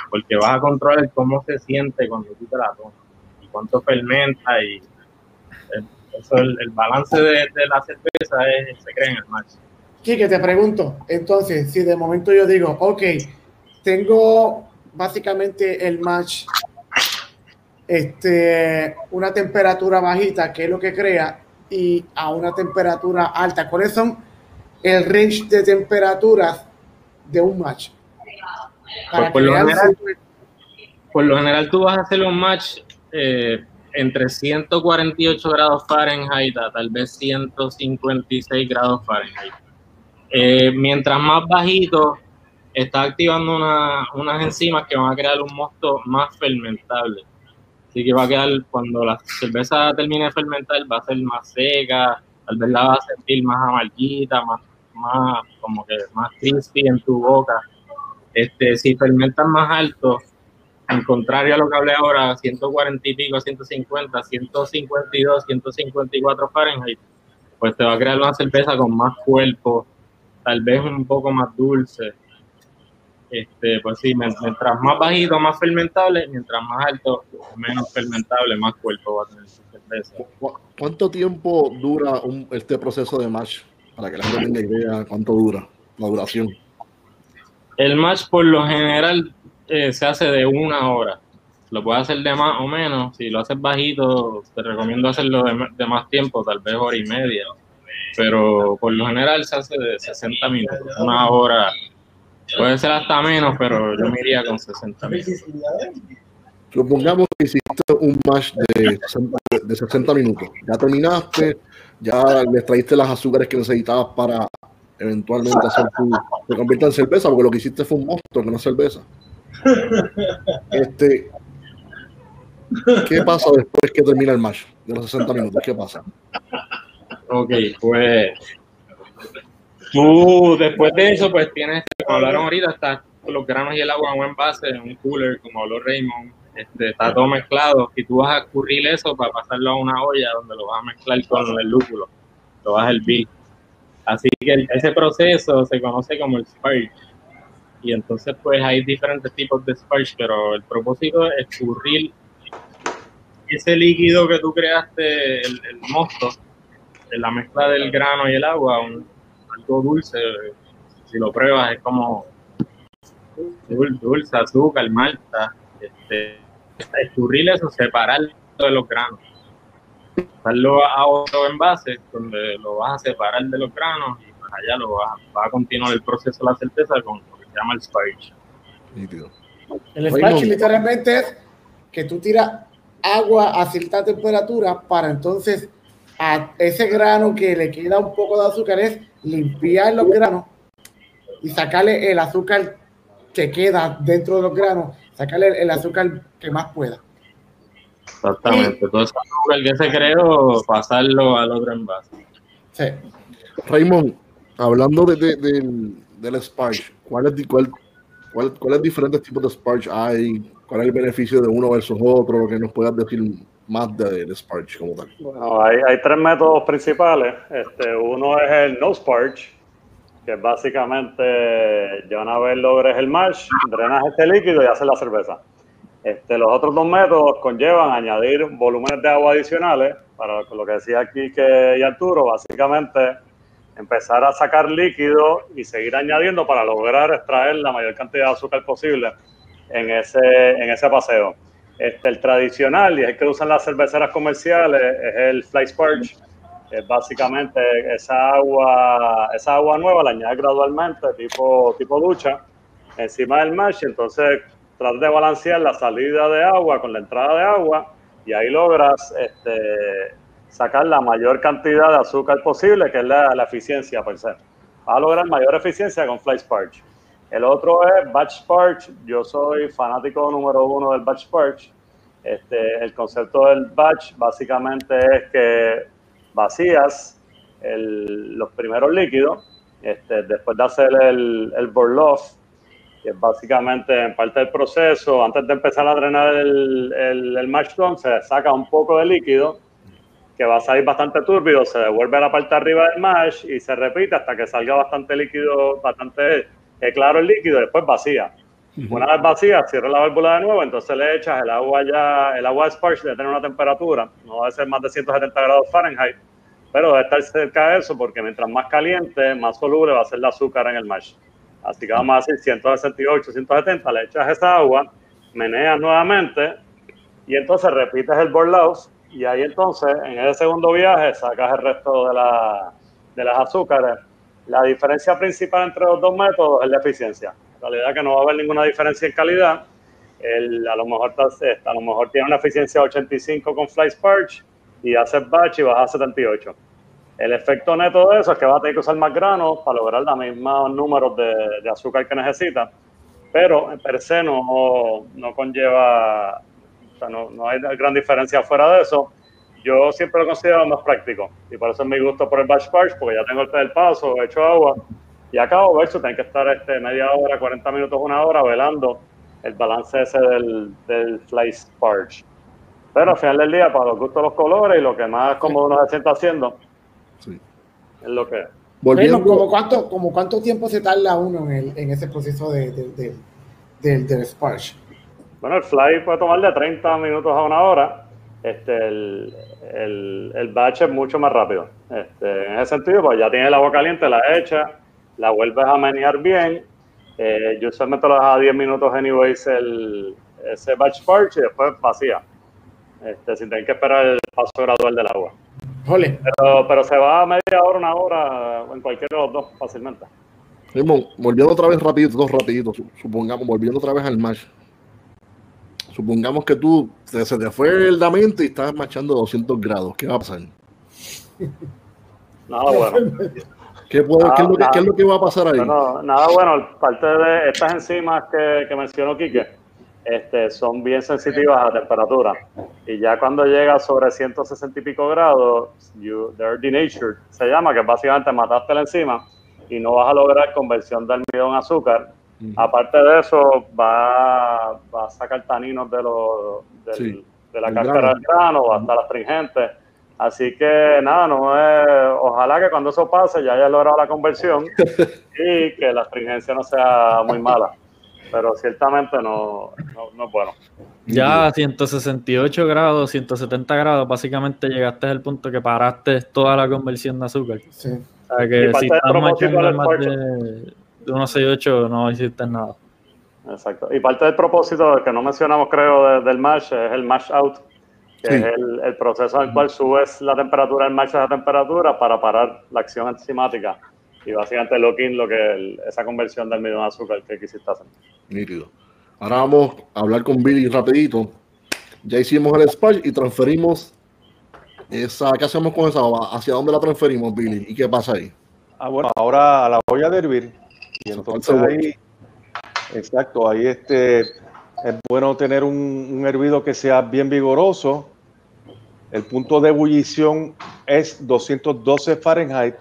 porque vas a controlar cómo se siente cuando tú te la tomas y cuánto fermenta y el, eso, el, balance de, la cerveza es, se crea en el match. que te pregunto, entonces, si de momento yo digo, ok, tengo básicamente el match, este, una temperatura bajita, que es lo que crea, y a una temperatura alta. ¿Cuáles son el range de temperaturas de un match? Pues por, lo general, por, lo general, tú vas a hacer un match eh, entre 148 grados Fahrenheit a tal vez 156 grados Fahrenheit. Eh, mientras más bajito, está activando una, unas enzimas que van a crear un mosto más fermentable. Así que va a quedar, cuando la cerveza termine de fermentar, va a ser más seca, tal vez la va a sentir más amarguita, más, más como que más crispy en tu boca. Este, si fermentan más alto, en contrario a lo que hablé ahora, 140 y pico, 150, 152, 154 Fahrenheit, pues te va a crear una cerveza con más cuerpo, tal vez un poco más dulce, este, pues sí, mientras más bajito, más fermentable, mientras más alto, menos fermentable, más cuerpo va a tener su cerveza. ¿Cuánto tiempo dura este proceso de mash? Para que la gente tenga idea cuánto dura la duración. El mash por lo general eh, se hace de una hora. Lo puedes hacer de más o menos. Si lo haces bajito, te recomiendo hacerlo de, de más tiempo, tal vez hora y media. Pero por lo general se hace de 60 minutos, una hora Puede ser hasta menos, pero yo me iría con 60 mil. Supongamos que hiciste un match de, de 60 minutos. Ya terminaste, ya le traíste las azúcares que necesitabas para eventualmente hacer tu. Se convierta en cerveza, porque lo que hiciste fue un monstruo, no una cerveza. Este, ¿Qué pasa después que termina el match de los 60 minutos? ¿Qué pasa? Ok, pues tú después de eso, pues tienes, como hablaron ahorita, está los granos y el agua en buen base, en un cooler, como habló Raymond, este, está todo mezclado y tú vas a escurrir eso para pasarlo a una olla donde lo vas a mezclar con el lúpulo, lo vas a hervir. Así que ese proceso se conoce como el sparge. Y entonces pues hay diferentes tipos de sparge, pero el propósito es escurrir ese líquido que tú creaste, el, mosto, de la mezcla del grano y el agua, algo dulce, si lo pruebas es como dulce, azúcar, malta, este, escurrir eso, separarlo de los granos. Pasarlo a otro envase donde lo vas a separar de los granos y pues allá lo vas, a continuar el proceso de la certeza con lo que se llama el sparge. El sparge literalmente es que tú tiras agua a cierta temperatura para entonces a ese grano que le queda un poco de azúcar es limpiar los granos y sacarle el azúcar que queda dentro de los granos, sacarle el azúcar que más pueda. Exactamente, todo ese azúcar que se creó, pasarlo al otro envase. Sí. Raymond, hablando de, del sparge, ¿cuáles cuál, cuál, cuál diferentes tipos de sparge hay? ¿Cuál es el beneficio de uno versus otro? Lo que nos puedas decir más de, Sparge como tal. Bueno, hay, tres métodos principales. Este, uno es el no Sparge, que es básicamente ya una vez logres el mash, drenas este líquido y haces la cerveza. Este, los otros dos métodos conllevan añadir volúmenes de agua adicionales, para lo que decía aquí que y Arturo, básicamente empezar a sacar líquido y seguir añadiendo para lograr extraer la mayor cantidad de azúcar posible en ese, en ese paseo. Este, el tradicional, y es el que usan las cerveceras comerciales, es el Fly Sparge, es básicamente esa agua, esa agua nueva la añades gradualmente, tipo, tipo ducha, encima del mash, entonces tratas de balancear la salida de agua con la entrada de agua, y ahí logras este, sacar la mayor cantidad de azúcar posible, que es la, la eficiencia por ser. Vas a lograr mayor eficiencia con Fly Sparge. El otro es Batch Sparge. Yo soy fanático número uno del Batch Sparge. Este, el concepto del batch básicamente es que vacías los primeros líquidos, este, después de hacer el, el off, que es básicamente en parte del proceso, antes de empezar a drenar el, el, el mash se saca un poco de líquido que va a salir bastante turbio, se devuelve a la parte de arriba del mash y se repite hasta que salga bastante líquido, bastante es claro el líquido, después vacía. Una vez vacía, cierra la válvula de nuevo, entonces le echas el agua ya, el agua Sparge debe tener una temperatura, no debe ser más de 170 grados Fahrenheit, pero debe estar cerca de eso porque mientras más caliente, más soluble va a ser el azúcar en el mash. Así que vamos a decir 168, 170, le echas esa agua, meneas nuevamente y entonces repites el loss y ahí entonces en ese segundo viaje sacas el resto de, la, de las azúcares la diferencia principal entre los dos métodos es la eficiencia. En realidad que no va a haber ninguna diferencia en calidad. a, lo mejor, a tiene una eficiencia de 85 con Fly Sparge y haces batch y vas a 78. El efecto neto de eso es que va a tener que usar más granos para lograr los mismos números de, azúcar que necesita, pero en per se no, no conlleva, o sea, no, no hay gran diferencia fuera de eso yo siempre lo considero más práctico y por eso es mi gusto por el batch parch, porque ya tengo el del paso, he hecho agua y acabo de eso, tengo que estar este, media hora, 40 minutos, una hora velando el balance ese del, del fly sparge. Pero al final del día, para los gustos los colores y lo que más cómodo uno se sienta haciendo, es lo que Volviendo. ¿como cuánto, como ¿Cuánto tiempo se tarda uno en, en ese proceso de, de, del, del sparge? Bueno, el fly puede tomar de 30 minutos a una hora este, el, el, el, batch es mucho más rápido. Este, en ese sentido, pues ya tienes el agua caliente, la hecha, la vuelves a menear bien. Eh, yo usualmente lo dejo a 10 minutos, anyways, el, ese batch parch y después vacía. Este, sin tener que esperar el paso gradual del agua. Pero, pero se va a media hora, una hora, en cualquiera de los dos, fácilmente. volviendo otra vez rapidito, dos rapiditos, supongamos, volviendo otra vez al match Supongamos que tú se, te fue el damento y estás marchando 200 grados. ¿Qué va a pasar? Nada bueno. ¿Qué, puede, ¿qué, es lo que, ¿qué, es lo que, va a pasar ahí? No, nada bueno. Parte de estas enzimas que, que mencionó Quique, este, son bien sensitivas a la temperatura. Y ya cuando llega sobre 160 y pico grados, you, they're denatured, se llama, que básicamente mataste la enzima y no vas a lograr conversión de almidón a azúcar. Aparte de eso, va, va, a sacar taninos de, los, de la cáscara del grano, va a estar astringente. Así que nada, no es, ojalá que cuando eso pase ya haya logrado la conversión y que la astringencia no sea muy mala pero ciertamente no, no, es bueno. Ya a 168 grados, 170 grados, básicamente llegaste al punto que paraste toda la conversión de azúcar. Sí. O sea que si estás machando más de, de 168 no hiciste nada. Exacto. Y parte del propósito que no mencionamos, creo, del mash es el mash out, que es el, el, proceso en el cual subes la temperatura, el mash de la temperatura para parar la acción enzimática y básicamente lo que, lo que esa conversión del medio de azúcar que quisiste hacer. Nítido. Ahora vamos a hablar con Billy rapidito. Ya hicimos el splash y transferimos esa. ¿Qué hacemos con esa ¿Hacia dónde la transferimos, Billy? ¿Y qué pasa ahí? Ah, bueno, ahora a la olla de hervir. Y entonces ahí, exacto, ahí este, es bueno tener un, un hervido que sea bien vigoroso. El punto de ebullición es 212 Fahrenheit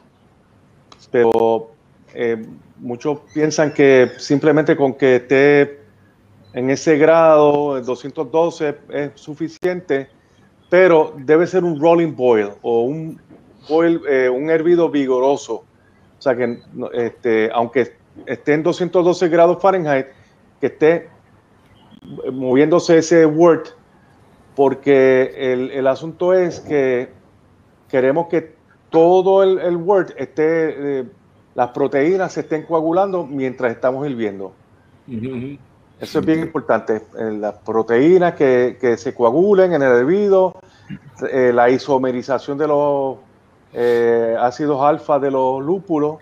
pero eh, muchos piensan que simplemente con que esté en ese grado, 212, es suficiente, pero debe ser un rolling boil o un, boil, eh, un hervido vigoroso. O sea que, este, aunque esté en 212 grados Fahrenheit, que esté moviéndose ese wort, porque el, el asunto es que queremos que todo el, el Word esté, eh, las proteínas se estén coagulando mientras estamos hirviendo. Eso es bien importante. Eh, las proteínas que, que, se coagulen en el hervido, eh, la isomerización de los ácidos alfa de los lúpulos,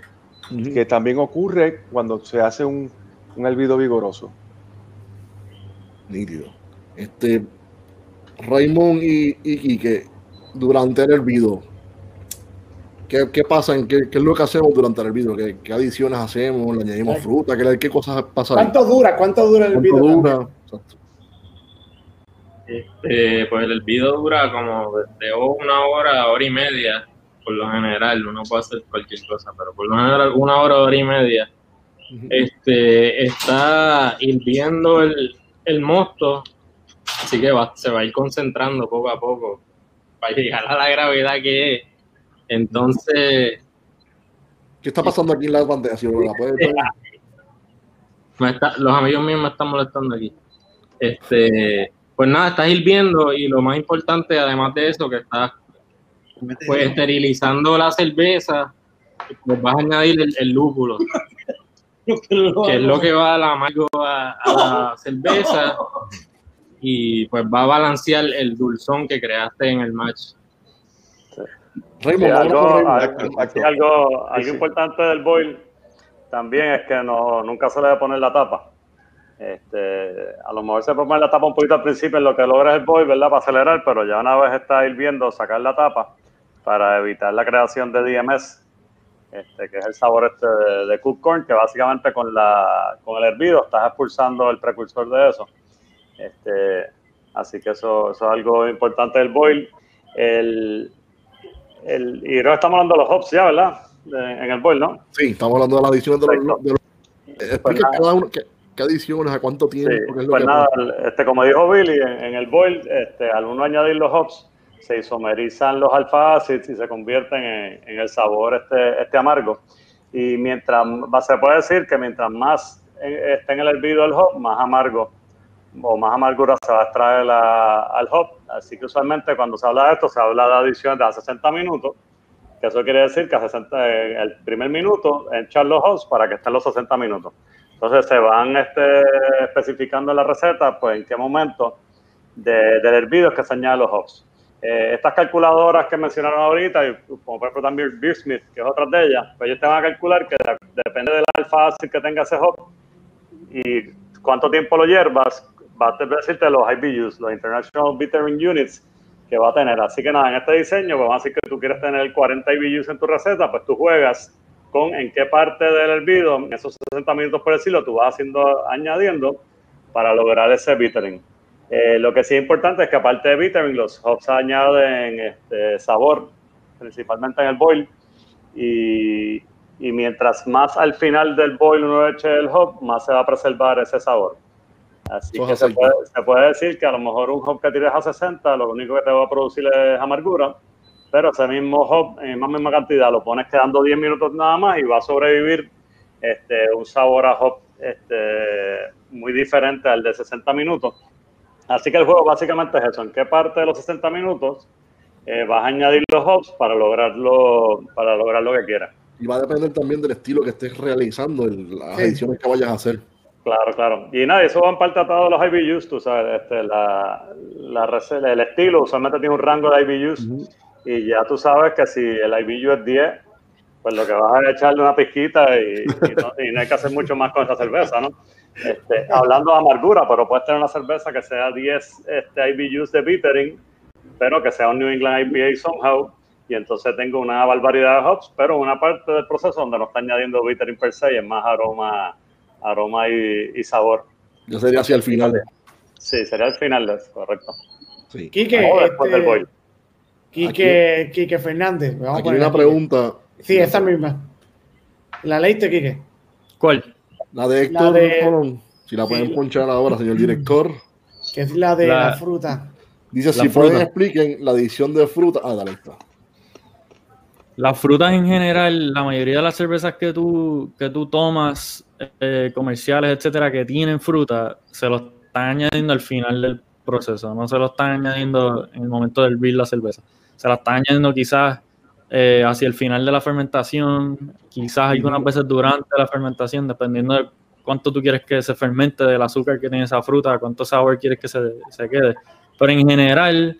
que también ocurre cuando se hace un, un hervido vigoroso. Nítido. Este, Raymond y, y, que durante el hervido, ¿Qué, qué pasa? En qué, qué, es lo que hacemos durante el video? ¿Qué, qué adiciones hacemos? ¿Le añadimos fruta? ¿Qué, qué cosas pasan? ¿Cuánto dura? ¿Cuánto dura el video? Dura? Este, pues el video dura como de una hora, hora y media, por lo general. Uno puede hacer cualquier cosa, pero por lo general una hora, hora y media. Este, está hirviendo el, el mosto, así que va, se va a ir concentrando poco a poco para llegar a la gravedad que es entonces. ¿Qué está pasando aquí en la bandeja? los amigos míos me están molestando aquí. Este, pues nada, estás hirviendo y lo más importante, además de eso, que estás pues, esterilizando la cerveza, pues vas a añadir el, lúpulo, que es lo que va a la amargo a, la cerveza y pues va a balancear el dulzón que creaste en el match. Algo, algo, importante del boil también es que no, nunca se le debe poner la tapa. Este, a lo mejor se puede poner la tapa un poquito al principio en lo que logra el boil, ¿verdad? Para acelerar, pero ya una vez está hirviendo, sacar la tapa para evitar la creación de DMS, este, que es el sabor este de, cook corn, que básicamente con, la, con el hervido estás expulsando el precursor de eso. Este, así que eso, eso es algo importante del boil. El, el, y creo que estamos hablando de los hops ya, ¿verdad? en el boil, ¿no? Sí, estamos hablando de la adición de los... De los pues cada uno, qué, qué, adiciones, a cuánto tiempo. Sí, pues nada, este, como dijo Billy, en, el boil, este, al uno añadir los hops, se isomerizan los alfa acids y se convierten en, el sabor este, este amargo. Y mientras, se puede decir que mientras más eh, esté en el hervido el hop, más amargo o más amargura se va a extraer al hop. Así que usualmente cuando se habla de esto, se habla de adiciones de a 60 minutos, que eso quiere decir que 60, el primer minuto echar los hops para que estén los 60 minutos. Entonces se van este, especificando en la receta, pues en qué momento de, del hervido es que se añaden los hops. Eh, estas calculadoras que mencionaron ahorita, y como por ejemplo también Beersmith, que es otra de ellas, pues ellos te van a calcular que depende del alfa ácido que tenga ese hop y cuánto tiempo lo hierbas, va a decirte los IBUs, los International Bittering Units, que va a tener. Así que nada, en este diseño, pues vamos a decir que tú quieres tener 40 IBUs en tu receta, pues tú juegas con en qué parte del hervido, en esos 60 minutos por decirlo, tú vas haciendo, añadiendo para lograr ese bittering. Eh, lo que sí es importante es que aparte de bittering, los hops añaden este, sabor, principalmente en el boil, y, y, mientras más al final del boil uno eche el hop, más se va a preservar ese sabor. Así que se puede, se puede, decir que a lo mejor un hop que tires a 60, lo único que te va a producir es amargura, pero ese mismo hop en más misma cantidad lo pones quedando 10 minutos nada más y va a sobrevivir este, un sabor a hop este, muy diferente al de 60 minutos. Así que el juego básicamente es eso, en qué parte de los 60 minutos eh, vas a añadir los hops para lograrlo, para lograr lo que quieras. Y va a depender también del estilo que estés realizando, las ediciones que vayas a hacer. Claro, claro. Y nada, eso va en parte atado a los IBUs, tú sabes, este, la, la, el estilo usualmente tiene un rango de IBUs y ya tú sabes que si el IBU es 10, pues lo que vas a echarle una pizquita y, no, hay que hacer mucho más con esa cerveza, ¿no? Este, hablando de amargura, pero puedes tener una cerveza que sea 10 este, IBUs de bittering, pero que sea un New England IPA somehow, y entonces tengo una barbaridad de hops, pero una parte del proceso donde no está añadiendo bittering per se, es más aroma aroma y, sabor. Ya sería hacia el final. Sí, sería el final de eso, correcto. Sí. Quique, después del este, Quique, Quique Fernández. Vamos aquí hay una pregunta. Sí, esa misma. ¿La leíste, Quique? ¿Cuál? La de Héctor. La Si la pueden ponchar ahora, señor director. Que es la de la, fruta. Dice, si pueden expliquen la edición de fruta. Ah, dale, está. Las frutas en general, la mayoría de las cervezas que tú, que tú tomas, eh, comerciales, etcétera, que tienen fruta, se lo están añadiendo al final del proceso, no se lo están añadiendo en el momento del beer la cerveza. Se la están añadiendo quizás eh, hacia el final de la fermentación, quizás algunas veces durante la fermentación, dependiendo de cuánto tú quieres que se fermente del azúcar que tiene esa fruta, cuánto sabor quieres que se, se quede. Pero en general,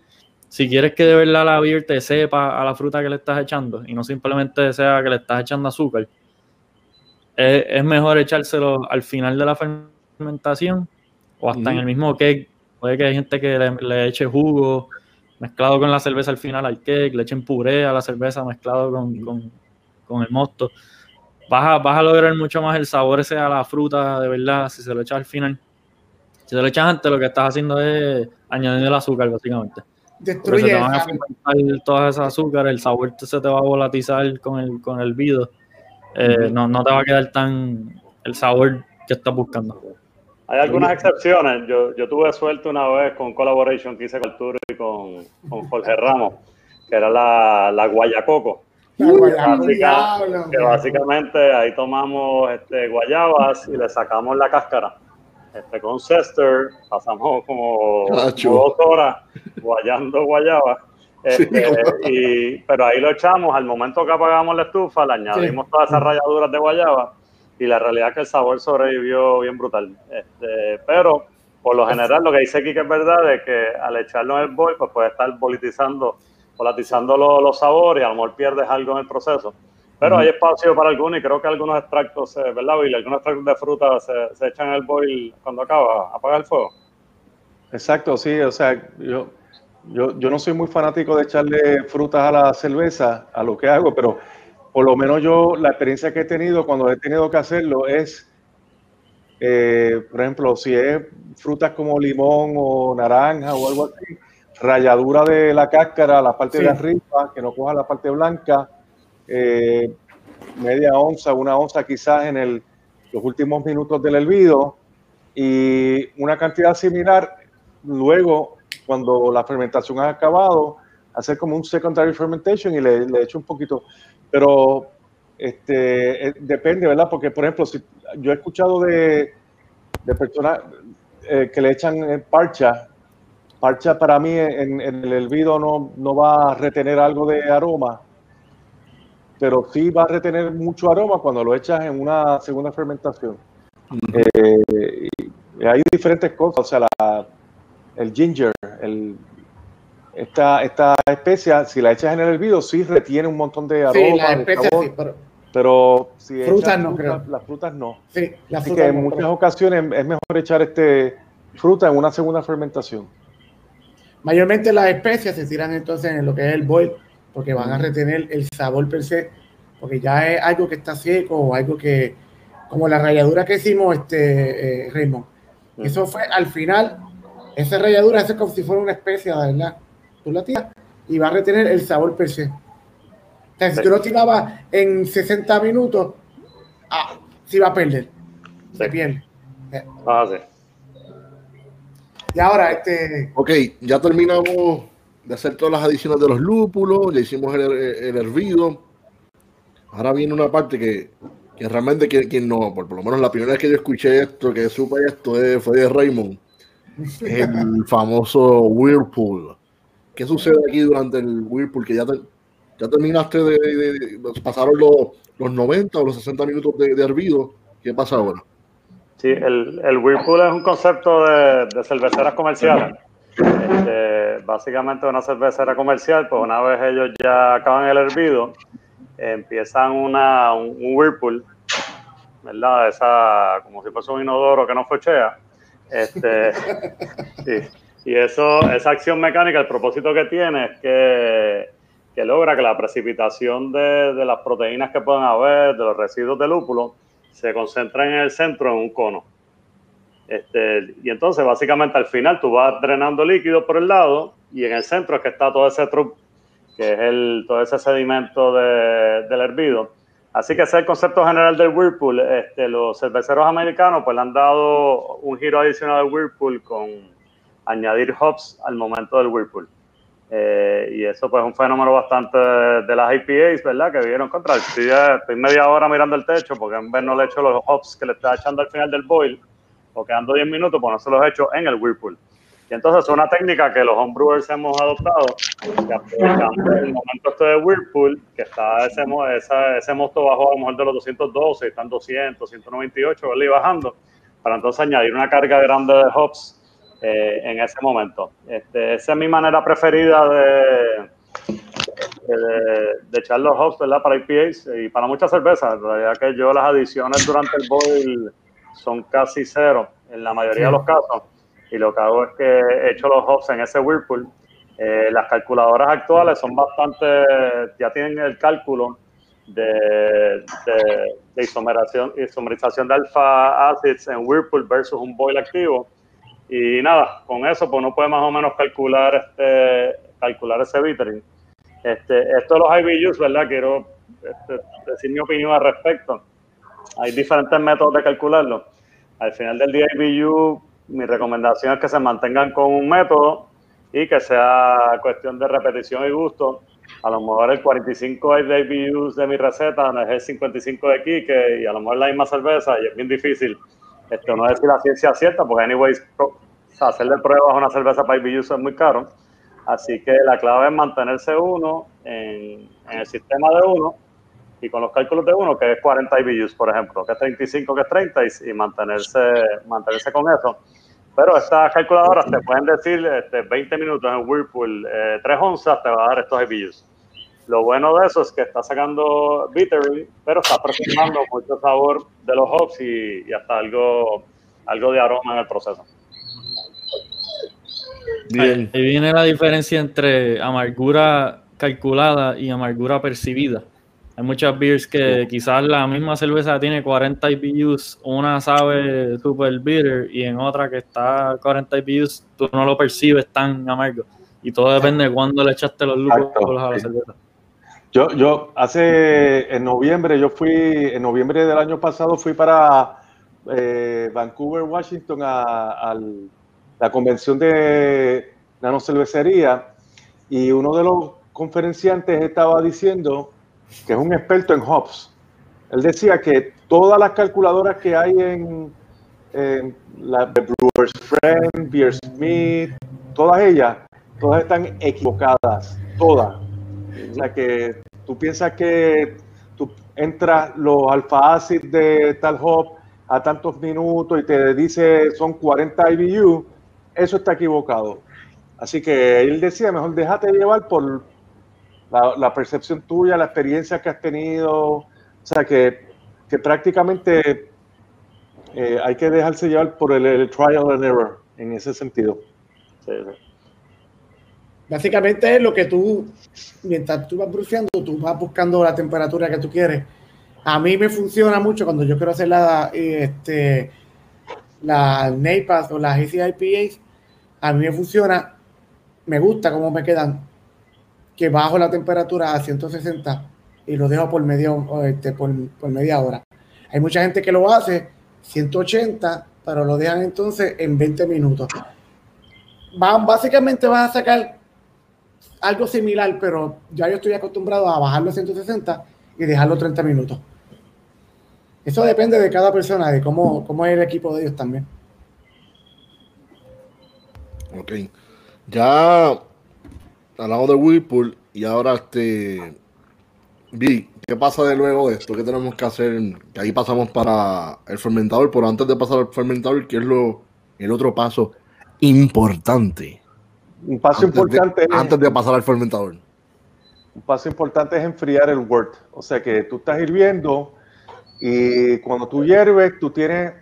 si quieres que de verdad la beer te sepa a la fruta que le estás echando y no simplemente sea que le estás echando azúcar, es, mejor echárselo al final de la fermentación o hasta en el mismo cake. Puede que hay gente que le, eche jugo mezclado con la cerveza al final al cake, le echen puré a la cerveza mezclado con, el mosto. Vas a, vas a lograr mucho más el sabor ese a la fruta de verdad si se lo echas al final. Si se lo echas antes, lo que estás haciendo es añadir el azúcar, básicamente destruye. Se van a todas esas azúcares, el sabor se te va a volatizar con el, con el vido. Eh, no, no te va a quedar tan el sabor que estás buscando. Hay algunas excepciones. Yo, yo tuve suerte una vez con collaboration que hice con Arturo y con, con Jorge Ramos, que era la, la Guayacoco. que básicamente ahí tomamos este, guayabas y le sacamos la cáscara. Este, con Cester, pasamos como, dos horas guayando guayaba. Este, y, pero ahí lo echamos, al momento que apagamos la estufa, le añadimos todas esas rayaduras de guayaba y la realidad es que el sabor sobrevivió bien brutal. Este, pero por lo general lo que dice aquí que es verdad es que al echarlo en el bol, pues puede estar politizando, volatizando los, los sabores y a lo mejor pierdes algo en el proceso. Pero hay espacio para algunos y creo que algunos extractos, ¿verdad, Bill? Algunos extractos de fruta se, echan en el boil cuando acaba, apaga el fuego. Exacto, sí, o sea, yo, yo, yo no soy muy fanático de echarle frutas a la cerveza, a lo que hago, pero por lo menos yo, la experiencia que he tenido cuando he tenido que hacerlo es, eh, por ejemplo, si es frutas como limón o naranja o algo así, ralladura de la cáscara, la parte de arriba, que no coja la parte blanca, eh, media onza, una onza quizás en el, los últimos minutos del hervido y una cantidad similar luego cuando la fermentación ha acabado, hacer como un secondary fermentation y le, le echo un poquito, pero este, eh, depende, ¿verdad? Porque, por ejemplo, si, yo he escuchado de, de personas eh, que le echan parcha, parcha para mí en, en el hervido no, no va a retener algo de aroma, pero sí va a retener mucho aroma cuando lo echas en una segunda fermentación. Eh, hay diferentes cosas, o sea, la, el ginger, el, esta, esta especia, si la echas en el hervido, sí retiene un montón de aroma. Sí, sí, pero, pero si frutas no, creo. Las frutas no. Sí, las Así que en muchas ocasiones es mejor echar este fruta en una segunda fermentación. Mayormente las especias se tiran entonces en lo que es el boil porque van a retener el sabor per se, porque ya es algo que está seco o algo que, como la ralladura que hicimos, este, eh, Raymond, Eso fue al final, esa ralladura, es como si fuera una especie, ¿verdad? Tú la tiras y va a retener el sabor per se. O sea, si tú lo tirabas en 60 minutos, ah, sí va a perder. Se pierde. Ah, sí. Y ahora, este. Ok, ya terminamos de hacer todas las adiciones de los lúpulos, ya hicimos el, el hervido. Ahora viene una parte que, que realmente quien, no, por, lo menos la primera vez que yo escuché esto, que supe esto, fue de Raymond, el famoso Whirlpool. ¿Qué sucede aquí durante el Whirlpool? Que ya, ya terminaste de, pasaron los, los 90 o los 60 minutos de, hervido. ¿Qué pasa ahora? Sí, el, el Whirlpool es un concepto de, de cerveceras comerciales. Este, básicamente una cervecera comercial, pues una vez ellos ya acaban el hervido, empiezan una, un, whirlpool, ¿verdad? Esa, como si fuese un inodoro que no fochea. Este, Y eso, esa acción mecánica, el propósito que tiene es que, que logra que la precipitación de, de, las proteínas que puedan haber, de los residuos de lúpulo, se concentren en el centro en un cono. Este, y entonces, básicamente, al final tú vas drenando líquido por el lado y en el centro es que está todo ese truco que es el, todo ese sedimento de, del hervido. Así que ese es el concepto general del Whirlpool. Este, los cerveceros americanos pues le han dado un giro adicional al Whirlpool con añadir hops al momento del Whirlpool. Eh, y eso pues es un fenómeno bastante de, las IPAs, ¿verdad? Que vieron contra. Estoy, estoy, media hora mirando el techo porque en vez no le echo los hops que le está echando al final del boil o quedando 10 minutos, pues no se los he hecho en el Whirlpool. Y entonces es una técnica que los homebrewers hemos adoptado, que el momento este de Whirlpool, que está ese, ese, ese mosto bajo a lo mejor de los 212, están 200, 198, ¿verdad? y bajando, para entonces añadir una carga grande de hops eh, en ese momento. Este, esa es mi manera preferida de, de, de, echar los hops, ¿verdad? Para IPAs y para muchas cervezas. En realidad que yo las adiciones durante el boil son casi cero en la mayoría de los casos y lo que hago es que echo los hops en ese Whirlpool. Eh, las calculadoras actuales son bastante, ya tienen el cálculo de, de, isomeración, isomerización de alfa acids en Whirlpool versus un boil activo. Y nada, con eso pues uno puede más o menos calcular este calcular ese bittering. Este, esto de los IBUs, ¿verdad? Quiero este, decir mi opinión al respecto. Hay diferentes métodos de calcularlo. Al final del día, IBU mi recomendación es que se mantengan con un método y que sea cuestión de repetición y gusto. A lo mejor el 45 de IBUs de mi receta no es el 55 de Kike y a lo mejor la misma cerveza y es bien difícil. Esto no es decir la ciencia cierta, porque anyways, hacerle pruebas a una cerveza para IBUs es muy caro. Así que la clave es mantenerse uno en, en el sistema de uno y con los cálculos de uno, que es 40 IBUs, por ejemplo, que es 35, que es 30, y, mantenerse, mantenerse con eso. Pero estas calculadoras te pueden decir este, 20 minutos en Whirlpool, eh, 3 onzas, te va a dar estos IBUs. Lo bueno de eso es que está sacando bittering, pero está presentando mucho sabor de los hops y, y hasta algo, algo de aroma en el proceso. Bien. Ahí viene la diferencia entre amargura calculada y amargura percibida. Hay muchas beers que quizás la misma cerveza tiene 40 IBUs, una sabe super bitter y en otra que está 40 IBUs tú no lo percibes tan amargo. Y todo depende de cuándo le echaste los lúpulos a la cerveza. Yo, yo hace, en noviembre, yo fui, en noviembre del año pasado fui para eh, Vancouver, Washington, a, la convención de nanocervecería y uno de los conferenciantes estaba diciendo que es un experto en hops. Él decía que todas las calculadoras que hay en, la de Brewers Friend, Beer Smith, todas ellas, todas están equivocadas, todas. O sea que tú piensas que tú entras los alfa acid de tal hop a tantos minutos y te dice son 40 IBU, eso está equivocado. Así que él decía, mejor déjate llevar por, la, percepción tuya, la experiencia que has tenido, o sea, que, que prácticamente eh, hay que dejarse llevar por el, trial and error en ese sentido. Básicamente es lo que tú, mientras tú vas bruceando, tú vas buscando la temperatura que tú quieres. A mí me funciona mucho cuando yo quiero hacer la, este, las NAPAs o las ACIPAs, a mí me funciona, me gusta cómo me quedan, que bajo la temperatura a 160 y lo dejo por, medio, este, por, por media hora. Hay mucha gente que lo hace 180, pero lo dejan entonces en 20 minutos. Van, básicamente vas a sacar algo similar, pero ya yo estoy acostumbrado a bajarlo a 160 y dejarlo 30 minutos. Eso depende de cada persona, de cómo, cómo es el equipo de ellos también. Ok. Ya hablamos de Whirlpool y ahora este Vi, ¿qué pasa de luego de esto? ¿Qué tenemos que hacer? Ahí pasamos para el fermentador, pero antes de pasar al fermentador, ¿qué es lo el otro paso importante? Un paso importante antes de pasar al fermentador. Un paso importante es enfriar el wort. O sea que tú estás hirviendo y cuando tú hierves, tú tienes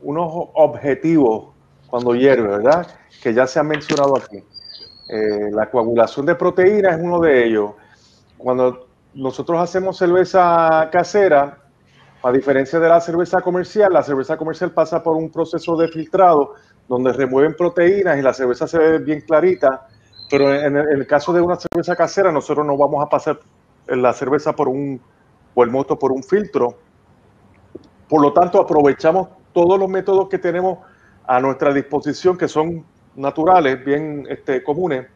unos objetivos cuando hierves, ¿verdad? Que ya se han mencionado aquí. Eh, la coagulación de proteínas es uno de ellos. Cuando nosotros hacemos cerveza casera, a diferencia de la cerveza comercial, la cerveza comercial pasa por un proceso de filtrado donde remueven proteínas y la cerveza se ve bien clarita, pero en el, caso de una cerveza casera nosotros no vamos a pasar la cerveza por un o el por un filtro. Por lo tanto, aprovechamos todos los métodos que tenemos a nuestra disposición que son naturales, bien este, comunes,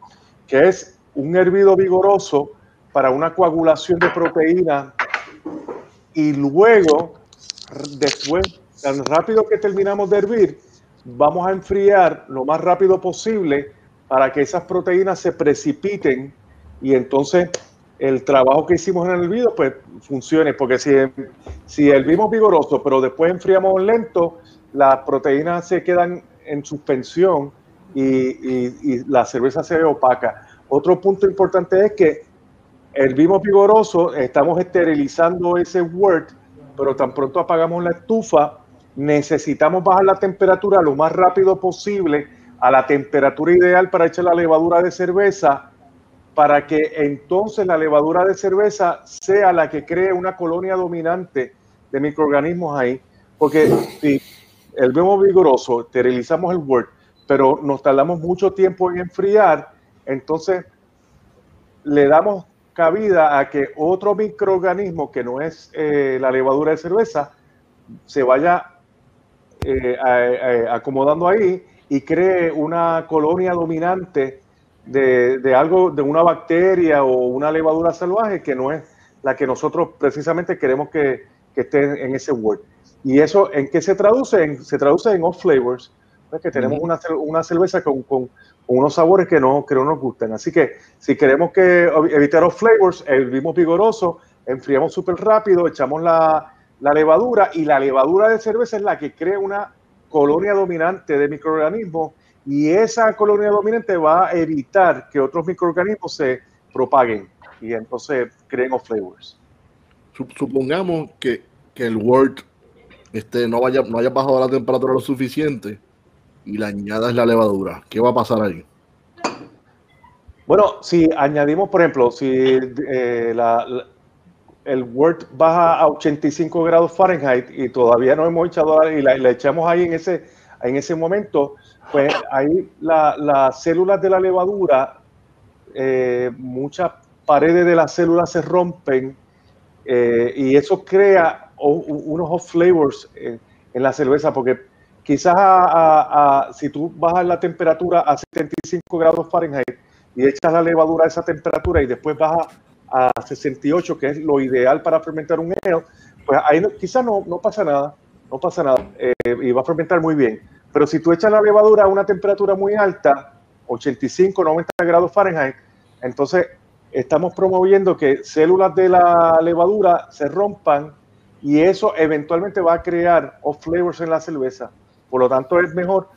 que es un hervido vigoroso para una coagulación de proteína y luego, después, tan rápido que terminamos de hervir, vamos a enfriar lo más rápido posible para que esas proteínas se precipiten y entonces el trabajo que hicimos en el hervido pues funcione, porque si, si hervimos vigoroso pero después enfriamos lento, las proteínas se quedan en suspensión y, la cerveza se ve opaca. Otro punto importante es que hervimos vigoroso, estamos esterilizando ese wort, pero tan pronto apagamos la estufa, necesitamos bajar la temperatura lo más rápido posible a la temperatura ideal para echar la levadura de cerveza, para que entonces la levadura de cerveza sea la que cree una colonia dominante de microorganismos ahí. Porque si hervimos vigoroso, esterilizamos el wort, pero nos tardamos mucho tiempo en enfriar, entonces le damos cabida a que otro microorganismo que no es eh, la levadura de cerveza se vaya eh, acomodando ahí y cree una colonia dominante de, algo, de una bacteria o una levadura salvaje que no es la que nosotros precisamente queremos que, esté en ese word. ¿Y eso en qué se traduce? se traduce en off flavors, que tenemos una, una cerveza con, con, unos sabores que no, que no nos gustan. Así que si queremos que evitar los flavors, hervimos vigoroso, enfriamos súper rápido, echamos la, la, levadura y la levadura de cerveza es la que crea una colonia dominante de microorganismos y esa colonia dominante va a evitar que otros microorganismos se propaguen y entonces creen los flavors. Supongamos que, que el wort este, no, vaya, no haya bajado la temperatura lo suficiente y le añadas la levadura, ¿qué va a pasar ahí? Bueno, si añadimos, por ejemplo, si eh, el Word baja a 85 grados Fahrenheit y todavía no hemos echado y la, echamos ahí en ese, en ese momento, pues ahí las células de la levadura, eh, muchas paredes de las células se rompen eh, y eso crea unos off flavors en la cerveza porque quizás a, si tú bajas la temperatura a 75 grados Fahrenheit y echas la levadura a esa temperatura y después bajas a 68, que es lo ideal para fermentar un ale, pues ahí quizás no, no pasa nada, no pasa nada eh, y va a fermentar muy bien. Pero si tú echas la levadura a una temperatura muy alta, 85, 90 grados Fahrenheit, entonces estamos promoviendo que células de la levadura se rompan y eso eventualmente va a crear off flavors en la cerveza. Por lo tanto, es mejor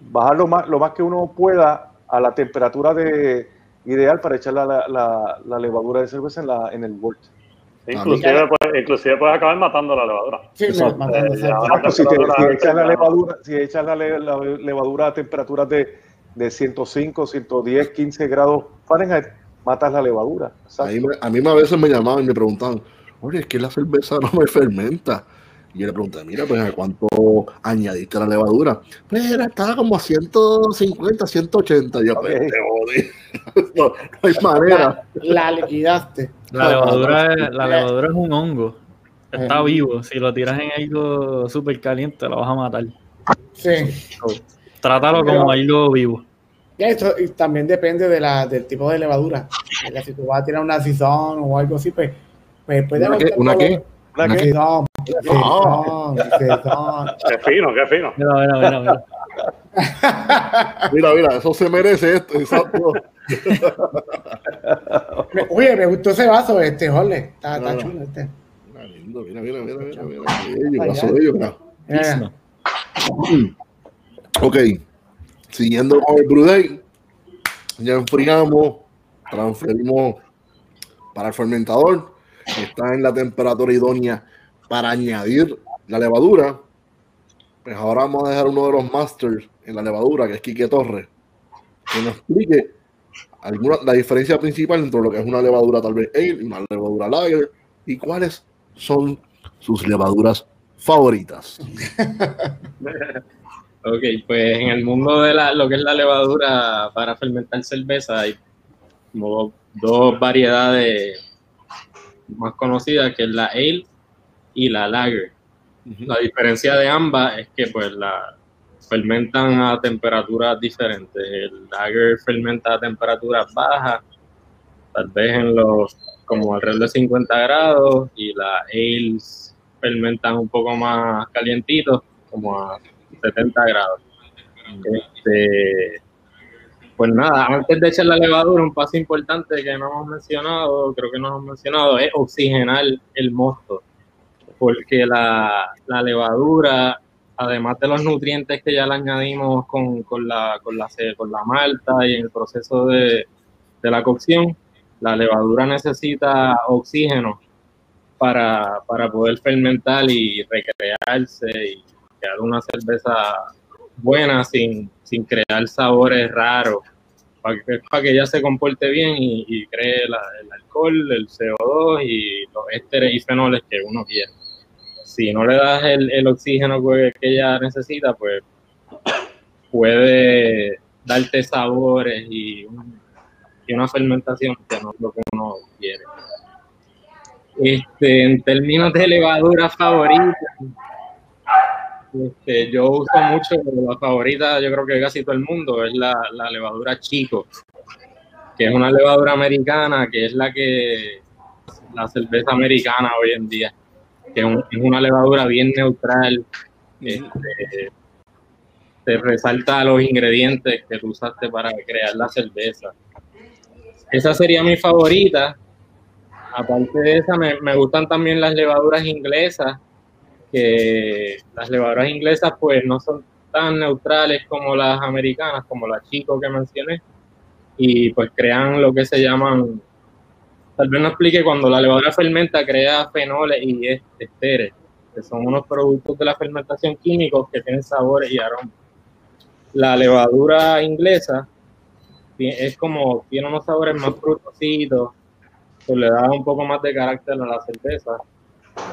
bajar lo más, lo más que uno pueda a la temperatura de, ideal para echar la, la, levadura de cerveza en, la, en el volt. Inclusive, puedes, inclusive puedes acabar matando la levadura. Sí, matando, eh, si, echas la levadura, si echas la, levadura a temperaturas de, de 105, 110, 15 grados Fahrenheit, matas la levadura. a mí a veces me llamaban y me preguntaban, oye, es que la cerveza no me fermenta. Y yo le pregunté, mira, pues ¿a cuánto añadiste la levadura? Pues era, estaba como a 150, 180. Y yo, pues, Ok. te jodí. no, no hay manera. La liquidaste. La levadura, es, la levadura es un hongo. Está Eh. vivo. Si lo tiras en algo súper caliente, lo vas a matar. Sí. Trátalo como algo vivo. Y esto y también depende de la, del tipo de levadura. Si tú vas a tirar una sazón o algo así, pues, pues puede ¿Una qué? ¿Una qué? ¿Una qué? sazón, sazón, sazón. Qué fino, qué fino. Mira, mira, mira, mira. Mira, mira, eso se merece esto. Exacto. Me- Oye, me gustó ese vaso, este, Jorge. Está, está No, chulo este. Mira, lindo, mira, mira, mira, mira, mira. Bello, vaso bello, mira. Ok, siguiendo con el Brew Day, ya enfriamos, transferimos para el fermentador, está en la temperatura idónea para añadir la levadura. Pues ahora vamos a dejar uno de los masters en la levadura, que es Quique Torres, que nos explique alguna, la diferencia principal entre lo que es una levadura tal vez ale y una levadura lager, y cuáles son sus levaduras favoritas. Ok, pues en el mundo de la, lo que es la levadura para fermentar cerveza hay como dos variedades más conocidas, que es la ale y la lager. La diferencia de ambas es que pues la fermentan a temperaturas diferentes. El lager fermenta a temperaturas bajas, tal vez en los como alrededor de 50 grados, y la ale fermentan un poco más calientitos, como a 70 grados. Este, pues nada, antes de echar la levadura, un paso importante que no hemos mencionado, creo que no hemos mencionado, es oxigenar el mosto. Porque la, la levadura, además de los nutrientes que ya le añadimos con, con la, con, la, con la malta y en el proceso de, de la cocción, la levadura necesita oxígeno para, para poder fermentar y recrearse y crear una cerveza buena sin, sin crear sabores raros, para que, para ella se comporte bien y, y cree el alcohol, el CO2 y los ésteres y fenoles que uno quiere. Si no le das el, el oxígeno que, que ella necesita, pues puede darte sabores y, y una fermentación que no es lo que uno quiere. Este, en términos de levadura favorita, este, yo uso mucho la favorita, yo creo que casi todo el mundo, es la, la levadura chico, que es una levadura americana, que es la que la cerveza americana hoy en día, que es, un- es una levadura bien neutral, este, te resalta los ingredientes que tú usaste para crear la cerveza. Esa sería mi favorita. Aparte de esa, me, me gustan también las levaduras inglesas, que las levaduras inglesas pues no son tan neutrales como las americanas, como la chico que mencioné, y pues crean lo que se llaman, tal vez no explique, cuando la levadura fermenta crea fenoles y est- esteres, que son unos productos de la fermentación químicos que tienen sabores y aromas. La levadura inglesa es como, tiene unos sabores más frutositos, pues le da un poco más de carácter a la cerveza.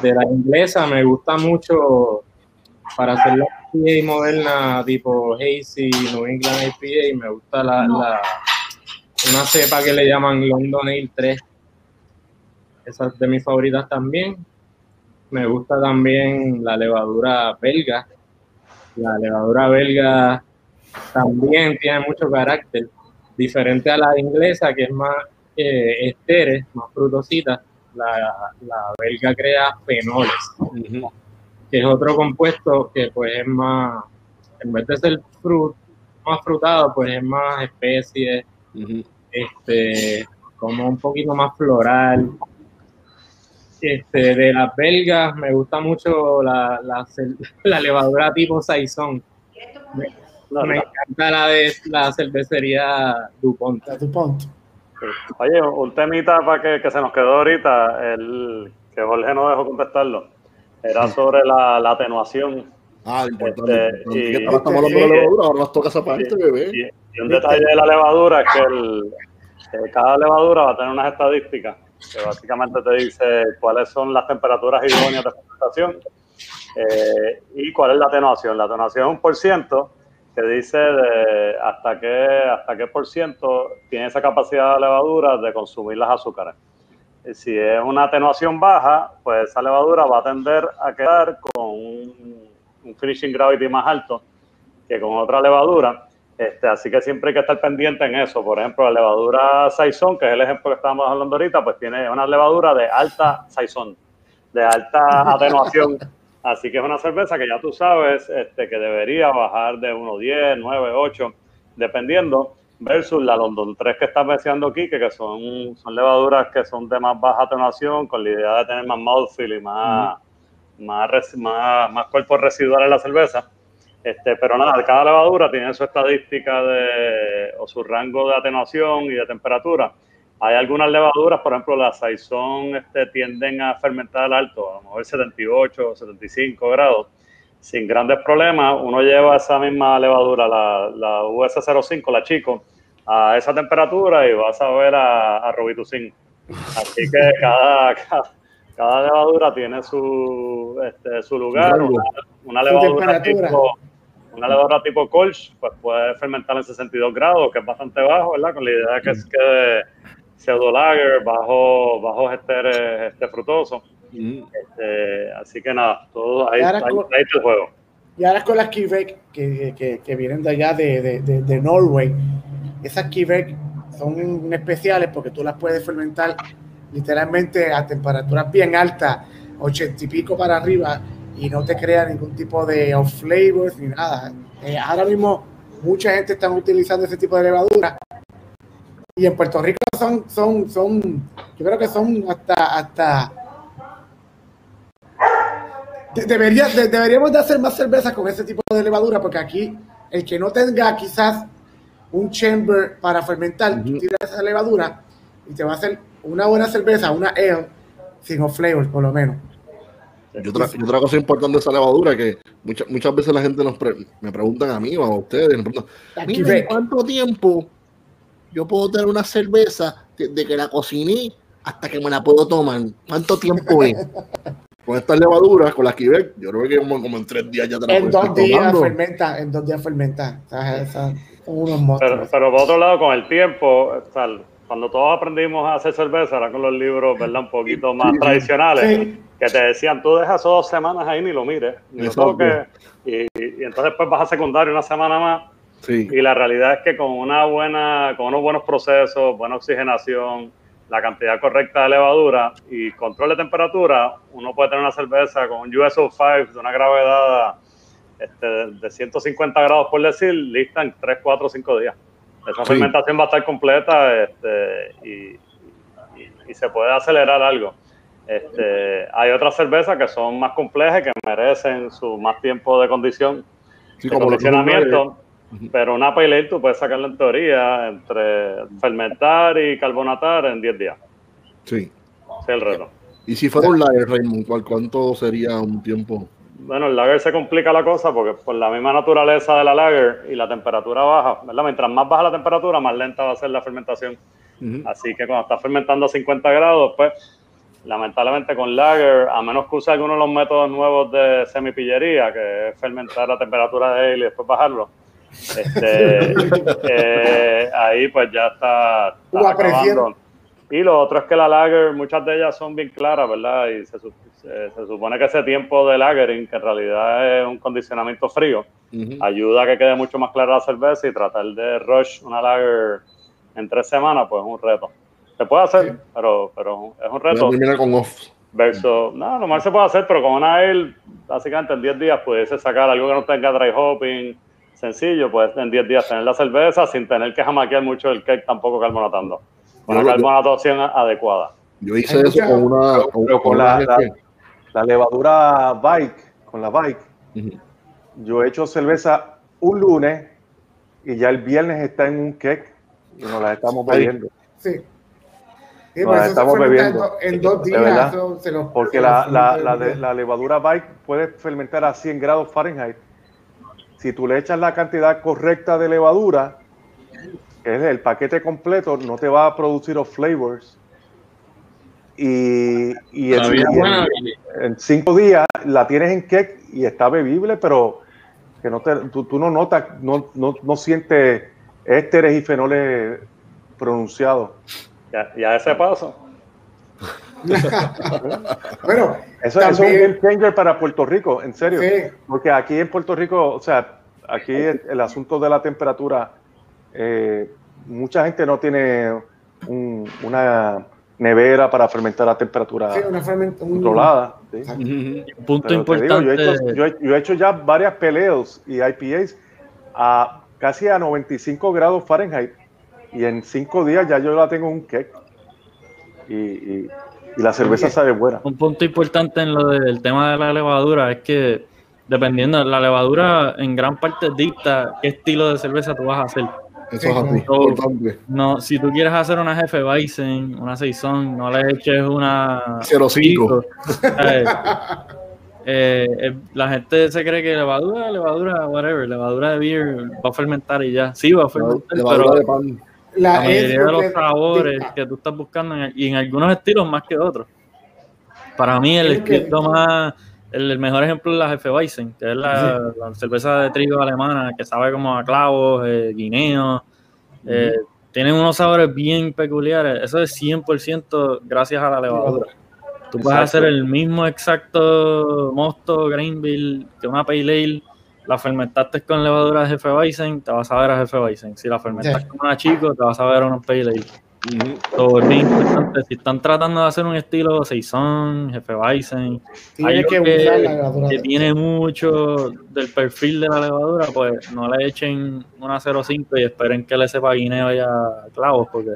De la inglesa me gusta mucho para hacer la IPA moderna tipo Hazy, New England IPA, me gusta la, la- una cepa que le llaman London Ale 3. Esa es de mis favoritas también. Me gusta también la levadura belga. La levadura belga también tiene mucho carácter, diferente a la inglesa, que es más eh, estere, más frutosita. La, la belga crea fenoles, que es otro compuesto que pues es más, en vez de ser frut, más frutado, pues es más especies, este, como un poquito más floral. Este, de las belgas me gusta mucho la, la, levadura tipo saison. Me, No, me no. encanta la de la cervecería DuPont. Punto. Oye, un temita para que, que se nos quedó ahorita, el que Jorge no dejó contestarlo, era sobre la, la atenuación. Ah, importante. Este, importante. y- Que estamos hablando de la y- levadura, ahora nos toca esa parte, bebé. Y, y un detalle de la levadura es que, el- que cada levadura va a tener unas estadísticas que básicamente te dice cuáles son las temperaturas idóneas de fermentación Eh, ¿Y cuál es la atenuación? La atenuación es un por ciento que dice de hasta qué, hasta qué por ciento tiene esa capacidad de levadura de consumir las azúcares. Si es una atenuación baja, pues esa levadura va a tender a quedar con un, finishing gravity más alto que con otra levadura. Este, así que siempre hay que estar pendiente en eso. Por ejemplo, la levadura Saison, que es el ejemplo que estábamos hablando ahorita, pues tiene una levadura de alta Saison, de alta atenuación. Así que es una cerveza que ya tú sabes este, que debería bajar de 1.10, 9, 8, dependiendo, versus la London 3 que estás mencionando aquí, que, son, son levaduras que son de más baja atenuación, con la idea de tener más mouthfeel y más, más, más, más cuerpo residual en la cerveza. Este, pero nada, cada levadura tiene su estadística de, o su rango de atenuación y de temperatura. Hay algunas levaduras, por ejemplo, las Saison este, tienden a fermentar alto, a lo mejor 78 o 75 grados, sin grandes problemas. Uno lleva esa misma levadura, la, la US05, la Chico, a esa temperatura y vas a ver a, a Robitussin. Así que cada, cada, levadura tiene su, este, su lugar. Una, levadura tipo, una levadura tipo Kolsch, pues puede fermentar en 62 grados, que es bastante bajo, ¿verdad? Con la idea de que es que pseudo lager, bajo, bajo este, este frutoso. Este, así que nada, todo ahí, está el juego. Y ahora con las Kivek que, que, que, vienen de allá de, de, de, Norway, esas Kivek son especiales porque tú las puedes fermentar literalmente a temperaturas bien altas, ochenta y pico para arriba, y no te crea ningún tipo de off flavors ni nada. Eh, ahora mismo mucha gente está utilizando ese tipo de levadura y en Puerto Rico son, son, son, yo creo que son hasta, hasta debería, deberíamos de hacer más cerveza con ese tipo de levadura, porque aquí el que no tenga quizás un chamber para fermentar, tú tiras esa levadura y te va a hacer una buena cerveza, una ale, sin off flavors por lo menos. Y otra, otra, cosa importante de esa levadura que muchas, muchas veces la gente nos me preguntan a mí o a ustedes, ¿cuánto tiempo yo puedo tener una cerveza de, que la cociné hasta que me la puedo tomar. ¿Cuánto tiempo es? con estas levaduras, con las que yo creo que como, en tres días ya te la En dos días fermenta, en dos días fermenta. unos pero, pero por otro lado, con el tiempo, cuando todos aprendimos a hacer cerveza, ahora con los libros, ¿verdad? Un poquito más tradicionales, que te decían, tú dejas dos semanas ahí ni lo mires, ni lo toques, y, y, entonces después vas a secundario una semana más. Y la realidad es que con una buena, con unos buenos procesos, buena oxigenación, la cantidad correcta de levadura y control de temperatura, uno puede tener una cerveza con un USO 5 de una gravedad este, de 150 grados, por decir, lista en 3, 4, 5 días. Esa fermentación va a estar completa este, y, se puede acelerar algo. Este, hay otras cervezas que son más complejas que merecen su más tiempo de condición, de como condicionamiento. Pero una pale tú puedes sacarla en teoría entre fermentar y carbonatar en 10 días. Sí. Ese es el reto. ¿Y si fuera un lager, Raymond, cuánto sería un tiempo? Bueno, el lager se complica la cosa porque por la misma naturaleza de la lager y la temperatura baja, ¿verdad? Mientras más baja la temperatura, más lenta va a ser la fermentación. Así que cuando estás fermentando a 50 grados, pues lamentablemente con lager, a menos que use alguno de los métodos nuevos de semipillería, que es fermentar a temperatura de él y después bajarlo, este, eh, ahí pues ya está, acabando. Y lo otro es que la lager, muchas de ellas son bien claras, ¿verdad? Y se, supone que ese tiempo de lagering, que en realidad es un condicionamiento frío, ayuda a que quede mucho más clara la cerveza y tratar de rush una lager en tres semanas, pues es un reto. Se puede hacer, pero, pero es un reto. con off. Verso, no, lo más se puede hacer, pero con una ale, básicamente en 10 días pudiese sacar algo que no tenga dry hopping, sencillo, pues en 10 días tener la cerveza sin tener que jamaquear mucho el cake tampoco carbonatando. Una carbonatación adecuada. Yo hice eso con una. Con, la, la, levadura bike, con la bike. Yo he hecho cerveza un lunes y ya el viernes está en un cake y nos la estamos bebiendo. Sí. nos la estamos bebiendo. En dos días. Porque la, la, la levadura bike puede fermentar a 100 grados Fahrenheit si tú le echas la cantidad correcta de levadura, es el paquete completo, no te va a producir los flavors. Y, en, cinco días la tienes en cake y está bebible, pero que no te, tú, tú no notas, no, no, no sientes ésteres y fenoles pronunciados. Ya, ya ese paso. bueno, Eso, eso es un game changer para Puerto Rico, en serio. Sí. Porque aquí en Puerto Rico, o sea, aquí el, el asunto de la temperatura, eh, mucha gente no tiene un- una nevera para fermentar a temperatura sí, una ferment- un- controlada. ¿sí? Un punto Pero te digo, importante. yo, he hecho, yo he- yo he hecho ya varias peleas y IPAs a casi a 95 grados Fahrenheit y en cinco días ya yo la tengo en un cake y, y- y la cerveza sabe buena. Un punto importante en lo del tema de la levadura es que dependiendo, la levadura en gran parte dicta qué estilo de cerveza tú vas a hacer. Eso es así, importante. No, si tú quieres hacer una jefe Bison, una Saison, no le eches una 0.5. ¿sabes? Eh, eh, la gente se cree que levadura, levadura, whatever, levadura de beer va a fermentar y ya. Sí, va a fermentar, Levadura pero de pan. La, mayoría de los sabores que tú estás buscando en- y en algunos estilos más que otros. Para mí el Es que- estilo más el, el mejor ejemplo es la Jefe Weizen, que es la, la cerveza de trigo alemana que sabe como a clavos, eh, guineo. eh, tienen unos sabores bien peculiares. Eso es 100% gracias a la levadura. Tú puedes Exacto. hacer el mismo exacto mosto Grainville que una Pale Ale, la fermentaste con levadura de Jefe Weizen, te vas a ver a Jefe Weizen. Si la fermentas Sí. con una chico, te vas a ver a una Pale Ale. So, es bien importante. Si están tratando de hacer un estilo Saison, Jefe Weizen, Tiene algo que que, que tiene mucho del perfil de la levadura, pues no le echen una 0.5 y esperen que le sepa guineo y a clavos, porque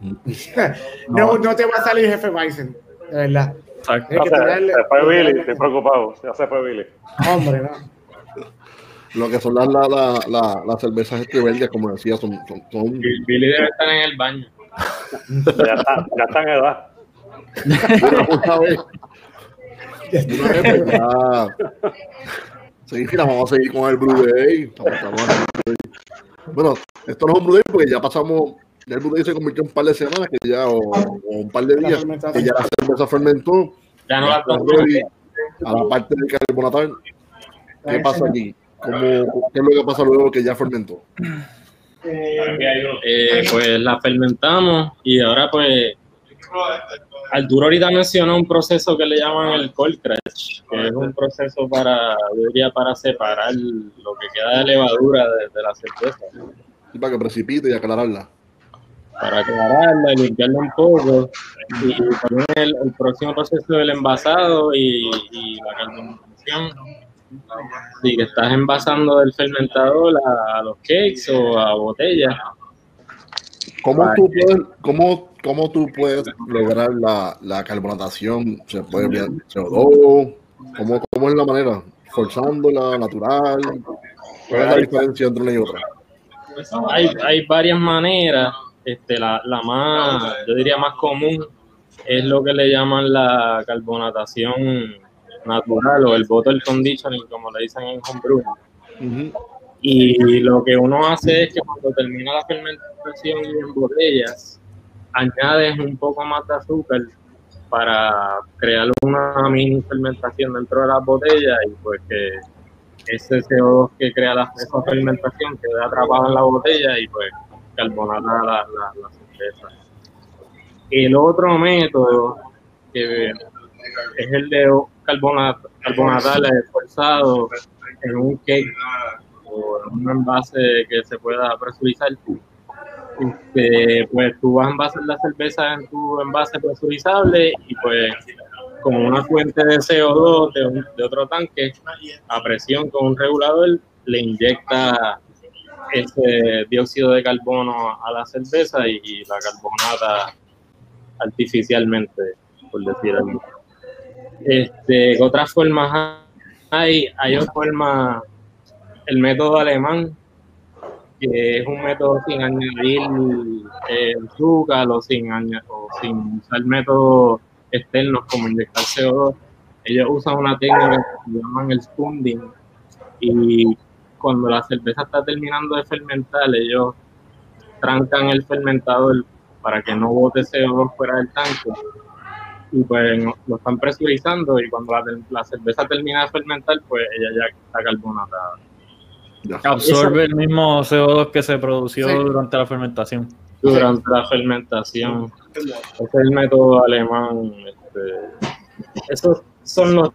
no, no te va a salir jefe Bison, de verdad. exacto. Hay que se, fue Billy, estoy preocupado. Ya se fue Billy. Hombre, no. Lo que son las la, la, la, las cervezas estriberdias, como decía, son, son, son Billy debe estar en el baño. Ya está, ya está en edad. una vez. Una vez, pues, ya. Sí, mira, vamos a seguir con el Blue Day. Bueno, esto no es un Blue Day porque ya pasamos, ya el Blue Day se convirtió en un par de semanas que ya, o, o un par de días, que ya la cerveza fermentó. Ya no la a la parte del carbonatal. ¿Qué pasa aquí? ¿Cómo, ¿Qué es lo que pasa luego que ya fermentó? Eh, pues la fermentamos y ahora pues Arturo ahorita mencionó un proceso que le llaman el cold crash, que es un proceso para, diría, para separar lo que queda de levadura de, de la cerveza, Y para que precipite y aclararla. para aclararla y limpiarla un poco. Y también el, el próximo proceso del envasado y, y la carbonización. Sí, que estás envasando del fermentador a, los cakes o a botellas. ¿Cómo tú puedes, cómo, cómo tú puedes lograr la, la carbonatación? ¿Se puede enviar CO2? ¿Cómo, ¿Cómo es la manera? ¿Forzándola, natural? ¿Cuál es la diferencia entre una y otra? Hay, hay varias maneras. Este, la, la más, yo diría más común, es lo que le llaman la carbonatación natural o el bottle conditioning, como le dicen en homebrew. Y lo que uno hace es que cuando termina la fermentación en botellas, añades un poco más de azúcar para crear una mini fermentación dentro de las botellas y pues que ese CO2 que crea la, esa fermentación queda atrapado en la botella y pues carbonata la, la, la cerveza. El otro método que es el de carbonat, carbonatar forzado en un cake o en un envase que se pueda presurizar. Este, pues tú vas a envasar la cerveza en tu envase presurizable y pues con una fuente de CO2 de, un- de otro tanque a presión con un regulador le inyecta ese dióxido de carbono a la cerveza y, y la carbonata artificialmente, por decir algo. Este, ¿qué otras formas hay? Hay otra forma, el método alemán, que es un método sin añadir eh, azúcar o sin, o sin usar métodos externos como inyectar CO2. Ellos usan una técnica que se llaman el spunding y cuando la cerveza está terminando de fermentar, ellos trancan el fermentador para que no bote CO2 fuera del tanque y pues lo están presurizando y cuando la, cerveza termina de fermentar, pues ella ya está carbonatada. Absorbe el mismo CO2 que se produció durante la fermentación. Durante la fermentación. Ese es el método alemán. Este, esos son los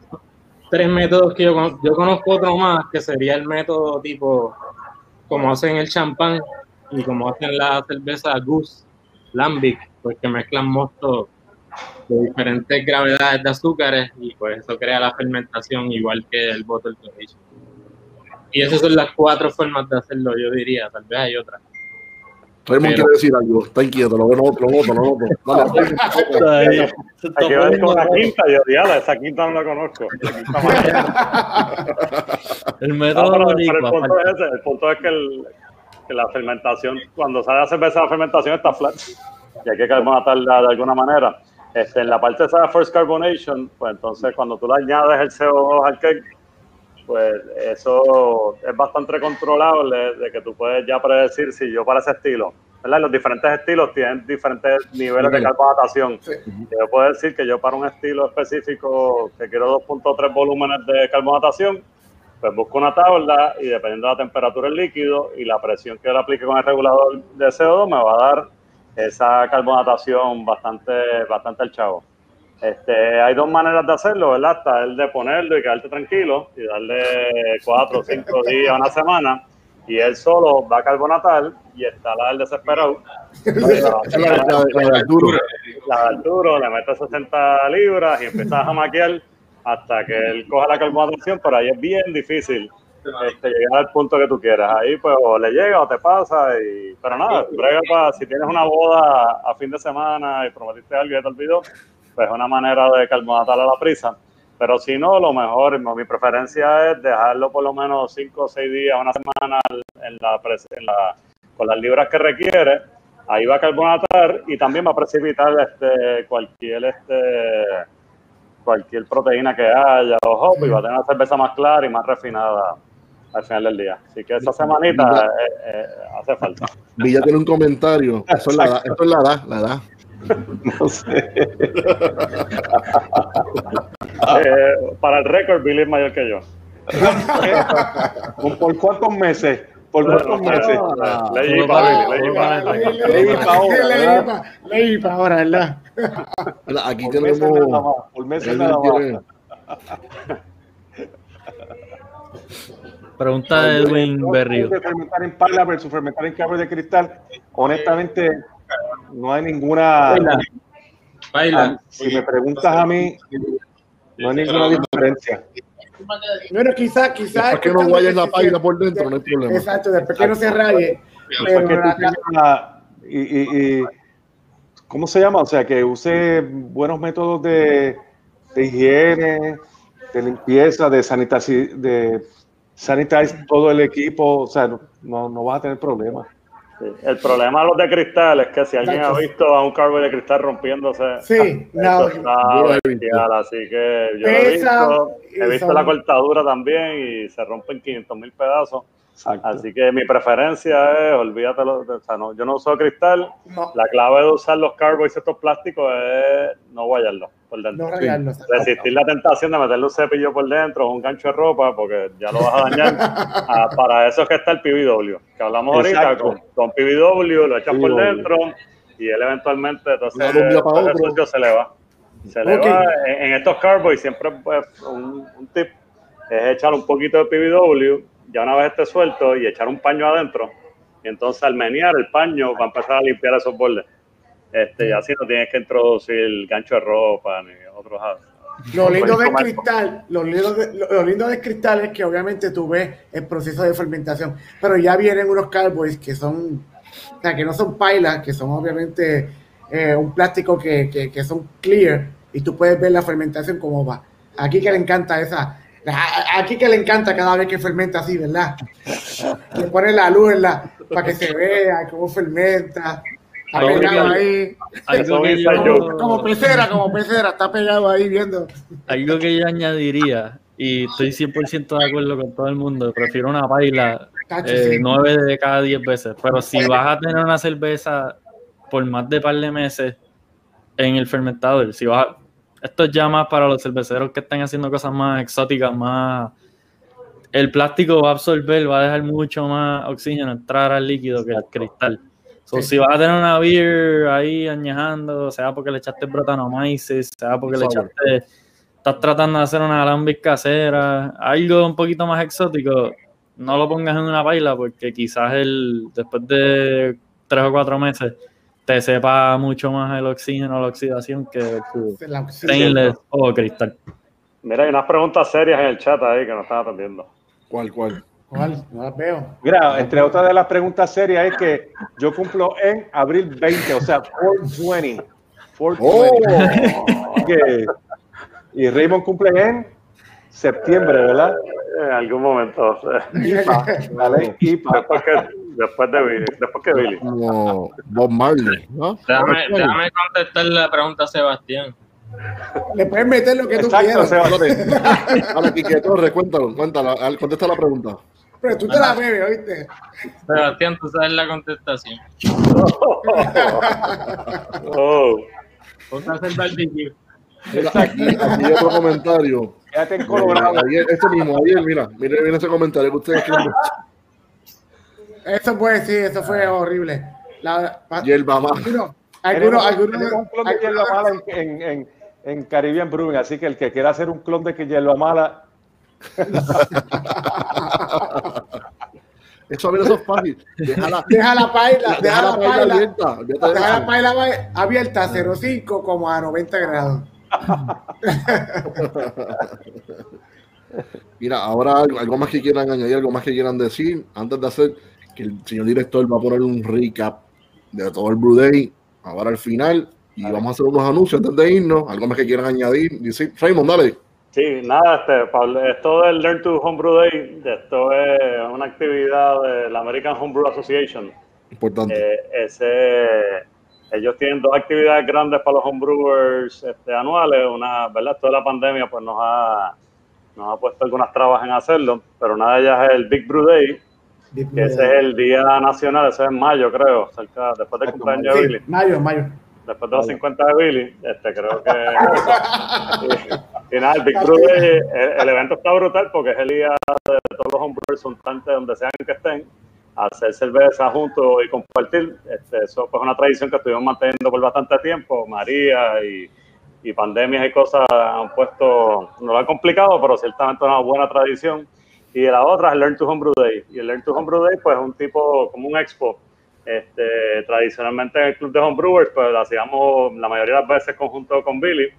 tres métodos que yo, yo conozco otro más, que sería el método tipo como hacen el champán y como hacen la cerveza Goose, Lambic, pues que mezclan mostos de diferentes gravedades de azúcares y pues eso crea la fermentación igual que el bottle tradition. Y esas son las cuatro formas de hacerlo, yo diría, tal vez hay otras. Raymond quiere decir algo, está inquieto, lo veo otro, lo otro, lo otro. Hay que ver con la quinta y odiarla, esa quinta no la conozco. el método el, punto es ese, el punto es que, el, que la fermentación, cuando sale la cerveza, la fermentación está flat y hay que carbonatarla de alguna manera. Este, en la parte de esa first carbonation, pues entonces cuando tú le añades el CO2 al cake, pues eso es bastante controlable de que tú puedes ya predecir si yo para ese estilo, ¿verdad? Los diferentes estilos tienen diferentes niveles de carbonatación. Yo puedo decir que yo para un estilo específico que quiero 2.3 volúmenes de carbonatación, pues busco una tabla y dependiendo de la temperatura del líquido y la presión que yo le aplique con el regulador de CO2 me va a dar esa carbonatación bastante, bastante al chavo. Este, hay dos maneras de hacerlo, ¿verdad? Está el de ponerlo y quedarte tranquilo y darle cuatro o cinco días, una semana, y él solo va a carbonatar y está la del desesperado. La de Arturo. le mete 60 libras y empieza a jamaquear hasta que él coja la carbonatación, pero ahí es bien difícil este, llegar al punto que tú quieras. Ahí pues o le llega o te pasa, y, pero nada, brega para, si tienes una boda a fin de semana y prometiste algo y te olvidó, pues una manera de carbonatar a la prisa. Pero si no, lo mejor, mi preferencia es dejarlo por lo menos 5 o 6 días, una semana en la, en la, con las libras que requiere. Ahí va a carbonatar y también va a precipitar este, cualquier, este, cualquier proteína que haya o hop, y va a tener una cerveza más clara y más refinada al final del día. Así que esa semanita eh, eh, hace falta. Villa tiene un comentario. Eso es la edad, eso es la edad, la edad. No sé. eh, para el récord, Billy es mayor que yo. ¿Por cuántos meses? ¿Por cuántos meses? Leí para Leí para ahora. Leí para ahora, ¿verdad? Aquí Por tenemos. meses nada más. Por meses nada más. Pregunta de Edwin Berrio. De fermentar en pala versus fermentar en cable de cristal, honestamente, no hay ninguna. Baila. Si me preguntas a mí, no hay ninguna diferencia. Bueno, quizás, quizás. ¿Para que no guayes la paila por dentro? No hay problema. Exacto, después que no se raye. Pero la- y, y- y- ¿Cómo se llama? O sea, que use buenos métodos de, de higiene, de limpieza, de sanitize, de sanitize todo el equipo. O sea, no, no, no vas a tener problemas. Sí. El problema de los de cristal es que si alguien ha visto a un carbo de cristal rompiéndose, Sí, eso no. está bestial, así que yo lo he Pesa, visto, he visto la cortadura también y se rompen 500 mil pedazos. Exacto. Así que mi preferencia es, olvídate, lo- o sea, no, yo no uso cristal. No, La clave de usar los carbos y estos plásticos es no guayarlos por dentro. no rayarlo. Resistir la tentación de meterle un cepillo por dentro o un gancho de ropa porque ya lo vas a dañar. Ah, para eso es que está el PBW, que hablamos ahorita Exacto. con, con PBW, lo echas por PBW. dentro y él eventualmente entonces otro. sucio se le va. Se le Ok. va en, en estos carbos y siempre pues, un, un tip es echar un poquito de PBW, ya una vez esté suelto y echar un paño adentro y entonces al menear el paño va a empezar a limpiar esos bordes. Este, y así no tienes que introducir gancho de ropa ni otros Lo lindo del cristal, lo lindo, de- lo, lo lindo del cristal es que obviamente tú ves el proceso de fermentación, pero ya vienen unos carboys que son, o sea, que no son pailas, que son obviamente eh, un plástico que, que, que son clear y tú puedes ver la fermentación cómo va. Aquí que le encanta esa, aquí que le encanta cada vez que fermenta así, ¿verdad? Le pone la luz en la, para que se vea cómo fermenta. Está pegado que- ahí, Algo que, Eso yo, es como pecera, como pecera, está pegado ahí viendo. algo que yo añadiría, y estoy 100% de acuerdo con todo el mundo, prefiero una paila eh, sí. 9 de cada 10 veces, pero si vas a tener una cerveza por más de par de meses en el fermentador, si vas a- esto es ya más para los cerveceros que están haciendo cosas más exóticas, más... El plástico va a absorber, va a dejar mucho más oxígeno entrar al líquido que el cristal. So, Si vas a tener una beer ahí añejando, sea porque le echaste bratanomyces, sea porque le echaste... Estás tratando de hacer una alambic casera, algo un poquito más exótico, no lo pongas en una baila porque quizás el después de tres o cuatro meses te sepa mucho más el oxígeno, la oxidación que tu stainless o cristal. Mira, hay unas preguntas serias en el chat ahí que nos están atendiendo. ¿Cuál, cuál? ¿Cuál? No las veo. Mira, entre otras de las preguntas serias es que yo cumplo en abril 20, o sea, 420. 420. Que- y Raymond cumple en septiembre, ¿verdad? En algún momento. eh, Vale, IPA. Que, después de Billy. Después que Billy. Como Bob Marley, ¿no? Déjame, déjame contestar la pregunta a Sebastián. Le puedes meter lo que tú Exacto, quieras, Sebastián. Ahora, Quique Torres, cuéntalo, cuéntalo, al- contesta la pregunta. pero tú te la bebes, ¿oíste? Sebastián, tú sabes la contestación. Oh, Ponte a hacer barbecue. Mira, aquí, aquí hay otro comentario. Quédate en Colorado. Ayer, este mismo, ayer, mira, mira, mira ese comentario que ustedes escriben. Eso puede, sí, eso fue horrible. La, Hierba más. algunos, algunos, un clon de hierba mala en, en, en, en Caribbean Brewing, así que el que quiera hacer un clon de que hierba mala, Eso, mira, eso es fácil. Déjala, deja la paila, deja la paila abierta. deja la paila abierta a 0.5 como a 90 grados. Mira, ahora algo más que quieran añadir, algo más que quieran decir, antes de hacer que el señor director va a poner un recap de todo el Blue Day, ahora al final, y vamos a hacer unos anuncios antes de irnos, algo más que quieran añadir. Dice, Raymond, dale. Sí, nada, este, Pablo, esto del Learn to Homebrew Day, esto es una actividad de la American Homebrew Association. Importante. Eh, ese, ellos tienen dos actividades grandes para los homebrewers este, anuales. Una, ¿verdad? Toda la pandemia pues nos ha, nos ha puesto algunas trabas en hacerlo, pero una de ellas es el Big Brew Day, que ese es el día nacional, ese es en mayo, creo, cerca, después del cumpleaños de Billy mayo, mayo. después de los 50 de Billy, este, creo que y, y nada, el Big el, el evento está brutal porque es el día de todos los homebrewers untantes donde sean que estén, hacer cerveza juntos y compartir. Este, eso pues, es una tradición que estuvimos manteniendo por bastante tiempo. María y, y pandemias y cosas han puesto, no lo han complicado, pero ciertamente una buena tradición. Y la otra es el Learn to Homebrew Day. Y el Learn to Homebrew Day, pues es un tipo, como un expo. Este, tradicionalmente en el club de homebrewers, pues lo hacíamos la mayoría de las veces conjunto con Billy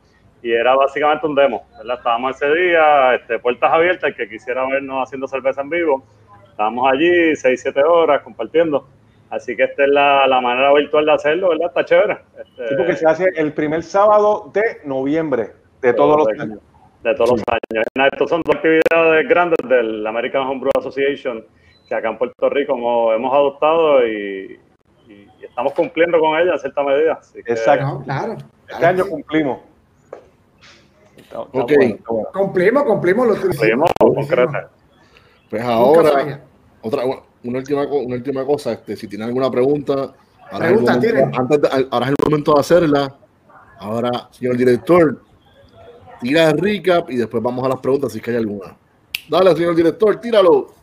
y era básicamente un demo, ¿verdad? Estábamos ese día, este, puertas abiertas, el que quisiera vernos haciendo cerveza en vivo, estábamos allí 6, 7 horas compartiendo. Así que esta es la, la manera virtual de hacerlo, ¿verdad? Está chévere. Este, Sí, porque se hace el primer sábado de noviembre de todos los años. De todos los años. Estos son dos actividades grandes del American Homebrew Association que acá en Puerto Rico hemos, hemos adoptado y, y- y estamos cumpliendo con ellas en cierta medida. Así que, Exacto. No, claro. Este año cumplimos. Está- está Ok. bueno, está bueno. Cumplimos, cumplimos lo que Seguimos concreto. Pues ahora, otra, una, última, una última cosa, este, si tienen alguna pregunta, ahora, Pregunta, es, el momento, antes de- ahora es el momento de hacerla. Ahora, señor director, tira el recap y después vamos a las preguntas si es que hay alguna. Dale, señor director, tíralo.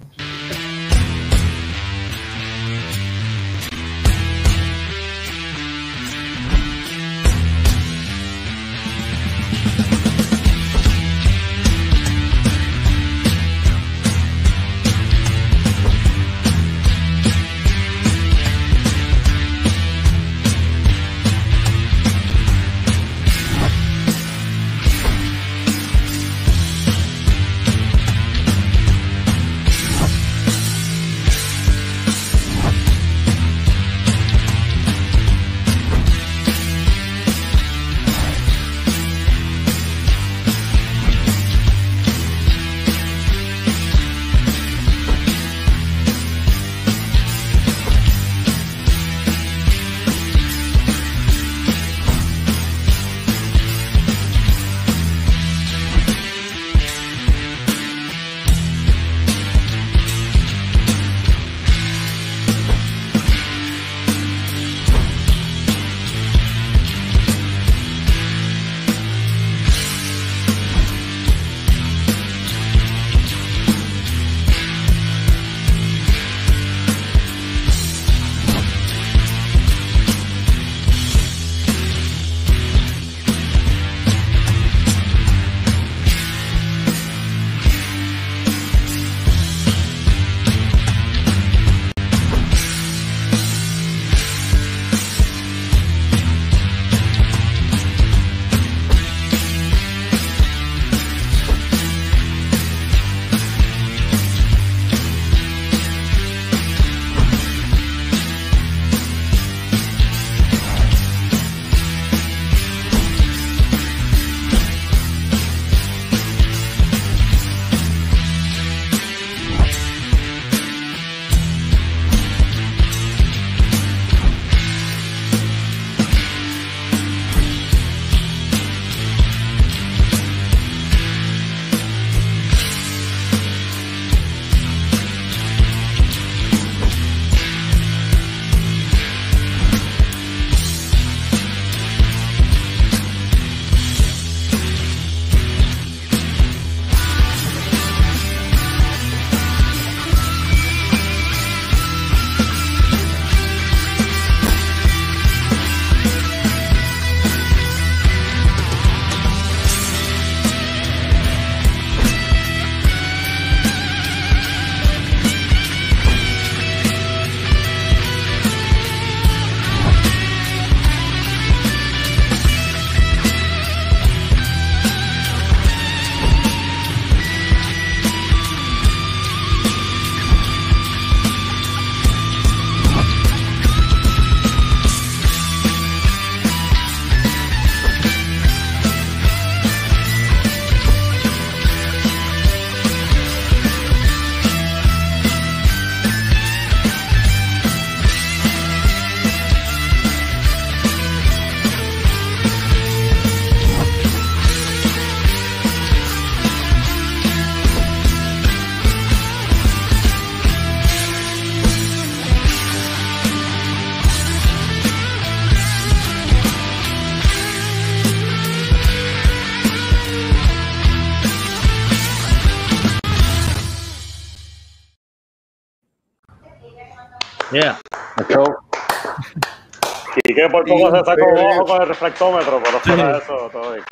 Que por poco se sacó un ojo con el reflectómetro, pero fuera eso, todo bien.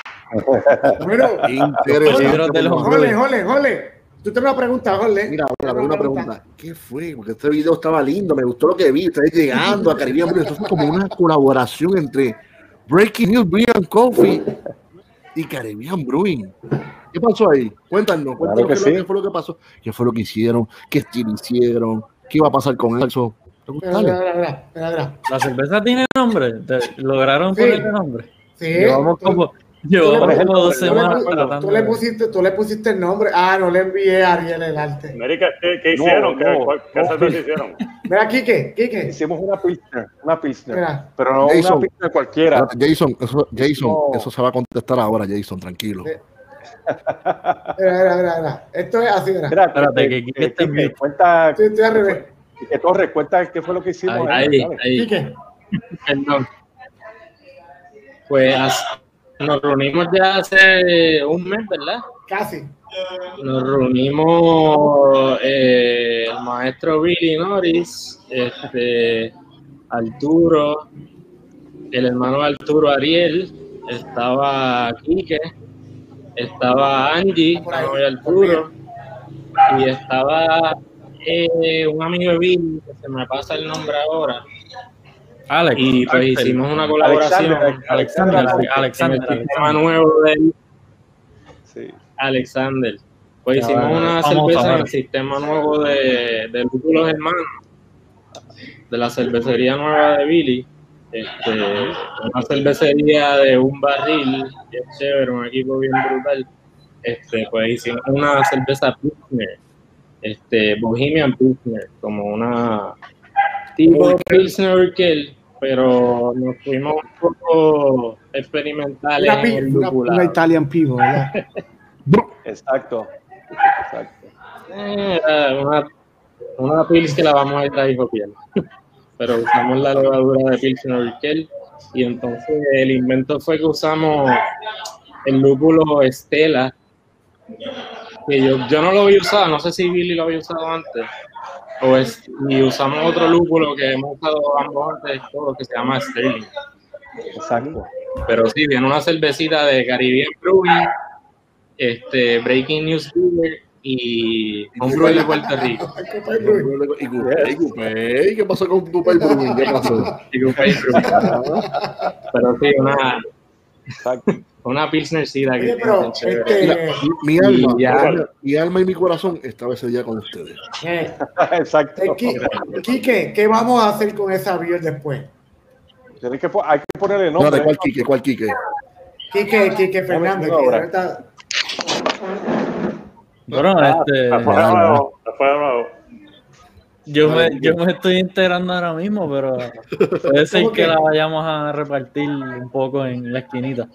Bueno, Interesante. Jole, Jole, Jole. Tú te una pregunta, Jole. Mira, mira, una pregunta. ¿Qué fue? Porque este video estaba lindo, me gustó lo que vi. Ustedes llegando a Caribbean Brewing. Esto fue como una colaboración entre Breaking News, Brian Coffee y Caribbean Brewing. ¿Qué pasó ahí? Cuéntanos, cuéntanos que qué, sí. qué fue lo que pasó. ¿Qué fue lo que hicieron? ¿Qué estilo hicieron? ¿Qué iba a pasar con eso? Mira, Dale. mira, mira, mira, mira. La cerveza tiene nombre. ¿Lograron Sí. ponerle nombre? Sí, Llevamos tú- como, tú llevamos le- como dos tú le- semanas tú- tratando tú le de- pusiste, tú le pusiste el nombre. Ah, no le envié a Ariel el arte. América, ¿qué, qué No, hicieron? ¿Qué, no, qué no, cerveza sí. hicieron? Mira, Quique, Quique. Hicimos una Pilsner, una. Mira. Pero no Jason. una Pilsner cualquiera. Espérate, Jason, eso, Jason, No. eso se va a contestar ahora, Jason, tranquilo. Sí. Mira, mira, mira, mira. Esto es así, mira. Espérate, eh, que eh, Quique está en Quique, mute. cuenta, Estoy, estoy al revés. Quique Torres, cuenta qué fue lo que hicimos. Ahí, ahí, Quique. perdón. Pues nos reunimos ya hace un mes, ¿verdad? Casi. Nos reunimos eh, el maestro Billy Norris, este, Arturo, el hermano de Arturo Ariel, estaba Quique, estaba Angie, de Arturo, y estaba eh, un amigo de Billy, que se me pasa el nombre ahora, Alex. y pues hicimos una colaboración Alexander, Alexander, en el Alexander, sistema Alexander. nuevo del Sí. Alexander. Pues Ya, hicimos una vamos cerveza en el sistema nuevo de, de Lúpulos Hermanos, de la cervecería nueva de Billy. Este, una cervecería de un barril, bien chévere, un equipo bien brutal. Este, pues hicimos una cerveza Pilsner, este, Bohemian Pilsner, como una tipo Pilsner Urquell, pero nos fuimos un poco experimentales Una, en el una, Italian Pivo, ¿verdad? Exacto. Exacto. Eh, una, una pils que la vamos a ir a copiar. Pero usamos la levadura de Pilsner Urquell y entonces el invento fue que usamos el lúpulo Estela, que yo, yo no lo había usado, no sé si Billy lo había usado antes, o es, y usamos otro lúpulo que hemos usado ambos antes, todo, que se llama Sterling. Exacto. Pero sí, viene una cervecita de Caribbean Brewing, este, Breaking News Beer y Homebrew de Puerto Rico. Y Coupé, ¿qué pasó con Coupé Brewing? ¿Qué pasó? Y Coupé Brew. Pero sí, una, Exacto. Una Pilsnercita que Oye, pero, bien chévere. este, Mi, mi alma, Y ya. mi alma y mi corazón estaba ese día con ustedes. eh, Exacto. eh, Qui- Quique, ¿qué vamos a hacer con esa beer después? Tienes que, hay que ponerle No, nombre. ¿de cuál Quique? ¿Cuál Quique? Quique, Quique Fernández. Que Bueno, Ah, este, Después de nuevo, después de nuevo. yo, me, yo me estoy integrando ahora mismo, pero puede ser ¿Cómo que que? la vayamos a repartir un poco en la esquinita.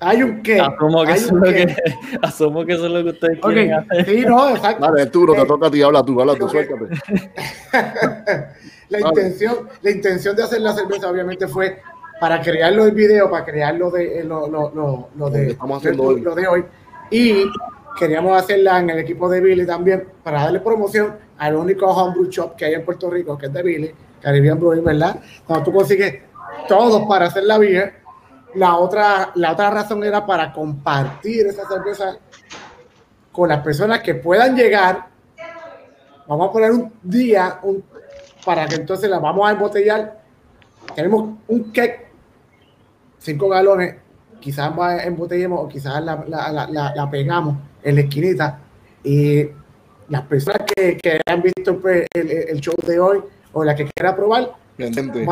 Hay un qué. Asumo que, eso es un lo qué. que, asumo que eso es lo que ustedes Ok, quieren hacer. sí, no, exacto. Dale, Arturo, te toca a ti, habla tú, habla tú, suéltate. la, Vale. intención, la intención de hacer la cerveza obviamente fue para crearlo el video, para crear lo de, eh, lo, lo, lo, lo de, hoy. lo de hoy. Y queríamos hacerla en el equipo de Billy también para darle promoción al único homebrew shop que hay en Puerto Rico, que es de Billy, Caribbean Brewing, ¿verdad? Cuando tú consigues todos para hacer la beer. La otra, la otra razón era para compartir esa cerveza con las personas que puedan llegar. Vamos a poner un día un, para que entonces la vamos a embotellar. Tenemos un cake, cinco galones, quizás embotellemos o quizás la, la- la- la- pegamos en la esquinita. Y las personas que, que han visto pues, el, el show de hoy o la que quiera probar, Pendiente.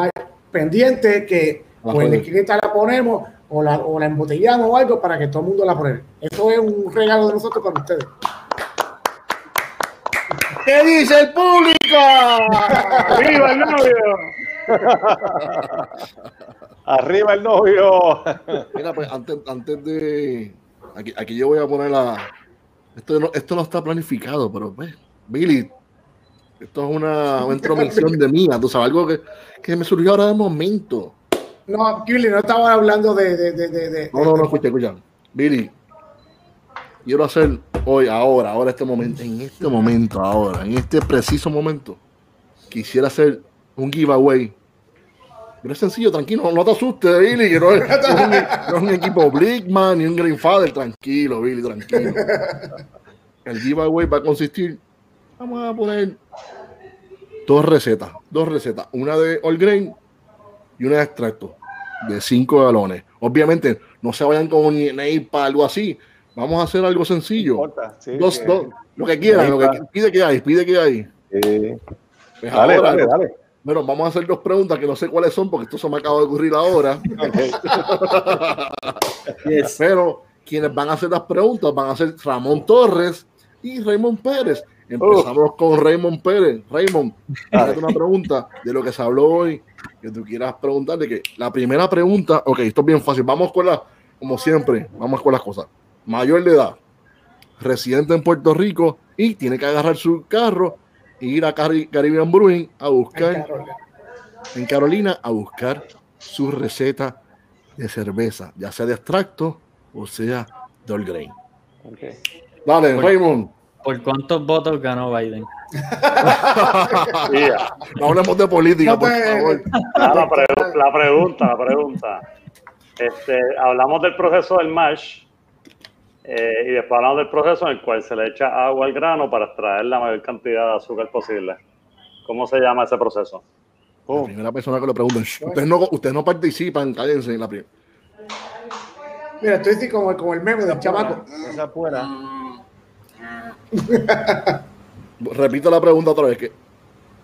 pendiente que Ah, pues, en la esquinita la ponemos o la, o la embotellamos o algo para que todo el mundo la pruebe. Eso es un regalo de nosotros para ustedes. ¿Qué dice el público? ¡Viva el novio! Arriba el novio. Mira, pues antes, antes de. Aquí, aquí yo voy a poner la. Esto no, esto no está planificado, pero pues, Billy, esto es una, una intromisión de mía, tú sabes, algo que, que me surgió ahora de momento. No, Kili, no estaba hablando de. de, de, de- No, no, no, escucha, escucha. Billy, quiero hacer hoy, ahora, ahora, este momento, en este momento, ahora, en este preciso momento, quisiera hacer un giveaway. Pero es sencillo, tranquilo, no te asustes, Billy, que no es, no es un, no es un equipo Blickman ni un Greenfather, tranquilo, Billy, tranquilo. El giveaway va a consistir, vamos a poner dos recetas, dos recetas, una de all grain y de extracto de 5 galones. Obviamente, no se vayan con un para algo así. Vamos a hacer algo sencillo. importa, sí, Dos, que- dos, lo que quieran, lo que Neipa. pide que hay, pide que hay. Eh, Pues dale, ahora, dale, dale. Bueno, vamos a hacer dos preguntas que no sé cuáles son porque esto se me acaba de ocurrir ahora. Pero quienes van a hacer las preguntas van a ser Ramón Torres y Raymond Pérez. Empezamos con Raymond Pérez. Raymond, hazte una pregunta de lo que se habló hoy, que tú quieras preguntarle. Que la primera pregunta, ok, esto es bien fácil. Vamos con la, como siempre, vamos con las cosas. Mayor de edad, residente en Puerto Rico y tiene que agarrar su carro e ir a Cari- Caribbean Brewing a buscar en Carolina a buscar su receta de cerveza, ya sea de extracto o sea de all grain. Ok. Dale, Por- Raymond. ¿Por cuántos votos ganó Biden? No hablemos de política, No por te- favor. Ah, la, pre- la pregunta, la pregunta. Este, hablamos del proceso del mash eh, y después hablamos del proceso en el cual se le echa agua al grano para extraer la mayor cantidad de azúcar posible. ¿Cómo se llama ese proceso? La primera persona que lo pregunta, "Shh, ustedes no, ustedes no participan, cállense en la primera. Mira, estoy así como, como el meme del chamaco. Esa fuera. Repito la pregunta otra vez. Que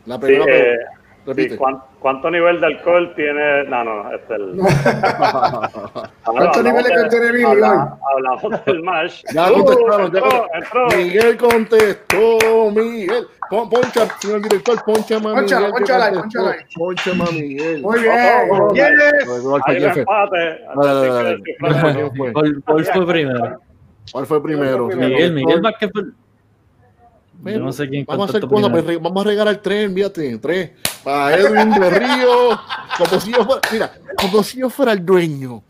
la Sí, primera eh, pregunta. sí, Repite. ¿cuán- ¿Cuánto nivel de alcohol tiene? No, no, no, este es el. ¿Cuántos niveles de- que tiene Billy habla- Hablamos del mash. Ya Uh, contestaron, ya entró, contestaron. entró. Miguel contestó, Miguel. Pon- Poncha, señor director, poncha más Pónchala, Miguel. ahí, pónchala ahí. Poncha más Miguel. Muy bien. Oh, oh, Yes. Jefe. empate. ¿Cuál, fue primero? ¿Cuál fue primero? Miguel, Miguel. Vázquez fue- Yo no sé quién Vamos a hacer cosas, pues, vamos a regalar tres, envíate, tres. Para Edwin de Río, como si yo fuera, mira, como si yo fuera el dueño.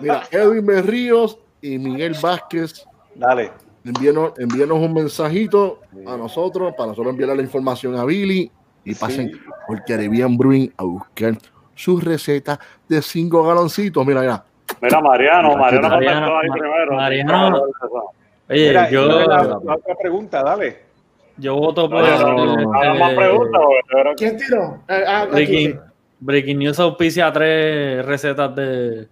Mira, Edwin Berríos y Miguel Vázquez, Dale. envíenos, envíenos un mensajito a nosotros, para nosotros enviarle la información a Billy y pasen por Caribbean Brewing a buscar su receta de cinco galoncitos. Mira, mira, Mira, Mariano, Mariano Mariano, contestó ahí Ma- primero. Mariano. Oye, Mira, yo, la, la otra pregunta, dale. yo voto por no, no, no. ¿Hagan más preguntas? ¿Quién tiró? Eh, ah, Breaking. Breaking News auspicia tres recetas de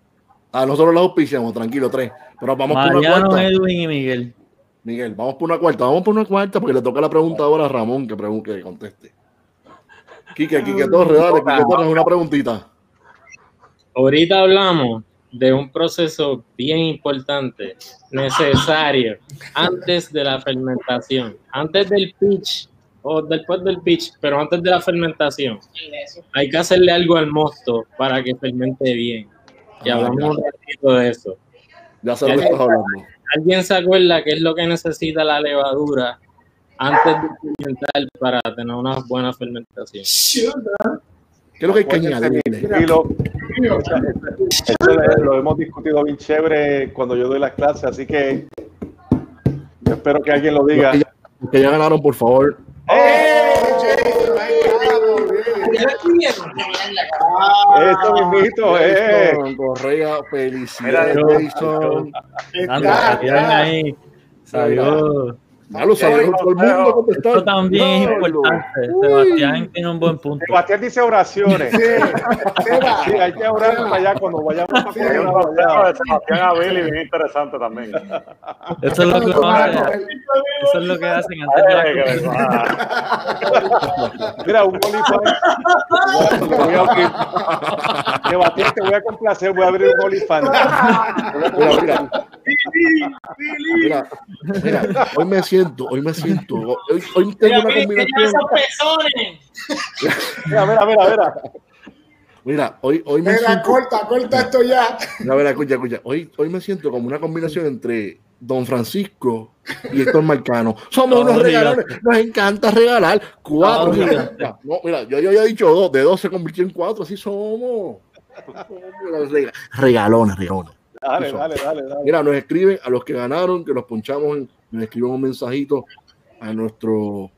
a nosotros los auspiciamos, tranquilo, tres. Pero vamos por una cuarta. Edwin y Miguel. Miguel, vamos por una cuarta, vamos por una cuarta porque le toca la pregunta ahora a Ramón que pregunte, que conteste. Quique, Quique Torres, dale, Quique Torres, una preguntita. Ahorita hablamos de un proceso bien importante, necesario, antes de la fermentación, antes del pitch o después del pitch, pero antes de la fermentación. Hay que hacerle algo al mosto para que fermente bien. Y Ah, hablamos un ratito de eso. Ya sé lo que estás hablando. ¿Alguien se acuerda qué es lo que necesita la levadura antes de fermentar para tener una buena fermentación? ¿Qué es lo que hay que? Y lo, hemos discutido bien chévere cuando yo doy las clases, así que yo espero que alguien lo diga. Los que ya- los que ya ganaron, por favor. ¡Eh. Esto mismito, eh. Jason Correa, felicidades, Jason. Anda, ahí. Salió. Ya lo sabieron todo el mundo contestar. Esto también es. Sebastián tiene un buen punto. Sebastián dice oraciones. Sí, Seba. Sí, hay que orar para allá cuando vayamos a Sí, de Sebastián a Billy bien interesante también. Eso es lo que uno hace. Eso es lo que hacen antes de la Ay, que- comida. Mira, un OnlyFans. Lo voy a abrir. Sebastián, te voy a complacer, voy a abrir un OnlyFans. Mira, mira. Mira, mira, hoy me siento, hoy me siento. Hoy, hoy tengo una combinación. Mira, mira, mira, mira. Mira, hoy, hoy me Mira, siento. corta, corta esto ya. Mira, mira, escucha, escucha. Hoy, hoy me siento como una combinación entre Don Francisco y Héctor Marcano. Somos No unos digas. regaladores. Nos encanta regalar. Cuatro. Mira, mira, no, mira, yo, yo había dicho dos. De dos se convirtió en cuatro. Así somos. Somos rega- Regalones, regalones. Dale, dale, dale, dale. Mira, nos escriben a los que ganaron, que los ponchamos, en- nos escriben un mensajito a nuestro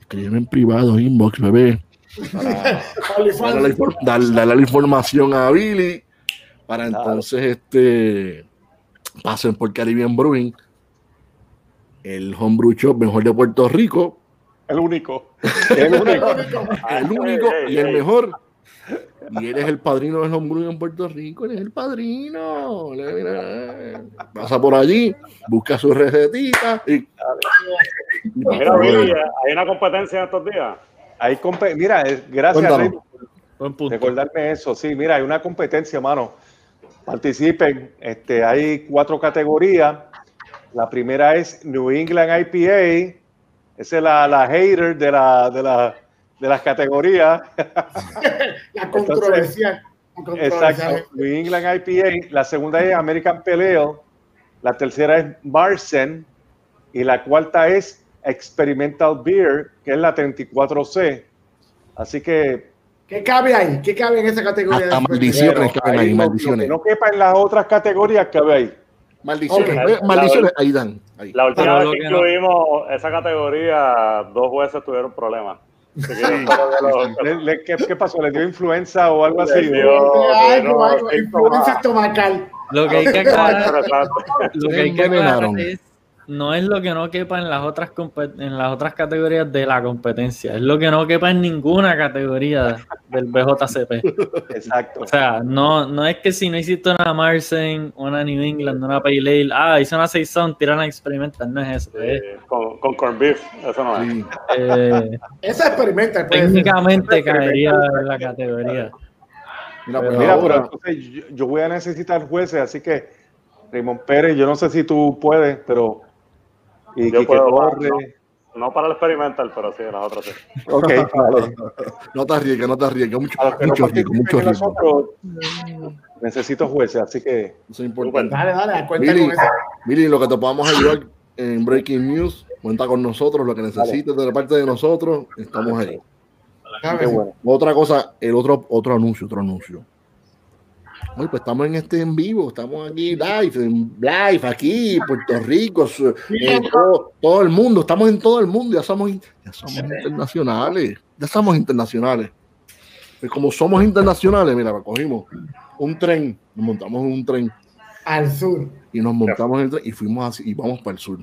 Escríbeme en privado, inbox, bebé. Para darle, la, información a Billy para entonces este pasen por Caribbean Brewing, el homebrew shop mejor de Puerto Rico. El único. El único. el único y el mejor. Y eres el padrino del homebrew en Puerto Rico, eres el padrino. Pasa por allí, busca su recetita y. Mira, hay una competencia estos días. Hay mira, gracias por recordarme eso. Sí, mira, hay una competencia, mano. Participen. Este, hay cuatro categorías. La primera es New England IPA. Esa es la, la hater de, la, de, la, de las categorías. la controversia. Exacto. New England IPA. La segunda es American Peleo. La tercera es Marsen. Y la cuarta es Experimental Beer, que es la 34C. Así que. ¿Qué cabe ahí? ¿Qué cabe en esa categoría? Hasta maldiciones caben ahí, maldiciones. No, quepa en las otras categorías, cabe ahí. Maldiciones, maldiciones, ahí dan. Ahí. La última vez que incluimos esa categoría, dos jueces tuvieron problemas. ¿Qué, pasó? ¿Le dio influenza o algo así? influenza estomacal. Lo que hay que aclarar, lo que hay que aclarar es no es lo que no quepa en las otras en las otras categorías de la competencia, es lo que no quepa en ninguna categoría del BJCP. Exacto. O sea, no, no es que si no hiciste una Marsen, una New England, una Pale Ale, ah, hice una Saison, tiran a experimentar, no es eso. con, con corn beef, eso no es. Eh, Esa experimenta. Técnicamente caería en la categoría. Mira, pero, mira, pero entonces yo, yo voy a necesitar jueces, así que Raymond Pérez, yo no sé si tú puedes, pero y Yo puedo, no, para el experimental, pero sí, las otras sí. Ok, vale. No te arriesgues, no te arriesgues. Mucho, mucho riesgo, mucho riesgo. Necesito jueces, así que. Eso es importante. Dale, dale, cuenta con eso. Mili, lo que te podamos ayudar en Breaking News, cuenta con nosotros, lo que necesites de la parte de nosotros, estamos ahí. Qué bueno. Otra cosa, el otro, otro anuncio, otro anuncio pues estamos en este en vivo, estamos aquí live, live aquí, Puerto Rico, todo, el mundo, estamos en todo el mundo, ya somos, ya somos internacionales, ya somos internacionales. Pues como somos internacionales, mira, cogimos un tren, nos montamos en un tren. Al sur. Y nos montamos en el tren y fuimos así, y vamos para el sur.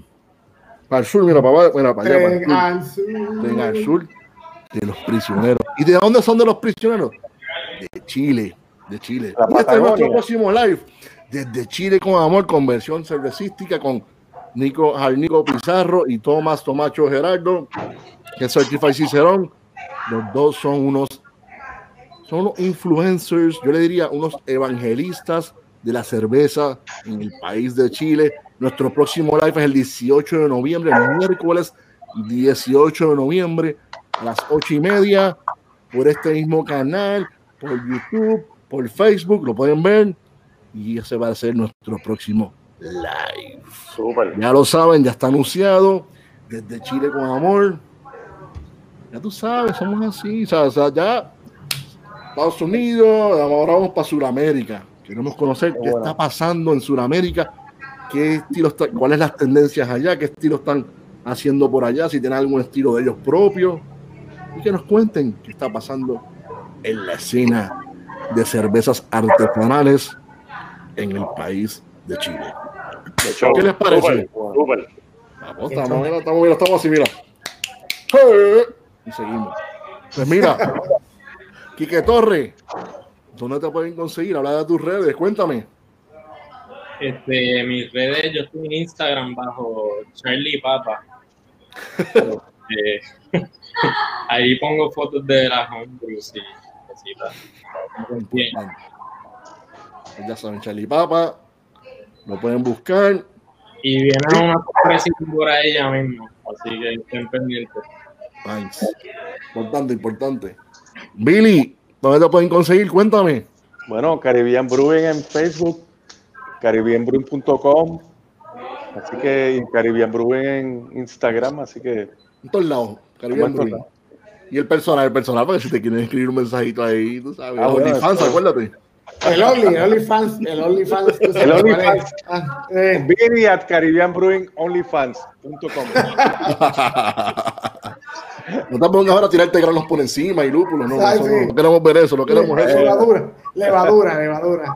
Para el sur, mira, para, mira, para allá. Tren al sur. Tren al sur de los prisioneros. ¿Y de dónde son de los prisioneros? De Chile de Chile. este es nuestro próximo live. Desde Chile con amor, conversión cervecística con Nico, Nico Pizarro y Tomás Tomacho Gerardo, que es Certified Cicerón. Los dos son unos, son unos influencers, yo le diría unos evangelistas de la cerveza en el país de Chile. Nuestro próximo live es el 18 de noviembre, el miércoles 18 de noviembre a las 8 y media por este mismo canal, por YouTube, por Facebook, lo pueden ver y ese va a ser nuestro próximo live. Ya lo saben, ya está anunciado desde Chile con amor. Ya tú sabes, somos así, o sea, ya Estados Unidos, ahora vamos para Sudamérica. Queremos conocer qué está pasando en Sudamérica, qué estilo cuáles las tendencias allá, qué estilo están haciendo por allá, si tienen algún estilo de ellos propios y que nos cuenten qué está pasando en la escena de cervezas artesanales en el país de Chile. ¿Qué les parece? Vamos, estamos, estamos, estamos así, mira. Y seguimos. Pues mira, Quique Torre, ¿dónde te pueden conseguir? Habla de tus redes, cuéntame. Este, mis redes, yo estoy en Instagram bajo Charlie Papa. Eh, ahí pongo fotos de las homebrews y cositas. Ya saben, Charlie Papa, lo pueden buscar. Y viene una sorpresa por ella mismo, así que estén pendientes. Nice. Importante, importante. Billy, ¿dónde te pueden conseguir? Cuéntame. Bueno, Caribbean Brewing en Facebook, caribbeanbrewing.com, así que Caribbean Brewing en Instagram, así que. En todos lados, Caribbean Brewing. Y el personal, el personal, porque si te quieren escribir un mensajito ahí, tú sabes. Ah, OnlyFans, acuérdate. El Only, el OnlyFans, el OnlyFans. El OnlyFans. Ah, eh. Billy at Caribbean Brewing OnlyFans.com. No te pongas ahora a tirarte granos por encima y lúpulos, no, Ay, eso sí. no, no queremos ver eso, no queremos eso. Levadura, levadura, levadura.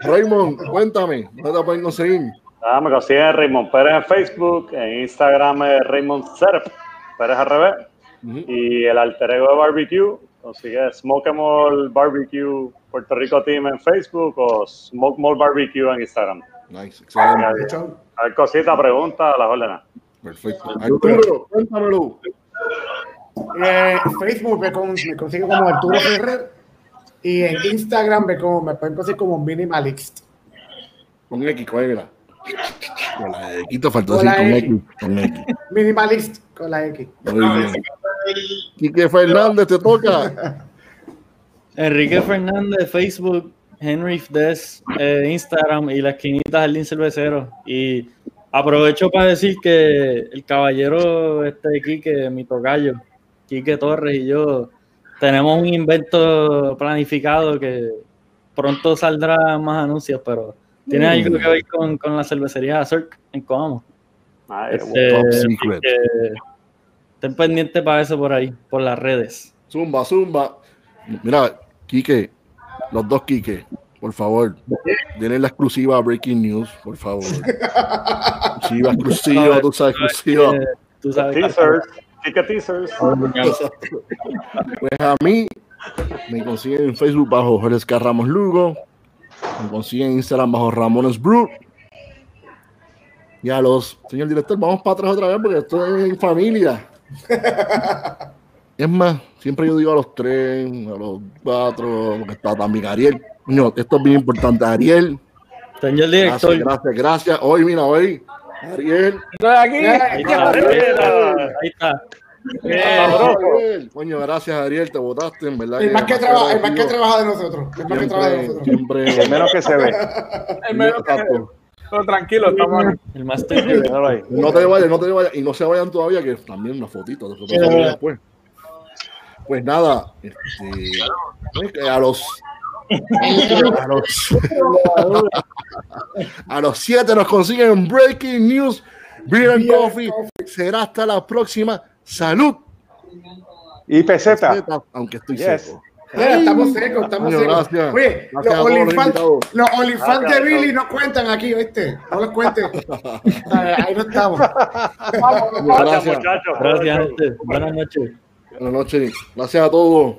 Raymond, cuéntame, ¿dónde te pueden conseguir? Ah, me consiguen Raymond Pérez en Facebook, en Instagram es Raymond Serp, Pérez al revés. Y el alter ego de barbecue, consigue Smoke 'em All Barbecue Puerto Rico Team en Facebook o Smoke Mall Barbecue en Instagram. Nice, excelente, Mucho- Hay cosita, pregunta, las órdenes. perfecto. Arturo, cuéntamelo. Eh, Facebook me, con- me consigue como Arturo Ferrer y en Instagram me, como, me pueden conseguir como Minimalist. Con X, ¿cuál era? Con la X, te faltó la con X. X. Con X. Minimalist con la X. Muy bien. Quique Fernández, te toca. Enrique Fernández, Facebook, Henry Des, eh, Instagram y la esquinita Jardín Cervecero. Y aprovecho para decir que el caballero este Quique, mi tocayo, Quique Torres y yo, tenemos un invento planificado que pronto saldrá más anuncios, pero tiene Mm. algo que ver con, con la cervecería Cirque en Coamo. Este, Top así secret. que estén pendientes para eso por ahí, por las redes. Zumba, zumba. Mira, Quique, los dos Quique, por favor, denle la exclusiva a Breaking News, por favor. Exclusiva, exclusiva, tú sabes, exclusiva. Tú sabes Teasers, Kike Teasers. Pues a mí me consiguen en Facebook bajo Jorge Escar Ramos Lugo, me consiguen en Instagram bajo Ramones Brew. Y a los, señor director, vamos para atrás otra vez porque esto es en familia. Es más, siempre yo digo a los tres, a los cuatro, porque está también Ariel. Coño, esto es bien importante. Ariel, Señor gracias, director, gracias, gracias. Hoy, mira, hoy, Ariel. ahí está, ahí está. Ariel. Coño, gracias, Ariel, te votaste, en verdad. El más que, trabaja, el más que trabaja de nosotros. El más que trabaja de Siempre, nosotros. siempre. El menos que se ve. Es menos que- Exacto. Pero tranquilo, estamos. El máster. Míralo ahí. No te vayas, no te vayas. Y no se vayan todavía, que también una fotito. pasamos después. Pues nada, este, a los a los a los siete nos consiguen Breaking News, Beer and Coffee. Será hasta la próxima. Salud. Y peseta. Aunque estoy Yes. seco. Mira, estamos secos, estamos secos. gracias. Oye, Gracias a los OnlyFans de Gracias, Billy no cuentan aquí, ¿viste? No los cuentes. Ahí ahí no estamos. Gracias, Gracias. muchachos. Gracias, gente. Buenas noches. Buenas noches. Gracias a todos.